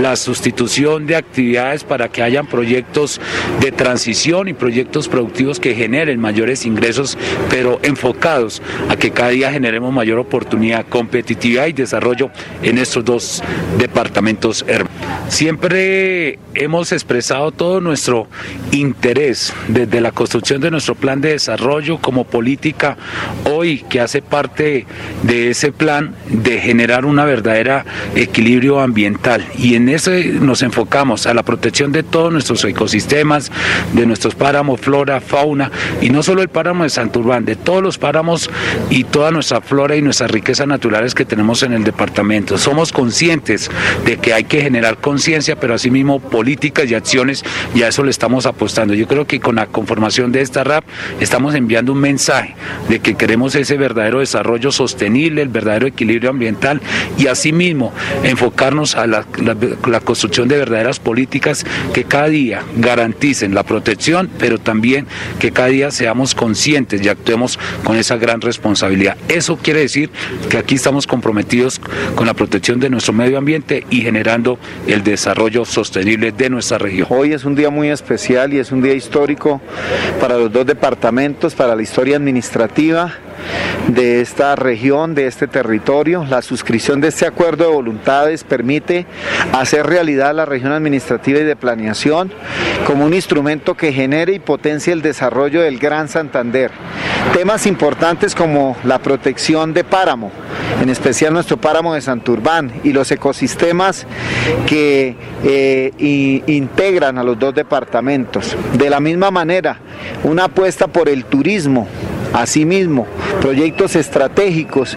la sustitución de actividades para que hayan proyectos de transición y proyectos productivos que generen mayores ingresos, pero enfocados a que cada día generemos mayor oportunidad, competitividad y desarrollo en estos dos departamentos Siempre hemos expresado todo nuestro interés desde la construcción de nuestro plan de desarrollo como política hoy que hace parte de ese plan de generar una verdadera equilibrio ambiental y en eso nos enfocamos a la protección de todos nuestros ecosistemas, de nuestros páramos, flora, fauna y no solo el páramo de Santurbán, de todos los páramos y toda nuestra flora y nuestras riquezas naturales que tenemos en el departamento. Somos conscientes de que hay que generar conciencia, pero asimismo políticas y acciones y a eso le estamos apostando. Yo creo que con la conformación de esta RAP estamos enviando un mensaje de que queremos ese verdadero desarrollo sostenible, el verdadero equilibrio ambiental y asimismo enfocarnos a la, construcción de verdaderas políticas que cada día garanticen la protección, pero también que cada día seamos conscientes y actuemos con esa gran responsabilidad. Eso quiere decir que aquí estamos comprometidos con la protección de nuestro medio ambiente y generando el desarrollo sostenible de nuestra región. Hoy es un día muy especial y es un día histórico para los dos departamentos, para la historia administrativa de esta región, de este territorio. La suscripción de este acuerdo de voluntades permite hacer realidad la región administrativa y de planeación como un instrumento que genere y potencie el desarrollo del Gran Santander. Temas importantes como la protección de páramo, en especial nuestro páramo de Santurbán y los ecosistemas que eh, integran a los dos departamentos. De la misma manera, una apuesta por el turismo Asimismo, proyectos estratégicos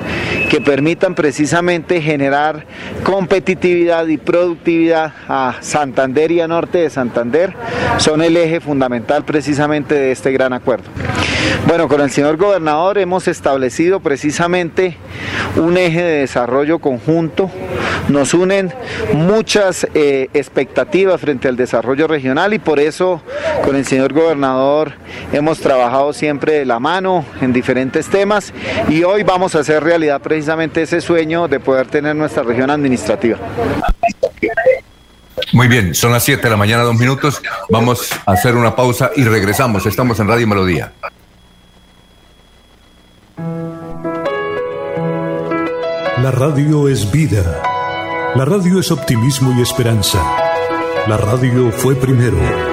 que permitan precisamente generar competitividad y productividad a Santander y a Norte de Santander son el eje fundamental precisamente de este gran acuerdo. Bueno, con el señor gobernador hemos establecido precisamente un eje de desarrollo conjunto. Nos unen muchas eh, expectativas frente al desarrollo regional y por eso con el señor gobernador hemos trabajado siempre de la mano en diferentes temas y hoy vamos a hacer realidad precisamente ese sueño de poder tener nuestra región administrativa. Muy bien, son las 7 de la mañana, dos minutos. Vamos a hacer una pausa y regresamos. Estamos en Radio Melodía. La radio es vida. La radio es optimismo y esperanza. La radio fue primero.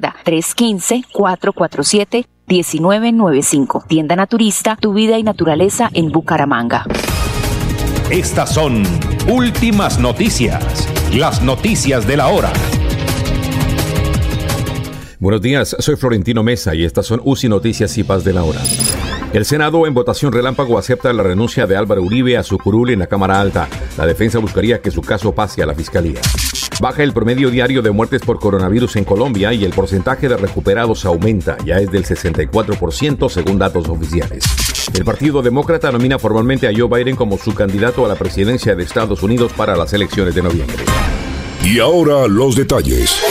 315-447-1995. Tienda Naturista, tu vida y naturaleza en Bucaramanga. Estas son últimas noticias, las noticias de la hora. Buenos días, soy Florentino Mesa y estas son UCI Noticias y Paz de la Hora. El Senado en votación relámpago acepta la renuncia de Álvaro Uribe a su curul en la Cámara Alta. La defensa buscaría que su caso pase a la Fiscalía. Baja el promedio diario de muertes por coronavirus en Colombia y el porcentaje de recuperados aumenta, ya es del 64% según datos oficiales. El Partido Demócrata nomina formalmente a Joe Biden como su candidato a la presidencia de Estados Unidos para las elecciones de noviembre. Y ahora los detalles.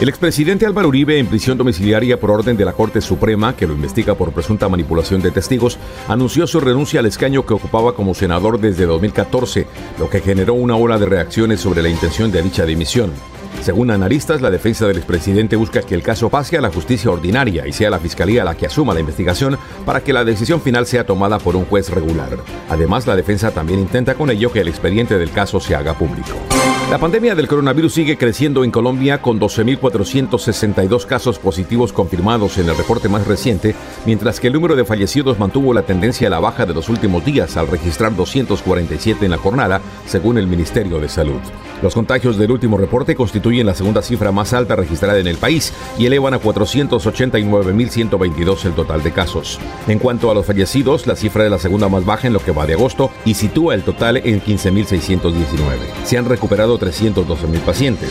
El expresidente Álvaro Uribe, en prisión domiciliaria por orden de la Corte Suprema, que lo investiga por presunta manipulación de testigos, anunció su renuncia al escaño que ocupaba como senador desde 2014, lo que generó una ola de reacciones sobre la intención de dicha dimisión. Según analistas, la defensa del expresidente busca que el caso pase a la justicia ordinaria y sea la fiscalía la que asuma la investigación para que la decisión final sea tomada por un juez regular. Además, la defensa también intenta con ello que el expediente del caso se haga público. La pandemia del coronavirus sigue creciendo en Colombia con 12.462 casos positivos confirmados en el reporte más reciente, mientras que el número de fallecidos mantuvo la tendencia a la baja de los últimos días al registrar 247 en la jornada, según el Ministerio de Salud. Los contagios del último reporte constituyen la segunda cifra más alta registrada en el país y elevan a 489.122 el total de casos. En cuanto a los fallecidos, la cifra es la segunda más baja en lo que va de agosto y sitúa el total en 15.619. Se han recuperado 312 mil pacientes.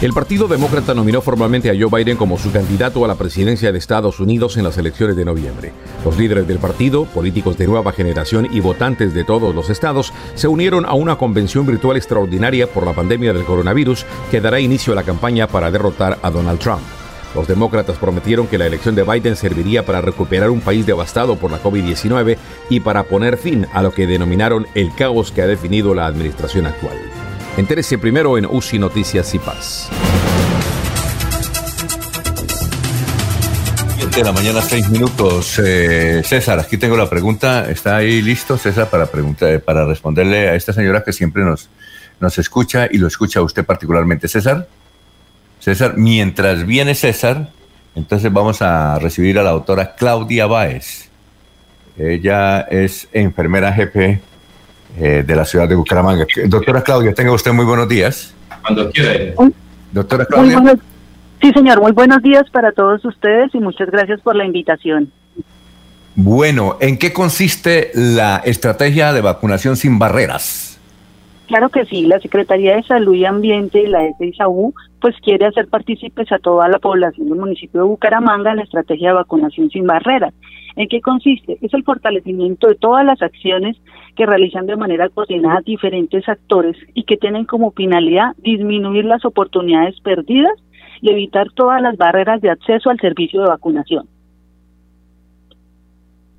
El Partido Demócrata nominó formalmente a Joe Biden como su candidato a la presidencia de Estados Unidos en las elecciones de noviembre. Los líderes del partido, políticos de nueva generación y votantes de todos los estados se unieron a una convención virtual extraordinaria por la pandemia del coronavirus que dará inicio a la campaña para derrotar a Donald Trump. Los demócratas prometieron que la elección de Biden serviría para recuperar un país devastado por la COVID-19 y para poner fin a lo que denominaron el caos que ha definido la administración actual. Entérese primero en UCI Noticias y Paz. 7 de la mañana, 6 minutos. Eh, César, aquí tengo la pregunta. ¿Está ahí listo, César, para, preguntar, para responderle a esta señora que siempre nos, nos escucha y lo escucha usted particularmente? César. César, mientras viene César, entonces vamos a recibir a la doctora Claudia Báez. Ella es enfermera jefe eh, de la ciudad de Bucaramanga. Doctora Claudia, tenga usted muy buenos días. Cuando quiera. Doctora Claudia. Sí, señor, muy buenos días para todos ustedes y muchas gracias por la invitación. Bueno, ¿en qué consiste la estrategia de vacunación sin barreras? Claro que sí, la Secretaría de Salud y Ambiente y la SISAU pues quiere hacer partícipes a toda la población del municipio de Bucaramanga en la estrategia de vacunación sin barreras. ¿En qué consiste? Es el fortalecimiento de todas las acciones que realizan de manera coordinada diferentes actores y que tienen como finalidad disminuir las oportunidades perdidas y evitar todas las barreras de acceso al servicio de vacunación.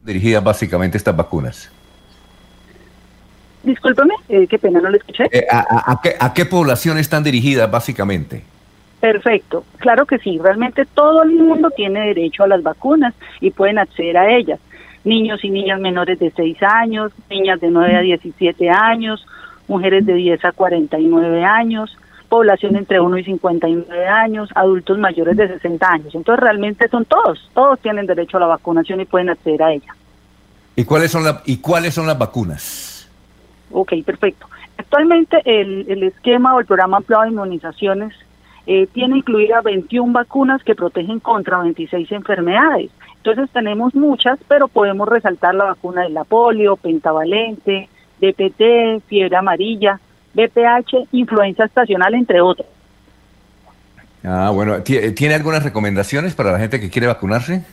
Dirigidas básicamente estas vacunas. Discúlpeme, eh, qué pena, no lo escuché. Eh, a, qué, ¿A qué población están dirigidas básicamente? Perfecto, claro que sí, realmente todo el mundo tiene derecho a las vacunas y pueden acceder a ellas. Niños y niñas menores de 6 años, niñas de 9 a 17 años, mujeres de 10 a 49 años, población entre 1 y 59 años, adultos mayores de 60 años. Entonces realmente son todos, todos tienen derecho a la vacunación y pueden acceder a ella. ¿Y cuáles son, la, y cuáles son las vacunas? Ok, perfecto. Actualmente el, el esquema o el programa ampliado de inmunizaciones eh, tiene incluida 21 vacunas que protegen contra 26 enfermedades. Entonces tenemos muchas, pero podemos resaltar la vacuna de la polio, pentavalente, DPT, fiebre amarilla, BPH, influenza estacional, entre otros. Ah, bueno, ¿tiene algunas recomendaciones para la gente que quiere vacunarse?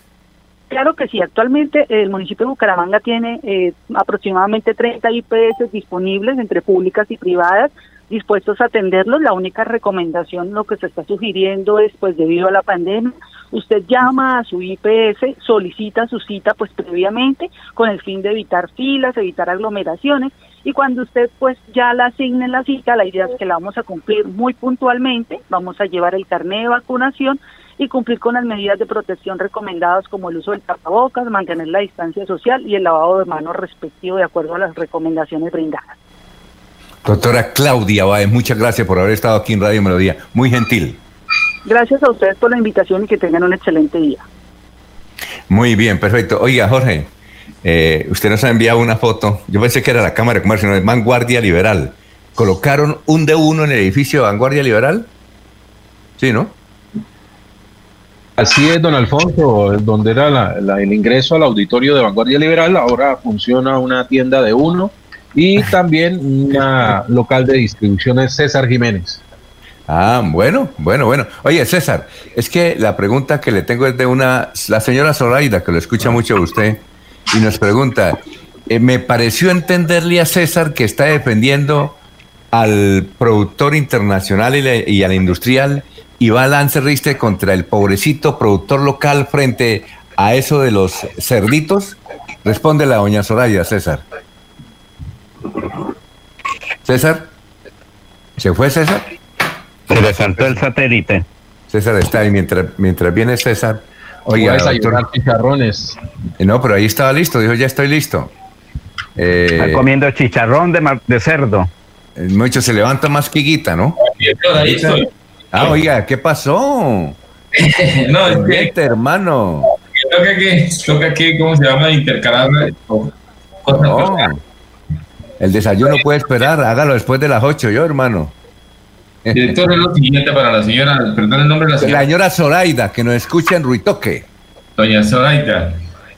Claro que sí, actualmente el municipio de Bucaramanga tiene eh, aproximadamente 30 IPS disponibles entre públicas y privadas dispuestos a atenderlos. La única recomendación, lo que se está sugiriendo es, pues debido a la pandemia, usted llama a su IPS, solicita su cita pues previamente con el fin de evitar filas, evitar aglomeraciones y cuando usted pues ya la asigne la cita, la idea es que la vamos a cumplir muy puntualmente, vamos a llevar el carnet de vacunación y cumplir con las medidas de protección recomendadas como el uso del tapabocas, mantener la distancia social y el lavado de manos respectivo de acuerdo a las recomendaciones brindadas. Doctora Claudia Báez, muchas gracias por haber estado aquí en Radio Melodía. Muy gentil. Gracias a ustedes por la invitación y que tengan un excelente día. Muy bien, perfecto. Oiga, Jorge, eh, usted nos ha enviado una foto. Yo pensé que era la Cámara de Comercio, no es Vanguardia Liberal. ¿Colocaron un de uno en el edificio de Vanguardia Liberal? Sí, ¿no? Así es, don Alfonso, donde era el ingreso al auditorio de Vanguardia Liberal, ahora funciona una tienda de uno y también una local de distribución es César Jiménez. Ah, bueno, bueno, bueno. Oye, César, es que la pregunta que le tengo es de una, la señora Zoraida, que lo escucha mucho usted, y nos pregunta, eh, me pareció entenderle a César que está defendiendo al productor internacional y, al industrial y va a lanzar contra el pobrecito productor local frente a eso de los cerditos. Responde la doña Zoraida, César. César. ¿Se fue César? Se le saltó el satélite. César está ahí mientras, mientras viene César. Oiga, doctor, chicharrones. Eh, no, pero ahí estaba listo, dijo, ya estoy listo. Eh, está comiendo chicharrón de, de cerdo. Mucho se levanta más quiguita, ¿no? Ah, oiga, ¿qué pasó? *laughs* no, es que, hermano. Toca que, toca que, ¿cómo se llama? Intercalar cosas. El desayuno puede esperar, hágalo después de las 8, yo, hermano. Director, es lo siguiente para la señora, perdón el nombre de la señora. La señora Zoraida, que nos escucha en Ruitoque. Doña Zoraida,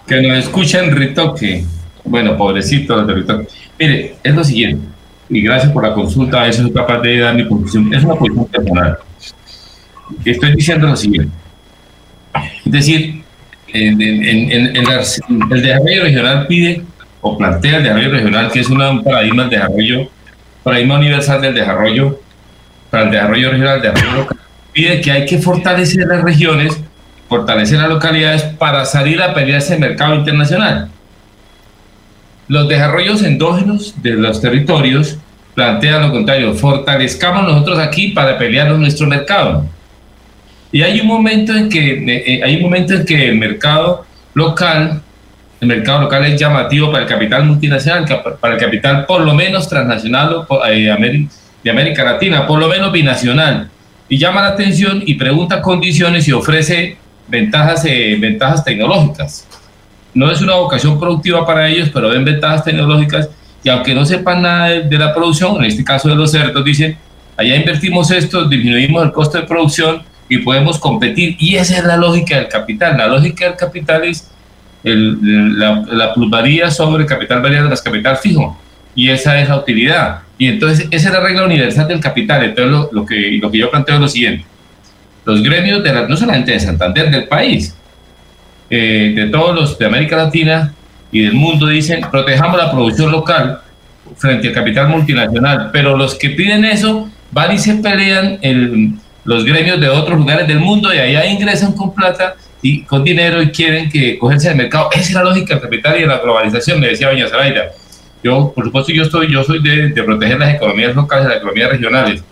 que nos escucha en Ruitoque. Bueno, pobrecito de Ruitoque. Mire, es lo siguiente, y gracias por la consulta, eso es capaz de dar mi posición, es una posición personal. Estoy diciendo lo siguiente, es decir, en, en, en, el desarrollo regional pide o plantea el desarrollo regional, que es un paradigma del desarrollo, paradigma universal del desarrollo, para el desarrollo regional, desarrollo local, pide que hay que fortalecer las regiones, fortalecer las localidades para salir a pelear ese mercado internacional. Los desarrollos endógenos de los territorios plantean lo contrario, fortalezcamos nosotros aquí para pelear nuestro mercado. Y hay un momento en que, eh, eh, hay un momento en que el mercado local, el mercado local es llamativo para el capital multinacional, para el capital por lo menos transnacional eh, de América Latina, por lo menos binacional. Y llama la atención y pregunta condiciones y ofrece ventajas, ventajas tecnológicas. No es una vocación productiva para ellos, pero ven ventajas tecnológicas y aunque no sepan nada de, la producción, en este caso de los cerdos, dicen, allá invertimos esto, disminuimos el costo de producción y podemos competir. Y esa es la lógica del capital. La lógica del capital es la, la, plusvalía sobre el capital variable más capital fijo. Y esa es la utilidad. Y entonces esa es la regla universal del capital. Entonces lo, que, lo que yo planteo es lo siguiente. Los gremios, de no solamente de Santander, del país, eh, de todos los de América Latina, y del mundo dicen protejamos la producción local frente al capital multinacional, pero los que piden eso van y se pelean en los gremios de otros lugares del mundo y allá ingresan con plata y con dinero y quieren que cogerse del mercado. Esa es la lógica del capital y de la globalización, me decía doña Zaraida. Yo, por supuesto, yo estoy, yo soy de, proteger las economías locales, las economías regionales,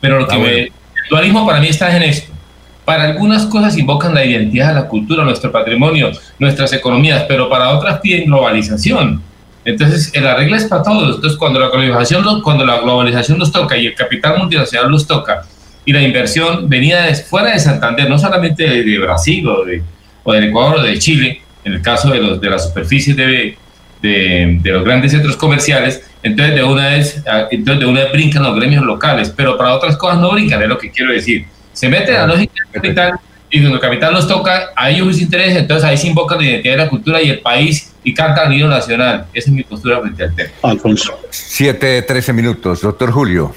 pero lo que ah, me, el dualismo para mí está en esto para algunas cosas invocan la identidad, la cultura, nuestro patrimonio, nuestras economías, pero para otras piden globalización. Entonces, la regla es para todos. Entonces, cuando la globalización, cuando la globalización nos toca y el capital multinacional nos toca, y la inversión venía de fuera de Santander, no solamente de, Brasil o, de, o del Ecuador o de Chile, en el caso de, los, de las superficies de, de, de, los grandes centros comerciales, entonces de una vez, entonces de una vez brincan los gremios locales, pero para otras cosas no brincan, es lo que quiero decir. Se mete la lógica del capital y cuando el capital nos toca, a ellos les interesa, entonces ahí se invoca la identidad de la cultura y el país y canta el himno nacional. Esa es mi postura frente al tema. Alfonso. Siete, trece minutos. Doctor Julio.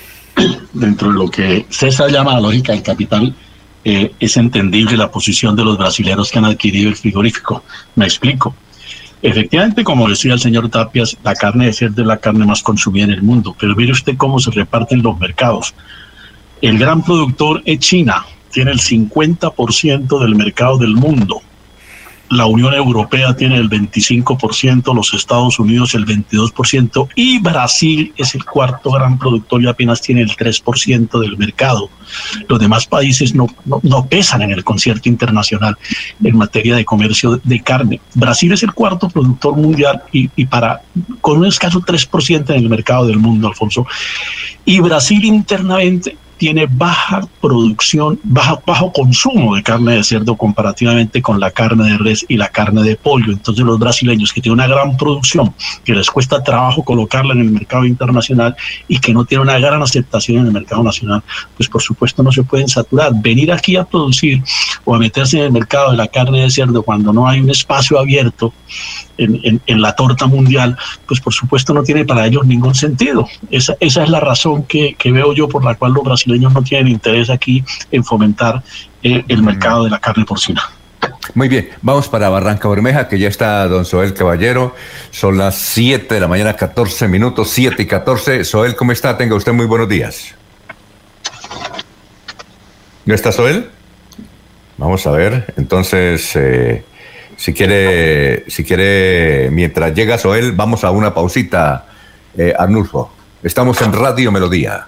Dentro de lo que César llama la lógica del capital, eh, es entendible la posición de los brasileños que han adquirido el frigorífico. Me explico. Efectivamente, como decía el señor Tapias, la carne de cerdo es la carne más consumida en el mundo, pero mire usted cómo se reparten los mercados. El gran productor es China, tiene el 50% del mercado del mundo. La Unión Europea tiene el 25%, los Estados Unidos el 22% y Brasil es el cuarto gran productor y apenas tiene el 3% del mercado. Los demás países no, no, pesan en el concierto internacional en materia de comercio de carne. Brasil es el cuarto productor mundial y, y para con un escaso 3% en el mercado del mundo, Alfonso. Y Brasil internamente tiene baja producción, baja, bajo consumo de carne de cerdo comparativamente con la carne de res y la carne de pollo. Entonces los brasileños que tienen una gran producción, que les cuesta trabajo colocarla en el mercado internacional y que no tienen una gran aceptación en el mercado nacional, pues por supuesto no se pueden saturar. Venir aquí a producir o a meterse en el mercado de la carne de cerdo cuando no hay un espacio abierto en, en, la torta mundial, pues por supuesto no tiene para ellos ningún sentido. Esa, esa es la razón que, que veo yo por la cual los brasileños brasileños no tienen interés aquí en fomentar eh, el mercado de la carne porcina. Muy bien, vamos para Barranca Bermeja, que ya está don Soel Caballero. Son las 7 de la mañana, 14 minutos, 7 y 14. Soel, ¿cómo está? Tenga usted muy buenos días. ¿No está Soel? Vamos a ver, entonces, eh, si quiere, si quiere, mientras llega Soel, vamos a una pausita, eh, Arnulfo. Estamos en Radio Melodía.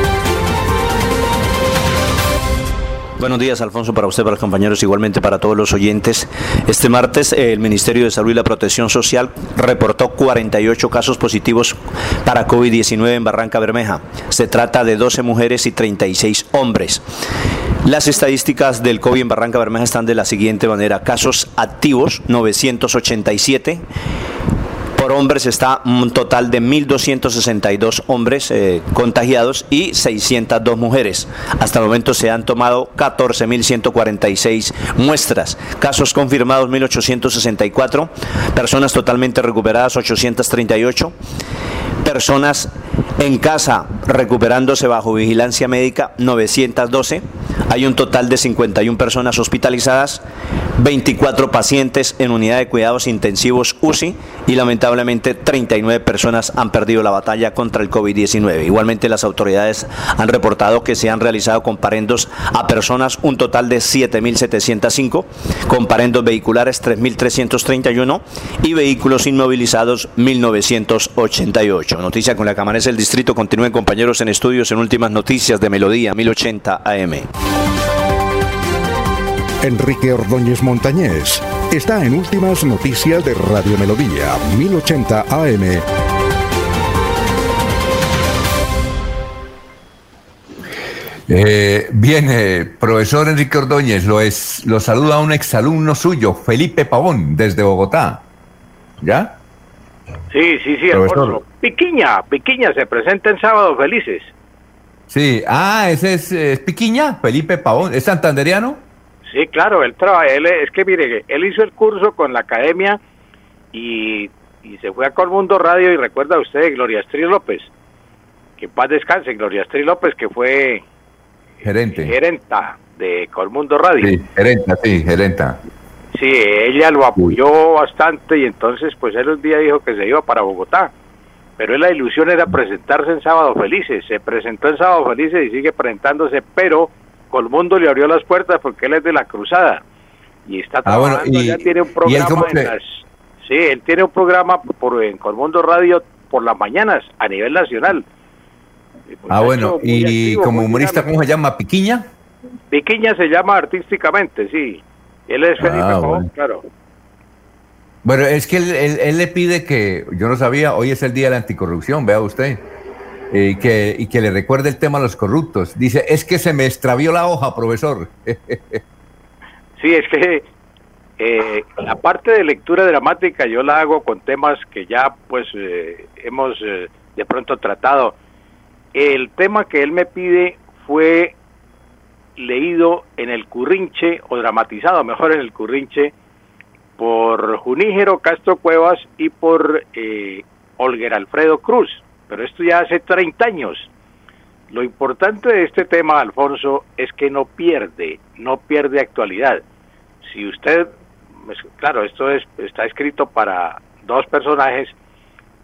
Buenos días, Alfonso, para usted, para los compañeros, igualmente para todos los oyentes. Este martes, el Ministerio de Salud y la Protección Social reportó 48 casos positivos para COVID-19 en Barranca Bermeja. Se trata de 12 mujeres y 36 hombres. Las estadísticas del COVID en Barranca Bermeja están de la siguiente manera. Casos activos, 987 Por hombres está un total de 1.262 hombres eh, contagiados y 602 mujeres. Hasta el momento se han tomado 14.146 muestras. Casos confirmados 1.864. Personas totalmente recuperadas 838 personas en casa recuperándose bajo vigilancia médica 912. Hay un total de 51 personas hospitalizadas, 24 pacientes en unidad de cuidados intensivos UCI y lamentablemente 39 personas han perdido la batalla contra el COVID-19. Igualmente las autoridades han reportado que se han realizado comparendos a personas un total de 7.705, comparendos vehiculares 3.331 y vehículos inmovilizados 1.988. Noticia con la que amanece el distrito. Continúen compañeros en estudios en últimas noticias de Melodía 1080 AM. Enrique Ordóñez Montañés está en últimas noticias de Radio Melodía 1080 AM. Eh, bien, eh, profesor Enrique Ordóñez, lo, es, lo saluda un exalumno suyo, Felipe Pavón, desde Bogotá. ¿Ya? Sí, sí, sí, Alfonso. Piquiña, Piquiña se presenta en Sábado Felices. Sí, ah, ese es, Piquiña, Felipe Pavón, ¿es santanderiano? Sí, claro, él trabaja, él es que mire, él hizo el curso con la academia y, se fue a Colmundo Radio y recuerda usted Gloria Estri López, que paz descanse, Gloria Estri López que fue gerente. gerenta de Colmundo Radio. Sí, gerenta, sí, gerenta. Sí, ella lo apoyó bastante y entonces pues él un día dijo que se iba para Bogotá. Pero la ilusión era presentarse en Sábado Felices. Se presentó en Sábado Felices y sigue presentándose, pero Colmundo le abrió las puertas porque él es de la Cruzada. Y está ah, trabajando, ya tiene un programa Sí, él tiene un programa por, en Colmundo Radio por las mañanas a nivel nacional. Ah, bueno, y como humorista, ¿cómo se llama? ¿Piquiña? Piquiña se llama artísticamente, sí. Él es Felipe ah, bueno. claro. Bueno, es que él, le pide que, yo no sabía, hoy es el día de la anticorrupción, vea usted, y, que, y que le recuerde el tema a los corruptos. Dice, es que se me extravió la hoja, profesor. *laughs* sí, es que eh, la parte de lectura dramática yo la hago con temas que ya pues eh, hemos eh, de pronto tratado. El tema que él me pide fue leído en el Currinche, o dramatizado mejor en el Currinche, por Junígero Castro Cuevas y por eh, Olger Alfredo Cruz. Pero esto ya hace 30 años. Lo importante de este tema, Alfonso, es que no pierde, no pierde actualidad. Si usted, pues, claro, esto es, está escrito para dos personajes,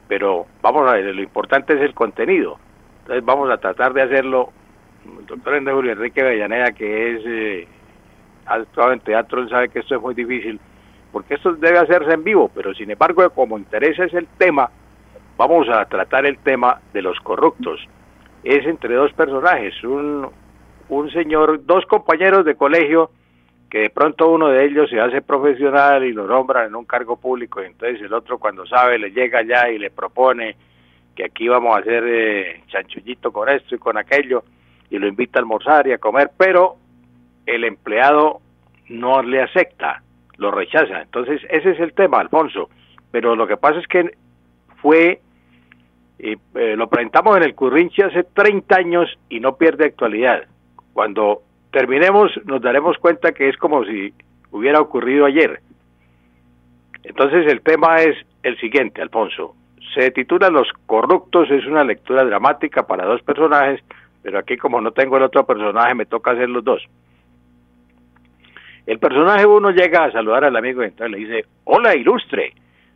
pero vamos a ver, lo importante es el contenido. Entonces vamos a tratar de hacerlo el doctor Enrique Bellaneda, que es eh, actuado en teatro, él sabe que esto es muy difícil, porque esto debe hacerse en vivo, pero sin embargo, como interesa es el tema, vamos a tratar el tema de los corruptos. Es entre dos personajes, un, un señor, dos compañeros de colegio, que de pronto uno de ellos se hace profesional y lo nombra en un cargo público, y entonces el otro cuando sabe le llega allá y le propone que aquí vamos a hacer eh, chanchullito con esto y con aquello, y lo invita a almorzar y a comer, pero el empleado no le acepta, lo rechaza. Entonces, ese es el tema, Alfonso. Pero lo que pasa es que fue, eh, lo presentamos en el Currinche hace 30 años y no pierde actualidad. Cuando terminemos nos daremos cuenta que es como si hubiera ocurrido ayer. Entonces el tema es el siguiente, Alfonso. Se titula Los corruptos, es una lectura dramática para dos personajes pero aquí como no tengo el otro personaje me toca hacer los dos. El personaje uno llega a saludar al amigo y entonces le dice, hola ilustre,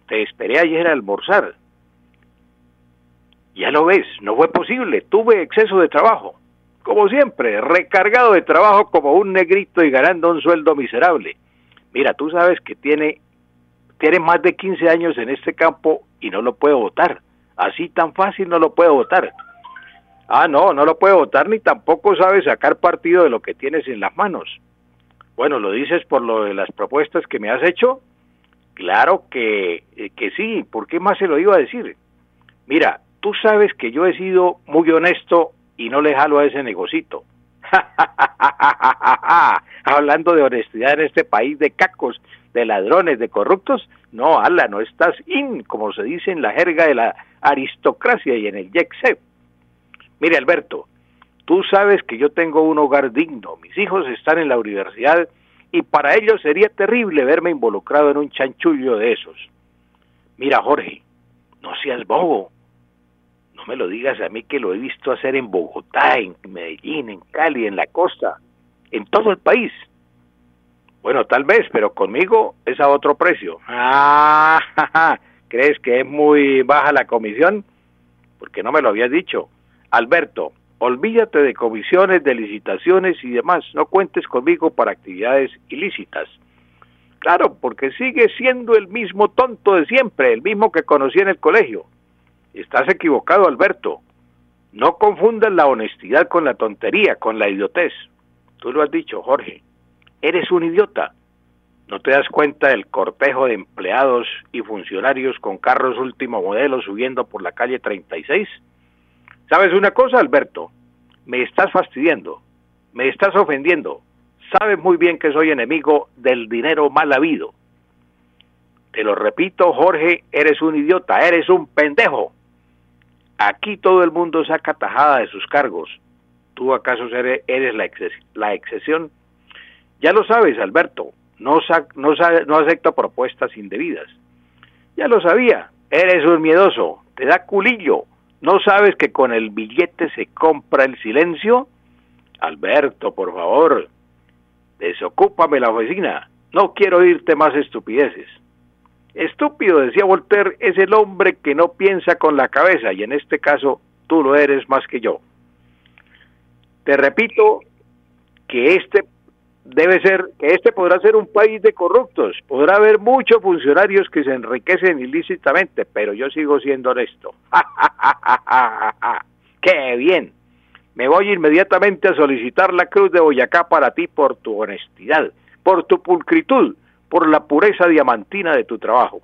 te esperé ayer a almorzar. Ya lo ves, no fue posible, tuve exceso de trabajo. Como siempre, recargado de trabajo como un negrito y ganando un sueldo miserable. Mira, tú sabes que tiene, tiene más de 15 años en este campo y no lo puedo votar. Así tan fácil no lo puedo votar. Ah, no, no lo puede votar ni tampoco sabe sacar partido de lo que tienes en las manos. Bueno, ¿lo dices por lo de las propuestas que me has hecho? Claro que, eh, que sí, ¿por qué más se lo iba a decir? Mira, tú sabes que yo he sido muy honesto y no le jalo a ese negocito. *laughs* Hablando de honestidad en este país de cacos, de ladrones, de corruptos. No, ala, no estás in, como se dice en la jerga de la aristocracia y en el jet Mire, Alberto, tú sabes que yo tengo un hogar digno, mis hijos están en la universidad y para ellos sería terrible verme involucrado en un chanchullo de esos. Mira, Jorge, no seas bobo. No me lo digas a mí que lo he visto hacer en Bogotá, en Medellín, en Cali, en la costa, en todo el país. Bueno, tal vez, pero conmigo es a otro precio. *laughs* Ah, ¿crees que es muy baja la comisión? Porque no me lo habías dicho. Alberto, olvídate de comisiones, de licitaciones y demás. No cuentes conmigo para actividades ilícitas. Claro, porque sigue siendo el mismo tonto de siempre, el mismo que conocí en el colegio. Estás equivocado, Alberto. No confundas la honestidad con la tontería, con la idiotez. Tú lo has dicho, Jorge. Eres un idiota. ¿No te das cuenta del cortejo de empleados y funcionarios con carros último modelo subiendo por la calle 36? ¿Sabes una cosa, Alberto? Me estás fastidiando, me estás ofendiendo. Sabes muy bien que soy enemigo del dinero mal habido. Te lo repito, Jorge, eres un idiota, eres un pendejo. Aquí todo el mundo saca tajada de sus cargos. ¿Tú acaso eres, la, la excepción? Ya lo sabes, Alberto, no, no, no acepto propuestas indebidas. Ya lo sabía, eres un miedoso, te da culillo, ¿No sabes que con el billete se compra el silencio? Alberto, por favor, desocúpame la oficina. No quiero oírte más estupideces. Estúpido, decía Voltaire, es el hombre que no piensa con la cabeza y en este caso tú lo eres más que yo. Te repito que este debe ser, que este podrá ser un país de corruptos, podrá haber muchos funcionarios que se enriquecen ilícitamente, pero yo sigo siendo honesto. *laughs* ¡Qué bien! Me voy inmediatamente a solicitar la cruz de Boyacá para ti por tu honestidad, por tu pulcritud, por la pureza diamantina de tu trabajo.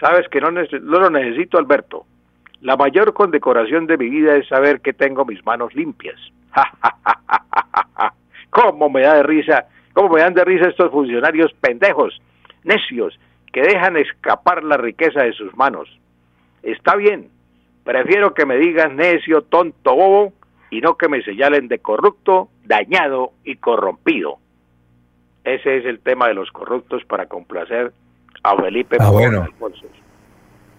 Sabes que no, no lo necesito, Alberto. La mayor condecoración de mi vida es saber que tengo mis manos limpias. *laughs* ¿Cómo me da de risa? ¿Cómo me dan de risa estos funcionarios pendejos, necios, que dejan escapar la riqueza de sus manos? Está bien, prefiero que me digan necio, tonto, bobo, y no que me señalen de corrupto, dañado y corrompido. Ese es el tema de los corruptos para complacer a Felipe ah, bueno.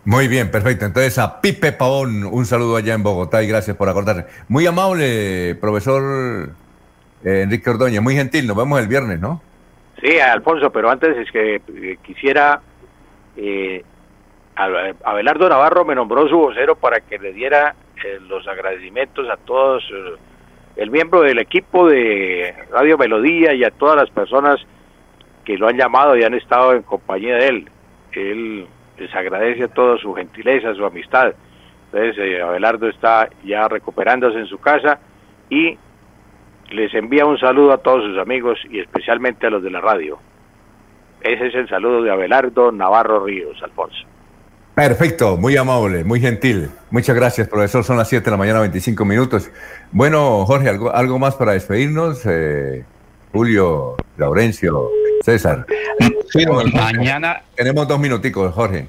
Muy bien, perfecto. Entonces a Pipe Pavón, un saludo allá en Bogotá y gracias por acordar. Muy amable, profesor eh, Enrique Ordóñez, muy gentil, nos vemos el viernes, ¿no? Sí, Alfonso, pero antes es que eh, quisiera, eh, Abelardo Navarro me nombró su vocero para que le diera eh, los agradecimientos a todos, el miembro del equipo de Radio Melodía y a todas las personas que lo han llamado y han estado en compañía de él. Él les agradece a su gentileza, su amistad. Entonces, Abelardo está ya recuperándose en su casa y les envía un saludo a todos sus amigos y especialmente a los de la radio. Ese es el saludo de Abelardo Navarro Ríos, Alfonso. Perfecto, muy amable, muy gentil. Muchas gracias, profesor. Son las 7 de la mañana, 25 minutos. Bueno, Jorge, ¿algo, algo más para despedirnos? Eh, Julio, Laurencio, César. Sí, mañana. Tenemos dos minuticos, Jorge.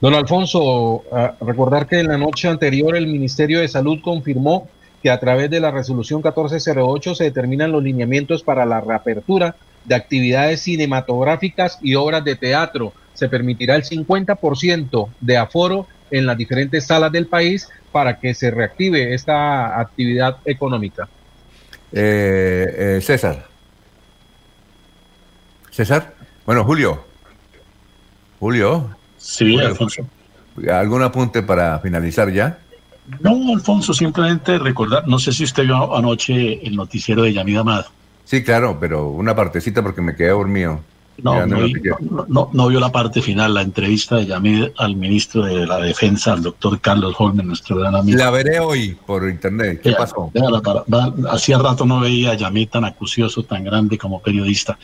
Don Alfonso, recordar que en la noche anterior el Ministerio de Salud confirmó que a través de la resolución 1408 se determinan los lineamientos para la reapertura de actividades cinematográficas y obras de teatro. Se permitirá el 50% de aforo en las diferentes salas del país para que se reactive esta actividad económica. Eh, eh, César. César. Bueno, Julio. Julio. Sí, Alfonso. ¿Algún apunte para finalizar ya? No, Alfonso, simplemente recordar, no sé si usted vio anoche el noticiero de Yamida Amado. Sí, claro, pero una partecita porque me quedé dormido. No, no, vio la parte final, la entrevista de Yamid al ministro de la Defensa, al doctor Carlos Holmes, nuestro gran amigo. La veré hoy por internet. ¿Qué pasó? hacía rato no veía a Yamid tan acucioso, tan grande como periodista,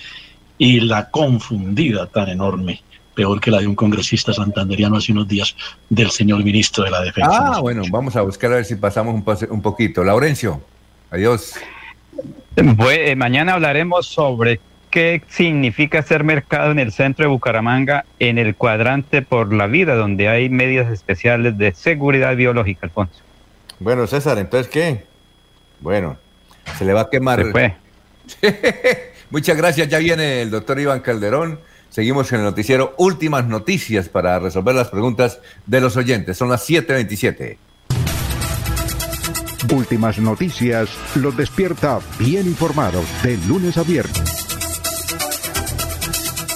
y la confundida tan enorme peor que la de un congresista santanderiano hace unos días del señor ministro de la Defensa. Ah, bueno, vamos a buscar a ver si pasamos un, un poquito. Laurencio, adiós. Pues, mañana hablaremos sobre qué significa ser mercado en el centro de Bucaramanga, en el cuadrante por la vida, donde hay medidas especiales de seguridad biológica, Alfonso. Bueno, César, entonces, ¿qué? Bueno, se le va a quemar. Se fue. *laughs* Muchas gracias, ya viene el doctor Iván Calderón. Seguimos en el noticiero Últimas Noticias para resolver las preguntas de los oyentes. Son las 7.27. Últimas Noticias los despierta bien informados de lunes a viernes.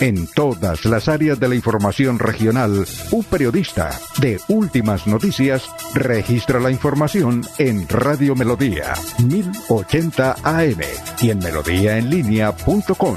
En todas las áreas de la información regional, un periodista de Últimas Noticias registra la información en Radio Melodía 1080 AM y en melodíaenlínea.com.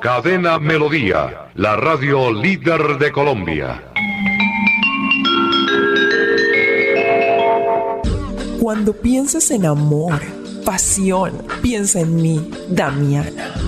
Cadena Melodía, la radio líder de Colombia. Cuando pienses en amor, pasión, piensa en mí, Damiana.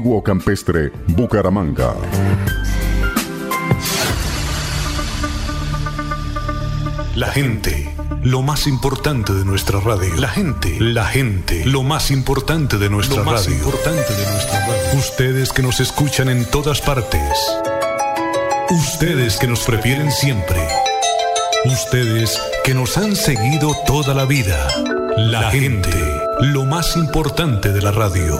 Campestre, Bucaramanga. La gente, lo más importante de nuestra radio. La gente, la gente, lo más importante de nuestra Lo más radio. importante de nuestra radio. Ustedes que nos escuchan en todas partes. Ustedes que nos prefieren siempre. Ustedes que nos han seguido toda la vida. La gente, lo más importante de la radio.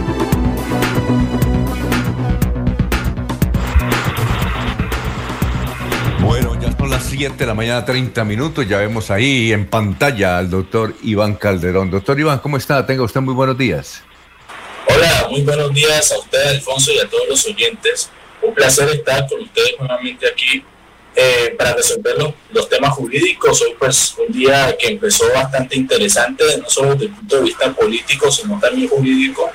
7 de la mañana, 30 minutos. Ya vemos ahí en pantalla al doctor Iván Calderón. Doctor Iván, ¿cómo está? Tenga usted muy buenos días. Hola, muy buenos días a usted, Alfonso, y a todos los oyentes. Un placer estar con ustedes nuevamente aquí eh, para resolver los, los temas jurídicos. Hoy, pues, un día que empezó bastante interesante, no solo desde el punto de vista político, sino también jurídico,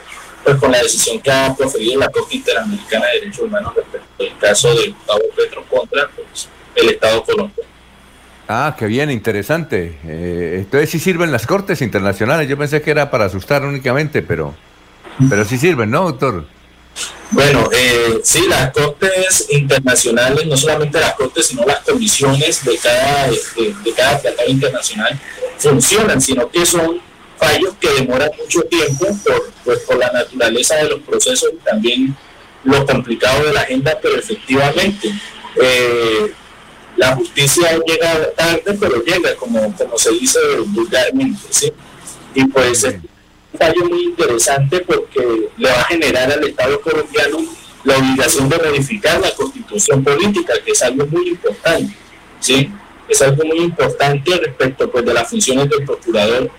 pues con la decisión que ha proferido la Corte Interamericana de Derechos Humanos respecto al caso de Gustavo Petro contra pues, el Estado colombiano. Ah, qué bien, interesante. Eh, entonces sí sirven las cortes internacionales. Yo pensé que era para asustar únicamente, pero, pero sí sirven, ¿no, doctor? Bueno, eh, sí, las cortes internacionales, no solamente las cortes, sino las comisiones de cada, de, de cada tratado internacional funcionan, sino que son fallos que demoran mucho tiempo por, pues, por la naturaleza de los procesos y también lo complicado de la agenda, pero efectivamente eh, la justicia llega tarde, pero llega, como, como se dice vulgarmente, ¿sí? Y pues es un fallo muy interesante porque le va a generar al Estado colombiano la obligación de modificar la constitución política, que es algo muy importante, ¿sí? Es algo muy importante respecto pues, de las funciones del procurador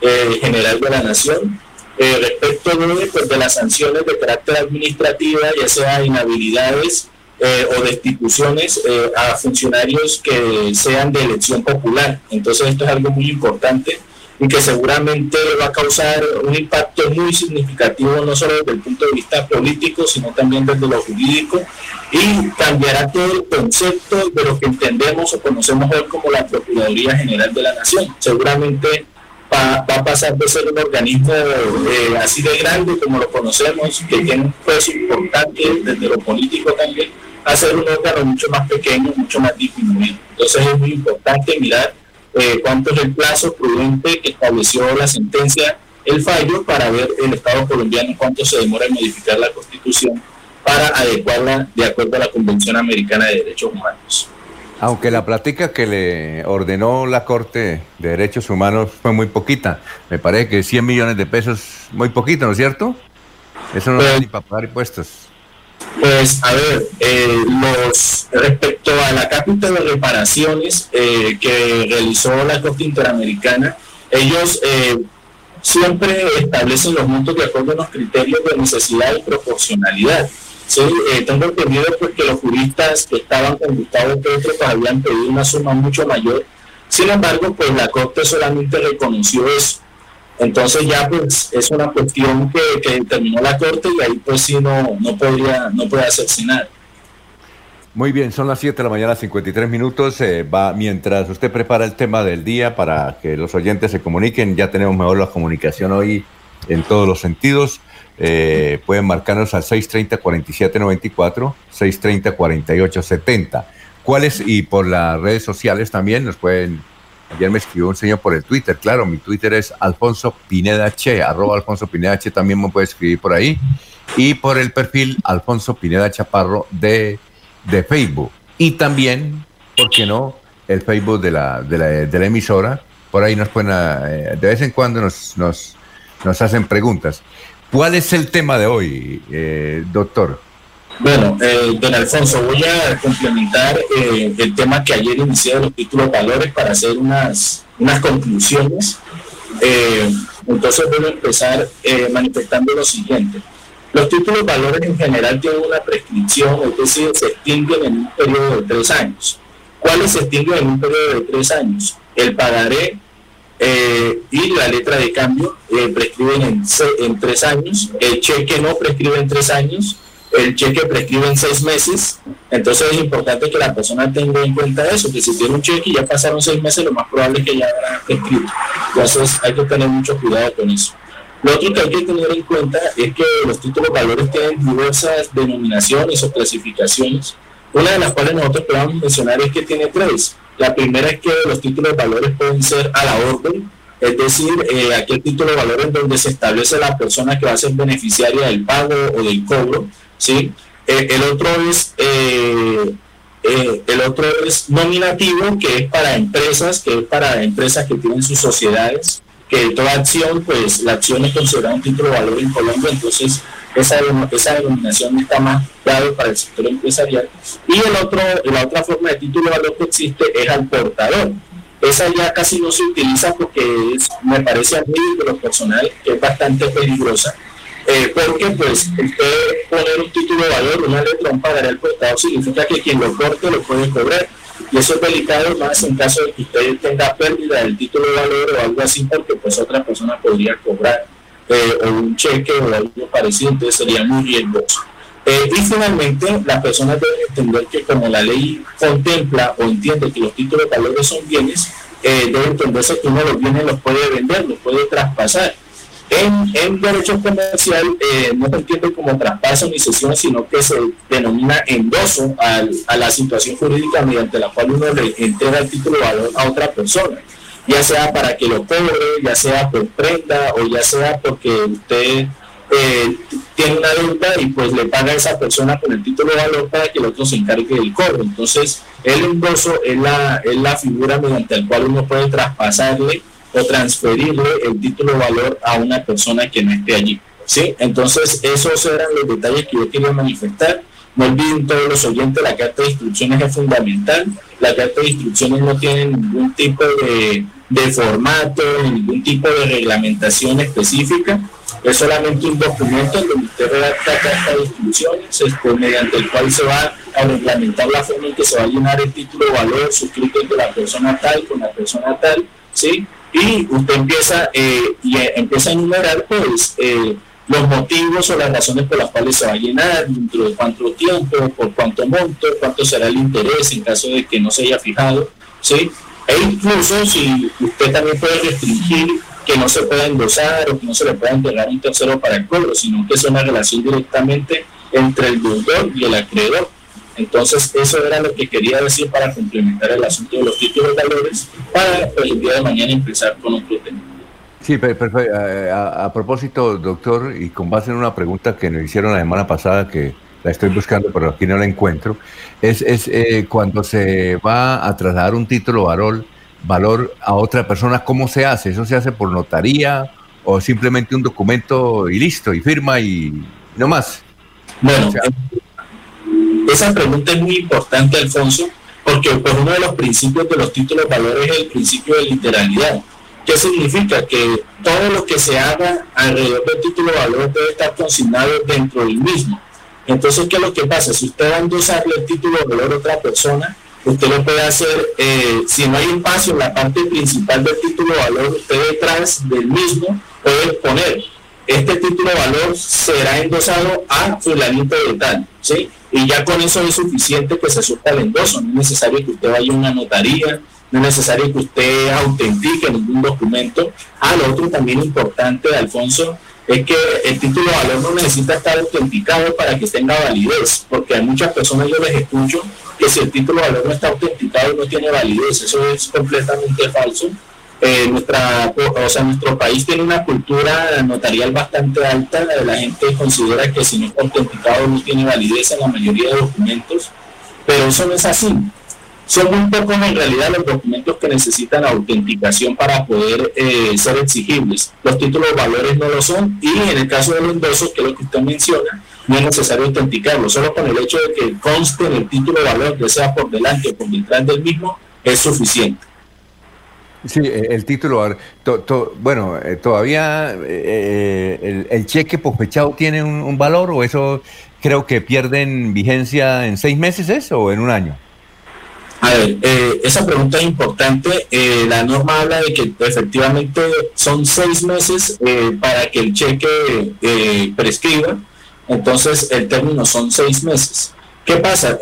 eh, general de la Nación. Eh, respecto de, pues, de las sanciones de carácter administrativa, ya sea inhabilidades eh, o destituciones a funcionarios que sean de elección popular. Entonces esto es algo muy importante y que seguramente va a causar un impacto muy significativo no solo desde el punto de vista político, sino también desde lo jurídico y cambiará todo el concepto de lo que entendemos o conocemos hoy como la Procuraduría General de la Nación. Seguramente va, a pasar de ser un organismo eh, así de grande como lo conocemos, que tiene un peso importante desde lo político también, a ser un órgano mucho más pequeño, mucho más disminuido. Entonces es muy importante mirar eh, cuánto es el plazo prudente que estableció la sentencia, el fallo, para ver el Estado colombiano cuánto se demora en modificar la Constitución para adecuarla de acuerdo a la Convención Americana de Derechos Humanos. Aunque la plática que le ordenó la Corte de Derechos Humanos fue muy poquita, me parece que 100 millones de pesos, muy poquito, ¿no es cierto? Eso no es ni para pagar impuestos. Pues a ver, eh, los respecto a la cápita de reparaciones eh, que realizó la Corte Interamericana, ellos eh, siempre establecen los montos de acuerdo a los criterios de necesidad y proporcionalidad. Sí, tengo entendido pues, que los juristas que estaban con Gustavo Petro pues, habían pedido una suma mucho mayor. Sin embargo, pues la Corte solamente reconoció eso. Entonces ya pues es una cuestión que, que terminó la corte y ahí pues sí no, no podría, no puede hacerse nada. Muy bien, son las 7 de la mañana, 53 minutos. Eh, va, mientras usted prepara el tema del día para que los oyentes se comuniquen, ya tenemos mejor la comunicación hoy en todos los sentidos. Eh, pueden marcarnos al 630-4794, 630-4870. ¿Cuáles? Y por las redes sociales también nos pueden Ayer me escribió un señor por el Twitter, claro, mi Twitter es Alfonso Pineda Che, arroba Alfonso Pineda Che, también me puede escribir por ahí. Y por el perfil Alfonso Pineda Chaparro de, de Facebook. Y también, ¿por qué no? El Facebook de la, de la, de la emisora. Por ahí nos pueden, eh, de vez en cuando nos, nos, nos hacen preguntas. ¿Cuál es el tema de hoy, eh, doctor? Bueno, eh, don Alfonso, voy a complementar eh, el tema que ayer inicié de los títulos valores para hacer unas, unas conclusiones. Eh, entonces voy a empezar eh, manifestando lo siguiente. Los títulos valores en general tienen una prescripción, es decir, se extinguen en un periodo de tres años. ¿Cuáles se extinguen en un periodo de tres años? El pagaré y la letra de cambio prescriben en, en tres años, el cheque no prescribe en tres años, el cheque prescribe en seis meses, entonces es importante que la persona tenga en cuenta eso, que si tiene un cheque y ya pasaron seis meses, lo más probable es que ya habrá prescrito. Entonces hay que tener mucho cuidado con eso. Lo otro que hay que tener en cuenta es que los títulos valores tienen diversas denominaciones o clasificaciones, una de las cuales nosotros podemos mencionar es que tiene tres. La primera es que los títulos de valores pueden ser a la orden, es decir, eh, aquel título de valores donde se establece la persona que va a ser beneficiaria del pago o del cobro ¿sí? Eh, el otro es eh, eh, el otro es nominativo, que es para empresas, que es para empresas que tienen sus sociedades, que toda acción, pues la acción es considerada un título de valor en Colombia, entonces esa, esa denominación está más grave para el sector empresarial. Y el otro, la otra forma de título de valor que existe es al portador. Esa ya casi no se utiliza porque es, me parece a mí de lo personal que es bastante peligrosa eh, porque pues usted poner un título de valor, una letra, un pagaré al portador significa que quien lo corte lo puede cobrar. Y eso es delicado más en caso de que usted tenga pérdida del título de valor o algo así, porque pues otra persona podría cobrar eh, o un cheque o algo parecido, entonces sería muy riesgoso. Eh, y finalmente, las personas deben entender que como la ley contempla o entiende que los títulos de valor son bienes, eh, debe entenderse que uno los bienes los puede vender, los puede traspasar en, en derecho comercial eh, no se entiende como traspaso ni cesión, sino que se denomina endoso a la situación jurídica mediante la cual uno le entrega el título de valor a otra persona, ya sea para que lo cobre, ya sea por prenda o ya sea porque usted eh, tiene una deuda y pues le paga a esa persona con el título de valor para que el otro se encargue del cobro. Entonces, el endoso es la, es la figura mediante la cual uno puede traspasarle o transferirle el título de valor a una persona que no esté allí. ¿sí? Entonces, esos eran los detalles que yo quería manifestar. No olviden todos los oyentes, la carta de instrucciones es fundamental. La carta de instrucciones no tiene ningún tipo de, de formato, ningún tipo de reglamentación específica. Es solamente un documento en donde usted redacta carta de instrucciones, mediante el cual se va a reglamentar la forma en que se va a llenar el título de valor suscrito entre la persona tal con la persona tal, ¿sí? Y usted empieza, eh, y eh, empieza a enumerar, pues, eh, los motivos o las razones por las cuales se va a llenar, dentro de cuánto tiempo, por cuánto monto, cuánto será el interés en caso de que no se haya fijado, ¿sí? E incluso si usted también puede restringir que no se pueda endosar o que no se le pueda entregar un tercero para el cobro, sino que sea una relación directamente entre el deudor y el acreedor. Entonces, eso era lo que quería decir para complementar el asunto de los títulos de valores para el día de mañana empezar con otro tema. Sí, perfecto. A, propósito, doctor, y con base en una pregunta que nos hicieron la semana pasada, que la estoy buscando, pero aquí no la encuentro, es, es eh, cuando se va a trasladar un título valor, valor a otra persona, ¿cómo se hace? ¿Eso se hace por notaría o simplemente un documento y listo, y firma y no más? Bueno, esa pregunta es muy importante, Alfonso, porque pues, uno de los principios de los títulos valores es el principio de literalidad. ¿Qué significa? Que todo lo que se haga alrededor del título de valor debe estar consignado dentro del mismo. Entonces, ¿qué es lo que pasa? Si usted va a endosarle el título de valor a otra persona, usted lo puede hacer, eh, si no hay espacio en la parte principal del título de valor, usted detrás del mismo puede poner, este título de valor será endosado a fulanito de tal, ¿sí? Y ya con eso es suficiente que se suelta el endoso, no es necesario que usted vaya a una notaría, no es necesario que usted autentique ningún documento. Ah, lo otro también importante, Alfonso, es que el título de valor no necesita estar autenticado para que tenga validez, porque a muchas personas yo les escucho que si el título de valor no está autenticado no tiene validez, eso es completamente falso. Eh, nuestra, o sea, nuestro país tiene una cultura notarial bastante alta, la gente considera que si no está autenticado no tiene validez en la mayoría de documentos, pero eso no es así. Son muy pocos en realidad los documentos que necesitan autenticación para poder eh, ser exigibles. Los títulos de valores no lo son y en el caso del endoso, que es lo que usted menciona, no es necesario autenticarlo. Solo con el hecho de que conste en el título de valor, que sea por delante o por detrás del mismo, es suficiente. Sí, eh, el título, bueno, eh, todavía el, cheque pospechado tiene un, un, valor o eso creo que pierden vigencia en seis meses, ¿eso o en un año? A ver, eh, esa pregunta es importante. Eh, la norma habla de que efectivamente son seis meses eh, para que el cheque prescriba. Entonces, el término son seis meses. ¿Qué pasa?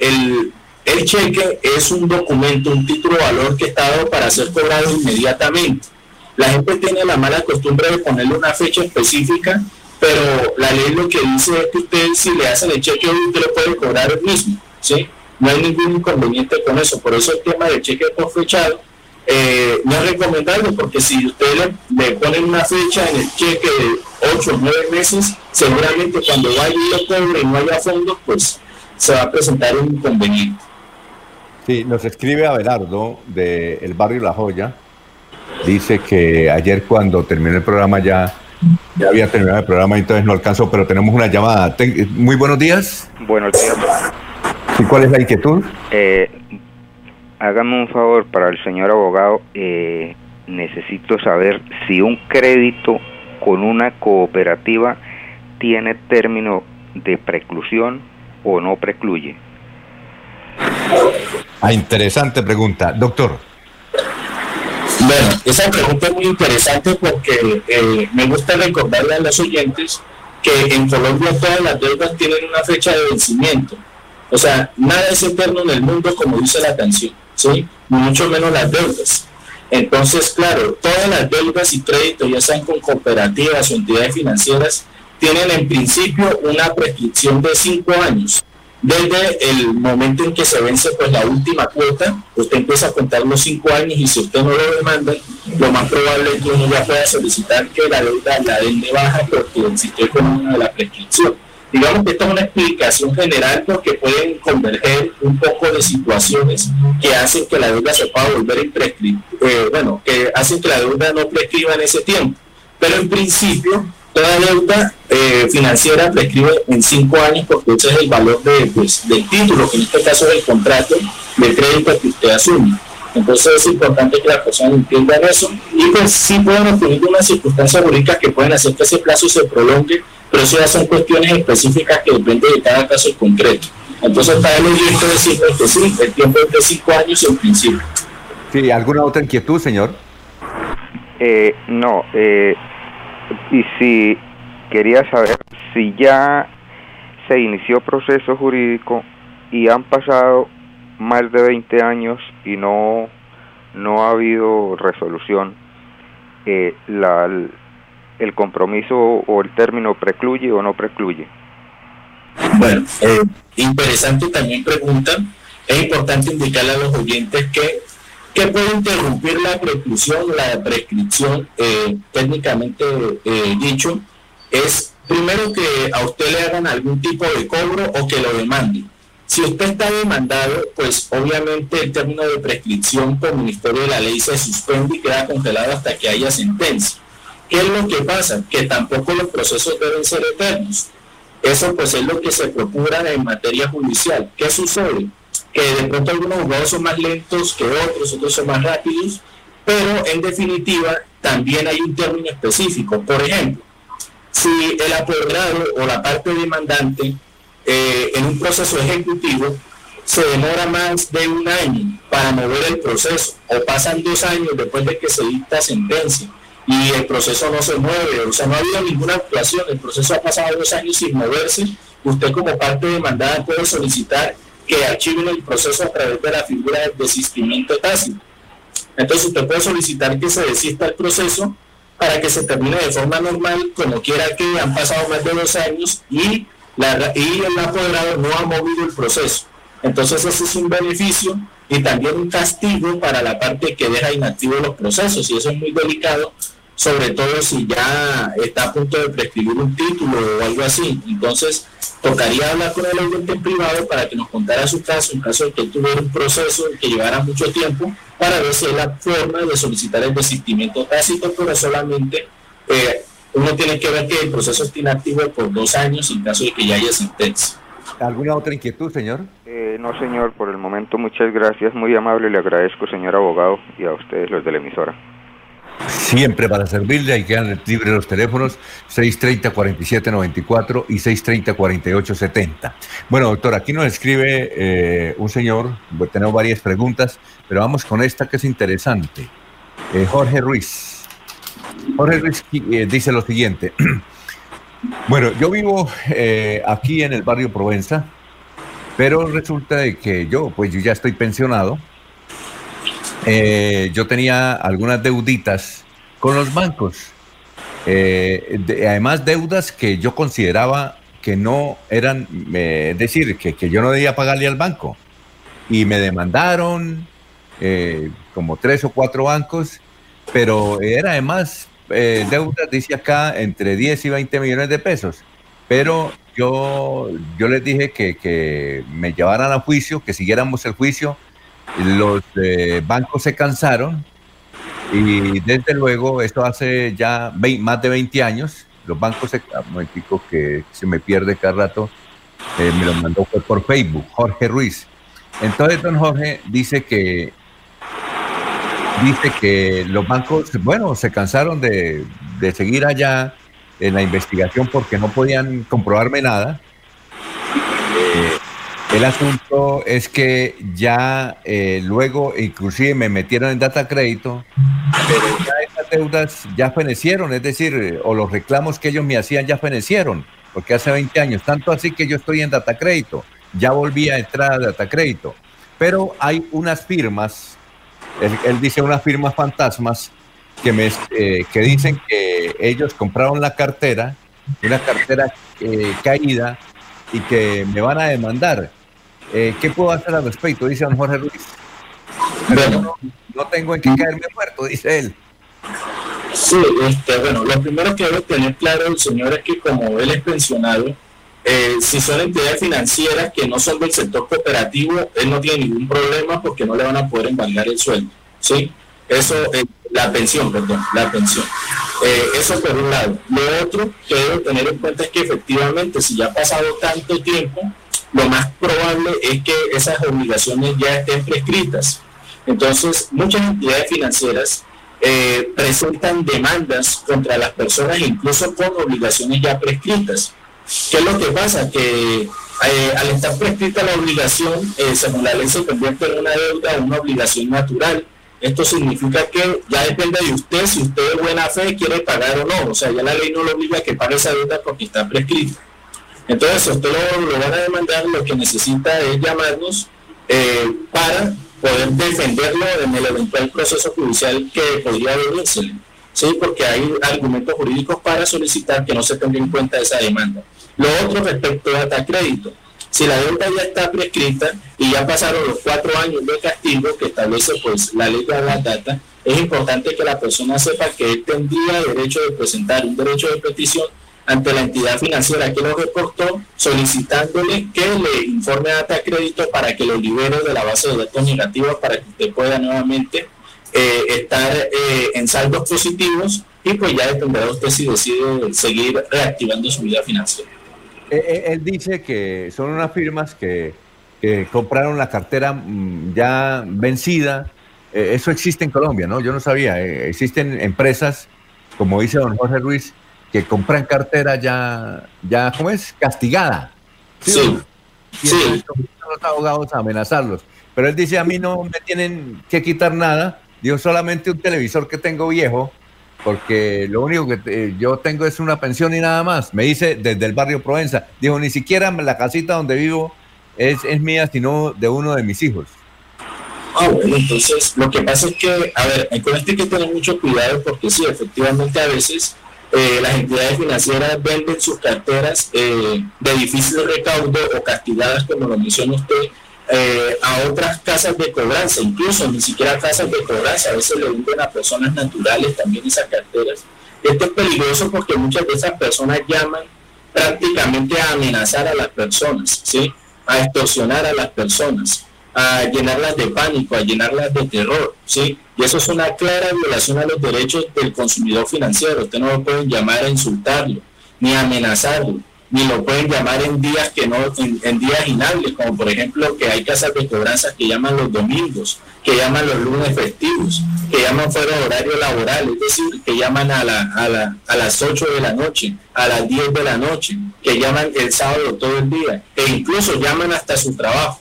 el, el cheque es un documento, un título valor que está dado para ser cobrado inmediatamente. La gente tiene la mala costumbre de ponerle una fecha específica, pero la ley lo que dice es que usted, si le hacen el cheque, usted lo puede cobrar el mismo. ¿sí? No hay ningún inconveniente con eso. Por eso el tema del cheque por fechado eh, no es recomendable porque si usted le, ponen una fecha en el cheque de 8 o 9 meses, seguramente cuando vaya y lo cobre y no haya fondos, pues se va a presentar un inconveniente. Sí, nos escribe Abelardo del el barrio La Joya. Dice que ayer cuando terminó el programa ya, ya había terminado el programa, entonces no alcanzó, pero tenemos una llamada. Muy buenos días. Buenos días. ¿Y cuál es la inquietud? Eh, hágame un favor para el señor abogado. Eh, necesito saber si un crédito con una cooperativa tiene término de preclusión o no precluye. Ah, interesante pregunta. Doctor. Bueno, esa pregunta es muy interesante porque eh, me gusta recordarle a los oyentes que en Colombia todas las deudas tienen una fecha de vencimiento. O sea, nada es eterno en el mundo como dice la canción, ¿sí? Mucho menos las deudas. Entonces, claro, todas las deudas y créditos, ya sean con cooperativas o entidades financieras, tienen en principio una prescripción de cinco años. Desde el momento en que se vence pues la última cuota, usted empieza a contar los cinco años y si usted no lo demanda, lo más probable es que uno ya pueda solicitar que la deuda la den de baja porque existe como una de la prescripción. Digamos que esta es una explicación general porque pueden converger un poco de situaciones que hacen que la deuda se pueda volver imprescriptible, eh, bueno, que hacen que la deuda no prescriba en ese tiempo. Pero en principio, toda deuda eh, financiera prescribe en cinco años porque ese es el valor de, pues, del título, que en este caso es el contrato de crédito que usted asume. Entonces es importante que las personas entiendan eso y pues sí pueden ocurrir unas circunstancias jurídicas que pueden hacer que ese plazo se prolongue, pero eso ya son cuestiones específicas que dependen de cada caso concreto. Entonces para él es decir que sí, el tiempo es de cinco años en principio. Sí, ¿alguna otra inquietud, señor? Eh, no, eh, y si quería saber si ya se inició proceso jurídico y han pasado más de 20 años y no, no ha habido resolución, eh, la, el compromiso o el término precluye o no precluye. Bueno, eh, interesante también pregunta. Es importante indicarle a los oyentes que, que puede interrumpir la preclusión, la prescripción, eh, técnicamente eh, dicho, es primero que a usted le hagan algún tipo de cobro o que lo demanden. Si usted está demandado, pues obviamente el término de prescripción por Ministerio de la Ley se suspende y queda congelado hasta que haya sentencia. ¿Qué es lo que pasa? Que tampoco los procesos deben ser eternos. Eso pues es lo que se procura en materia judicial. ¿Qué sucede? Que de pronto algunos juzgados son más lentos que otros, otros son más rápidos, pero en definitiva también hay un término específico. Por ejemplo, si el apoderado o la parte demandante eh, en un proceso ejecutivo se demora más de un año para mover el proceso o pasan dos años después de que se dicta sentencia y el proceso no se mueve, o sea, no ha habido ninguna actuación, el proceso ha pasado dos años sin moverse, usted como parte demandada puede solicitar que archiven el proceso a través de la figura del desistimiento tácito. Entonces usted puede solicitar que se desista el proceso para que se termine de forma normal, como quiera que han pasado más de dos años y, la, y el apoderado no ha movido el proceso. Entonces ese es un beneficio y también un castigo para la parte que deja inactivos los procesos y eso es muy delicado sobre todo si ya está a punto de prescribir un título o algo así. Entonces, tocaría hablar con el agente privado para que nos contara su caso, en caso de que tuviera un proceso que llevara mucho tiempo, para ver si es la forma de solicitar el desistimiento tácito, pero solamente eh, uno tiene que ver que el proceso esté inactivo por dos años en caso de que ya haya sentencia. ¿Alguna otra inquietud, señor? Eh, no, señor, por el momento muchas gracias, muy amable, le agradezco, señor abogado, y a ustedes los de la emisora. Siempre para servirle, hay que dar libre los teléfonos 630-4794 y 630-4870. Bueno, doctor, aquí nos escribe eh, un señor, tenemos varias preguntas, pero vamos con esta que es interesante. Eh, Jorge Ruiz. Jorge Ruiz eh, dice lo siguiente. *clears throat* bueno, yo vivo aquí en el barrio Provenza, pero resulta de que yo, pues yo ya estoy pensionado eh, yo tenía algunas deuditas con los bancos. Eh, además, deudas que yo consideraba que no eran, es decir, que, yo no debía pagarle al banco. Y me demandaron eh, como tres o cuatro bancos, pero era además deudas, dice acá, entre 10 y 20 millones de pesos. Pero yo, yo les dije que, que me llevaran a juicio, que siguiéramos el juicio los eh, bancos se cansaron y desde luego, esto hace ya más de 20 años, los bancos se... Un momentico que se me pierde cada rato, eh, me lo mandó por Facebook, Jorge Ruiz. Entonces, don Jorge dice que dice que los bancos, bueno, se cansaron de, de seguir allá en la investigación porque no podían comprobarme nada. El asunto es que ya eh, luego, inclusive me metieron en data crédito, pero ya esas deudas ya fenecieron, es decir, o los reclamos que ellos me hacían ya fenecieron, porque hace 20 años, tanto así que yo estoy en data crédito, ya volví a entrar a data crédito, pero hay unas firmas, él, dice unas firmas fantasmas que, me, eh, que dicen que ellos compraron la cartera, una cartera eh, caída y que me van a demandar. Eh, ¿Qué puedo hacer al respecto? Dice don Jorge Ruiz. Pero no, tengo en qué caerme muerto, dice él. Sí, este, bueno, lo primero que debe tener claro el señor es que como él es pensionado, eh, si son entidades financieras que no son del sector cooperativo, él no tiene ningún problema porque no le van a poder embargar el sueldo. ¿sí? Eso, la pensión, perdón, la pensión. Eh, eso por un lado. Lo otro que debo tener en cuenta es que efectivamente, si ya ha pasado tanto tiempo, lo más probable es que esas obligaciones ya estén prescritas. Entonces, muchas entidades financieras eh, presentan demandas contra las personas, incluso con obligaciones ya prescritas. ¿Qué es lo que pasa? Que eh, al estar prescrita la obligación, eh, según la ley se convierte en una deuda una obligación natural. Esto significa que ya depende de usted si usted de buena fe quiere pagar o no. O sea, ya la ley no lo obliga a que pague esa deuda porque está prescrita. Entonces, usted lo, van a demandar, lo que necesita es llamarnos eh, para poder defenderlo en el eventual proceso judicial que podría venirse. Sí, porque hay argumentos jurídicos para solicitar que no se tenga en cuenta esa demanda. Lo otro respecto a crédito. Si la deuda ya está prescrita y ya pasaron los cuatro años de castigo que establece pues la ley de la data, es importante que la persona sepa que él tendría derecho de presentar un derecho de petición ante la entidad financiera que lo reportó, solicitándole que le informe Data Crédito para que lo libere de la base de datos negativos para que usted pueda nuevamente eh, estar eh, en saldos positivos y pues ya dependerá de usted si decide seguir reactivando su vida financiera. Eh, él dice que son unas firmas que, compraron la cartera mm, ya vencida. eso existe en Colombia, ¿no? Yo no sabía. existen empresas, como dice don Jorge Ruiz, que compran cartera ya, ya ¿cómo es? Castigada. Sí. sí. los abogados a amenazarlos. Pero él dice, a mí no me tienen que quitar nada, digo solamente un televisor que tengo viejo, porque lo único que yo tengo es una pensión y nada más. Me dice desde el barrio Provenza. Dijo, ni siquiera la casita donde vivo es, es mía, sino de uno de mis hijos. Ah, bueno, entonces lo que pasa es que, a ver, con esto hay que tener mucho cuidado porque sí, efectivamente a veces eh, las entidades financieras venden sus carteras eh, de difícil recaudo o castigadas, como lo menciona usted, eh, a otras casas de cobranza, incluso ni siquiera casas de cobranza, a veces le venden a personas naturales también esas carteras. Esto es peligroso porque muchas de esas personas llaman prácticamente a amenazar a las personas, ¿sí? a extorsionar a las personas a llenarlas de pánico, a llenarlas de terror, ¿sí? Y eso es una clara violación a los derechos del consumidor financiero. Usted no lo pueden llamar a insultarlo, ni amenazarlo, ni lo pueden llamar en días que no, en, días inhables, como por ejemplo que hay casas de cobranza que llaman los domingos, que llaman los lunes festivos, que llaman fuera de horario laboral, es decir, que llaman a, la, a, la, a las 8 de la noche, a las 10 de la noche, que llaman el sábado todo el día, e incluso llaman hasta su trabajo.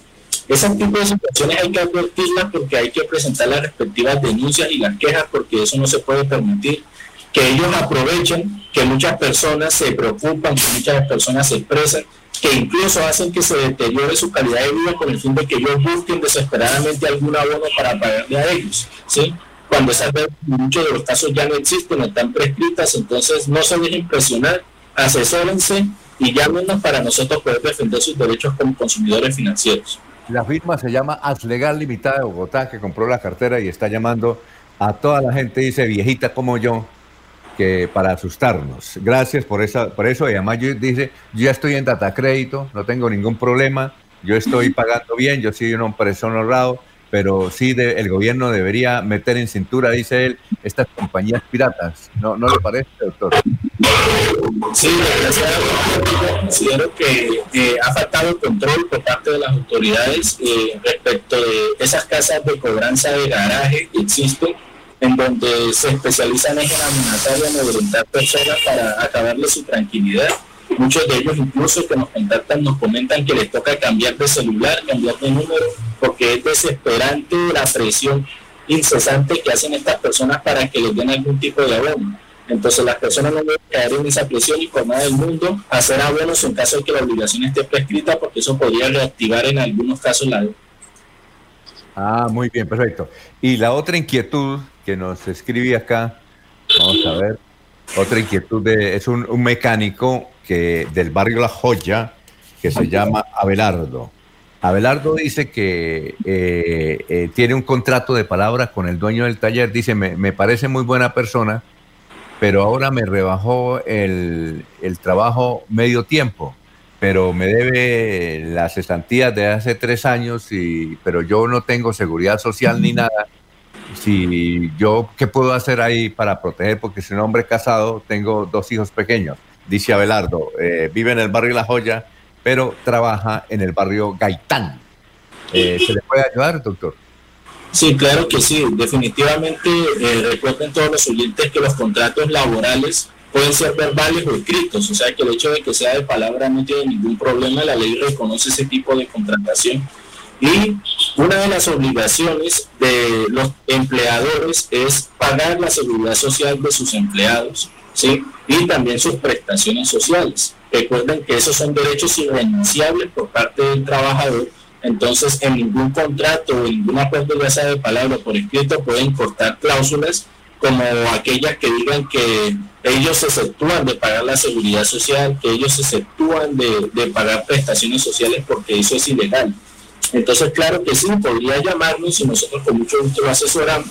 Ese tipo de situaciones hay que advertirlas porque hay que presentar las respectivas denuncias y las quejas porque eso no se puede permitir. Que ellos aprovechen, que muchas personas se preocupan, que muchas personas se expresan, que incluso hacen que se deteriore su calidad de vida con el fin de que ellos busquen desesperadamente algún abono para pagarle a ellos. ¿sí? Cuando esas veces, muchos de los casos ya no existen, están prescritas, entonces no se dejen presionar, asesórense y llámenos para nosotros poder defender sus derechos como consumidores financieros. La firma se llama Aslegal Limitada de Bogotá, que compró la cartera y está llamando a toda la gente, dice viejita como yo, que para asustarnos. Gracias por, esa, por eso. Y además yo, dice, yo ya estoy en data crédito, no tengo ningún problema, yo estoy *laughs* pagando bien, yo soy un persona honrado, pero sí el gobierno debería meter en cintura, dice él, estas compañías piratas. ¿No, no le parece, doctor? Sí, considero que ha faltado control por parte de las autoridades eh, respecto de esas casas de cobranza de garaje que existen, en donde se especializan en amenazar y amedrentar personas para acabarle su tranquilidad Muchos de ellos incluso que nos contactan nos comentan que les toca cambiar de celular, cambiar de número, porque es desesperante la presión incesante que hacen estas personas para que les den algún tipo de abono. Entonces las personas no deben caer en esa presión y por nada del mundo hacer abonos en caso de que la obligación esté prescrita porque eso podría reactivar en algunos casos la deuda. Ah, muy bien, perfecto. Y la otra inquietud que nos escribe acá, vamos a ver, otra inquietud de, es un, un mecánico que, del barrio La Joya que se llama Abelardo. Abelardo dice que eh, eh, tiene un contrato de palabra con el dueño del taller. Dice, me, parece muy buena persona, pero ahora me rebajó el, trabajo medio tiempo, pero me debe las cesantías de hace tres años, y, pero yo no tengo seguridad social ni nada. si yo, ¿qué puedo hacer ahí para proteger? Porque soy un hombre casado, tengo dos hijos pequeños. Dice Abelardo, eh, vive en el barrio La Joya, pero trabaja en el barrio Gaitán. Eh, ¿Se le puede ayudar, doctor? Sí, claro que sí. Definitivamente eh, recuerden todos los oyentes que los contratos laborales pueden ser verbales o escritos, o sea que el hecho de que sea de palabra no tiene ningún problema, la ley reconoce ese tipo de contratación. Y una de las obligaciones de los empleadores es pagar la seguridad social de sus empleados, ¿sí? Y también sus prestaciones sociales. Recuerden que esos son derechos irrenunciables por parte del trabajador entonces, en ningún contrato o ningún acuerdo ya sea de palabra por escrito pueden cortar cláusulas como aquellas que digan que ellos se exceptúan de pagar la seguridad social, que ellos se exceptúan de, pagar prestaciones sociales porque eso es ilegal. Entonces, claro que sí, podría llamarnos y nosotros con mucho gusto lo asesoramos,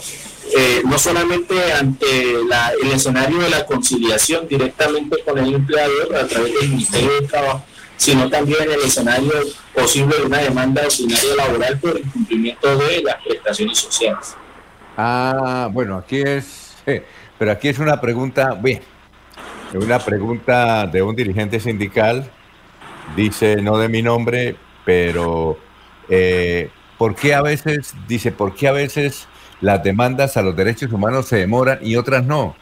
eh, no solamente ante el escenario de la conciliación directamente con el empleador a través del Ministerio de Trabajo, sino también el escenario posible de una demanda ordinaria laboral por incumplimiento de las prestaciones sociales. Ah, bueno, aquí es, pero aquí es una pregunta, bien, una pregunta de un dirigente sindical, dice no de mi nombre, pero eh, ¿por qué a veces, dice, por qué a veces las demandas a los derechos humanos se demoran y otras no?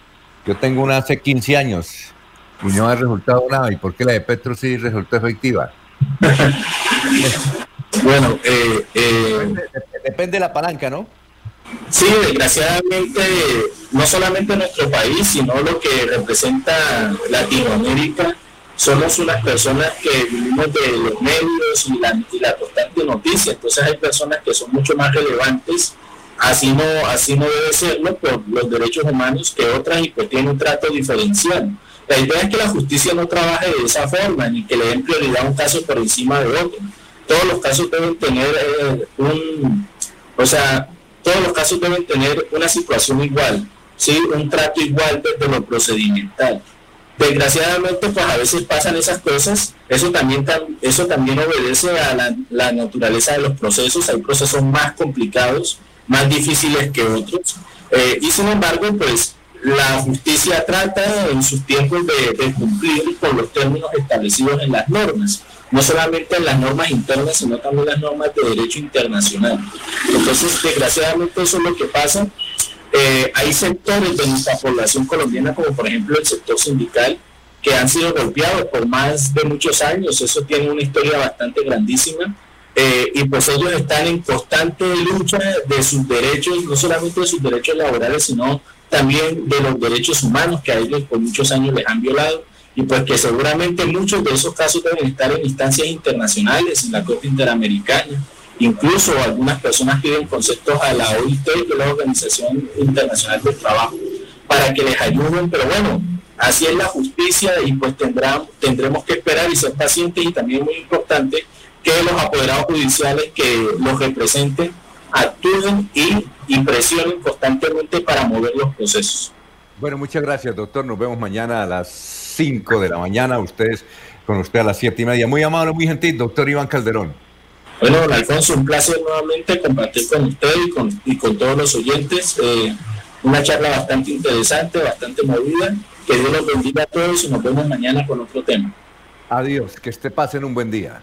Yo tengo una hace 15 años y no ha resultado nada. ¿Y por qué la de Petro sí resultó efectiva? *laughs* bueno, eh, eh, depende, de la palanca, ¿no? Sí, desgraciadamente, no solamente nuestro país, sino lo que representa Latinoamérica, somos unas personas que vivimos de los medios y la, y la constante noticia. Entonces hay personas que son mucho más relevantes así no así no debe serlo por los derechos humanos que otras y pues tiene un trato diferencial. La idea es que la justicia no trabaje de esa forma, ni que le den prioridad a un caso por encima de otro. Todos los casos deben tener eh, un, o sea, todos los casos deben tener una situación igual, ¿sí? un trato igual desde lo procedimental. Desgraciadamente, pues a veces pasan esas cosas, eso también, eso también obedece a la, la naturaleza de los procesos, hay procesos más complicados, más difíciles que otros, eh, y sin embargo, pues la justicia trata en sus tiempos de, cumplir con los términos establecidos en las normas, no solamente en las normas internas, sino también las normas de derecho internacional. Entonces, desgraciadamente eso es lo que pasa. Eh, hay sectores de nuestra población colombiana, como por ejemplo el sector sindical, que han sido golpeados por más de muchos años. Eso tiene una historia bastante grandísima. Eh, y pues ellos están en constante lucha de sus derechos, no solamente de sus derechos laborales, sino también de los derechos humanos que a ellos por muchos años les han violado y pues que seguramente muchos de esos casos deben estar en instancias internacionales, en la Corte Interamericana. Incluso algunas personas piden conceptos a la OIT, que es la Organización Internacional del Trabajo, para que les ayuden, pero bueno, así es la justicia y pues tendrán, tendremos que esperar y ser pacientes y también muy importante que los apoderados judiciales que los representen actúen y, presionen constantemente para mover los procesos. Bueno, muchas gracias, doctor. Nos vemos mañana a las 5 de la mañana. Ustedes con usted a las siete y media. Muy amable, muy gentil, doctor Iván Calderón. Bueno, don Alfonso, un placer nuevamente compartir con usted y con, y con todos los oyentes. Eh, una charla bastante interesante, bastante movida. Que Dios los bendiga a todos y nos vemos mañana con otro tema. Adiós, que esté pasen un buen día.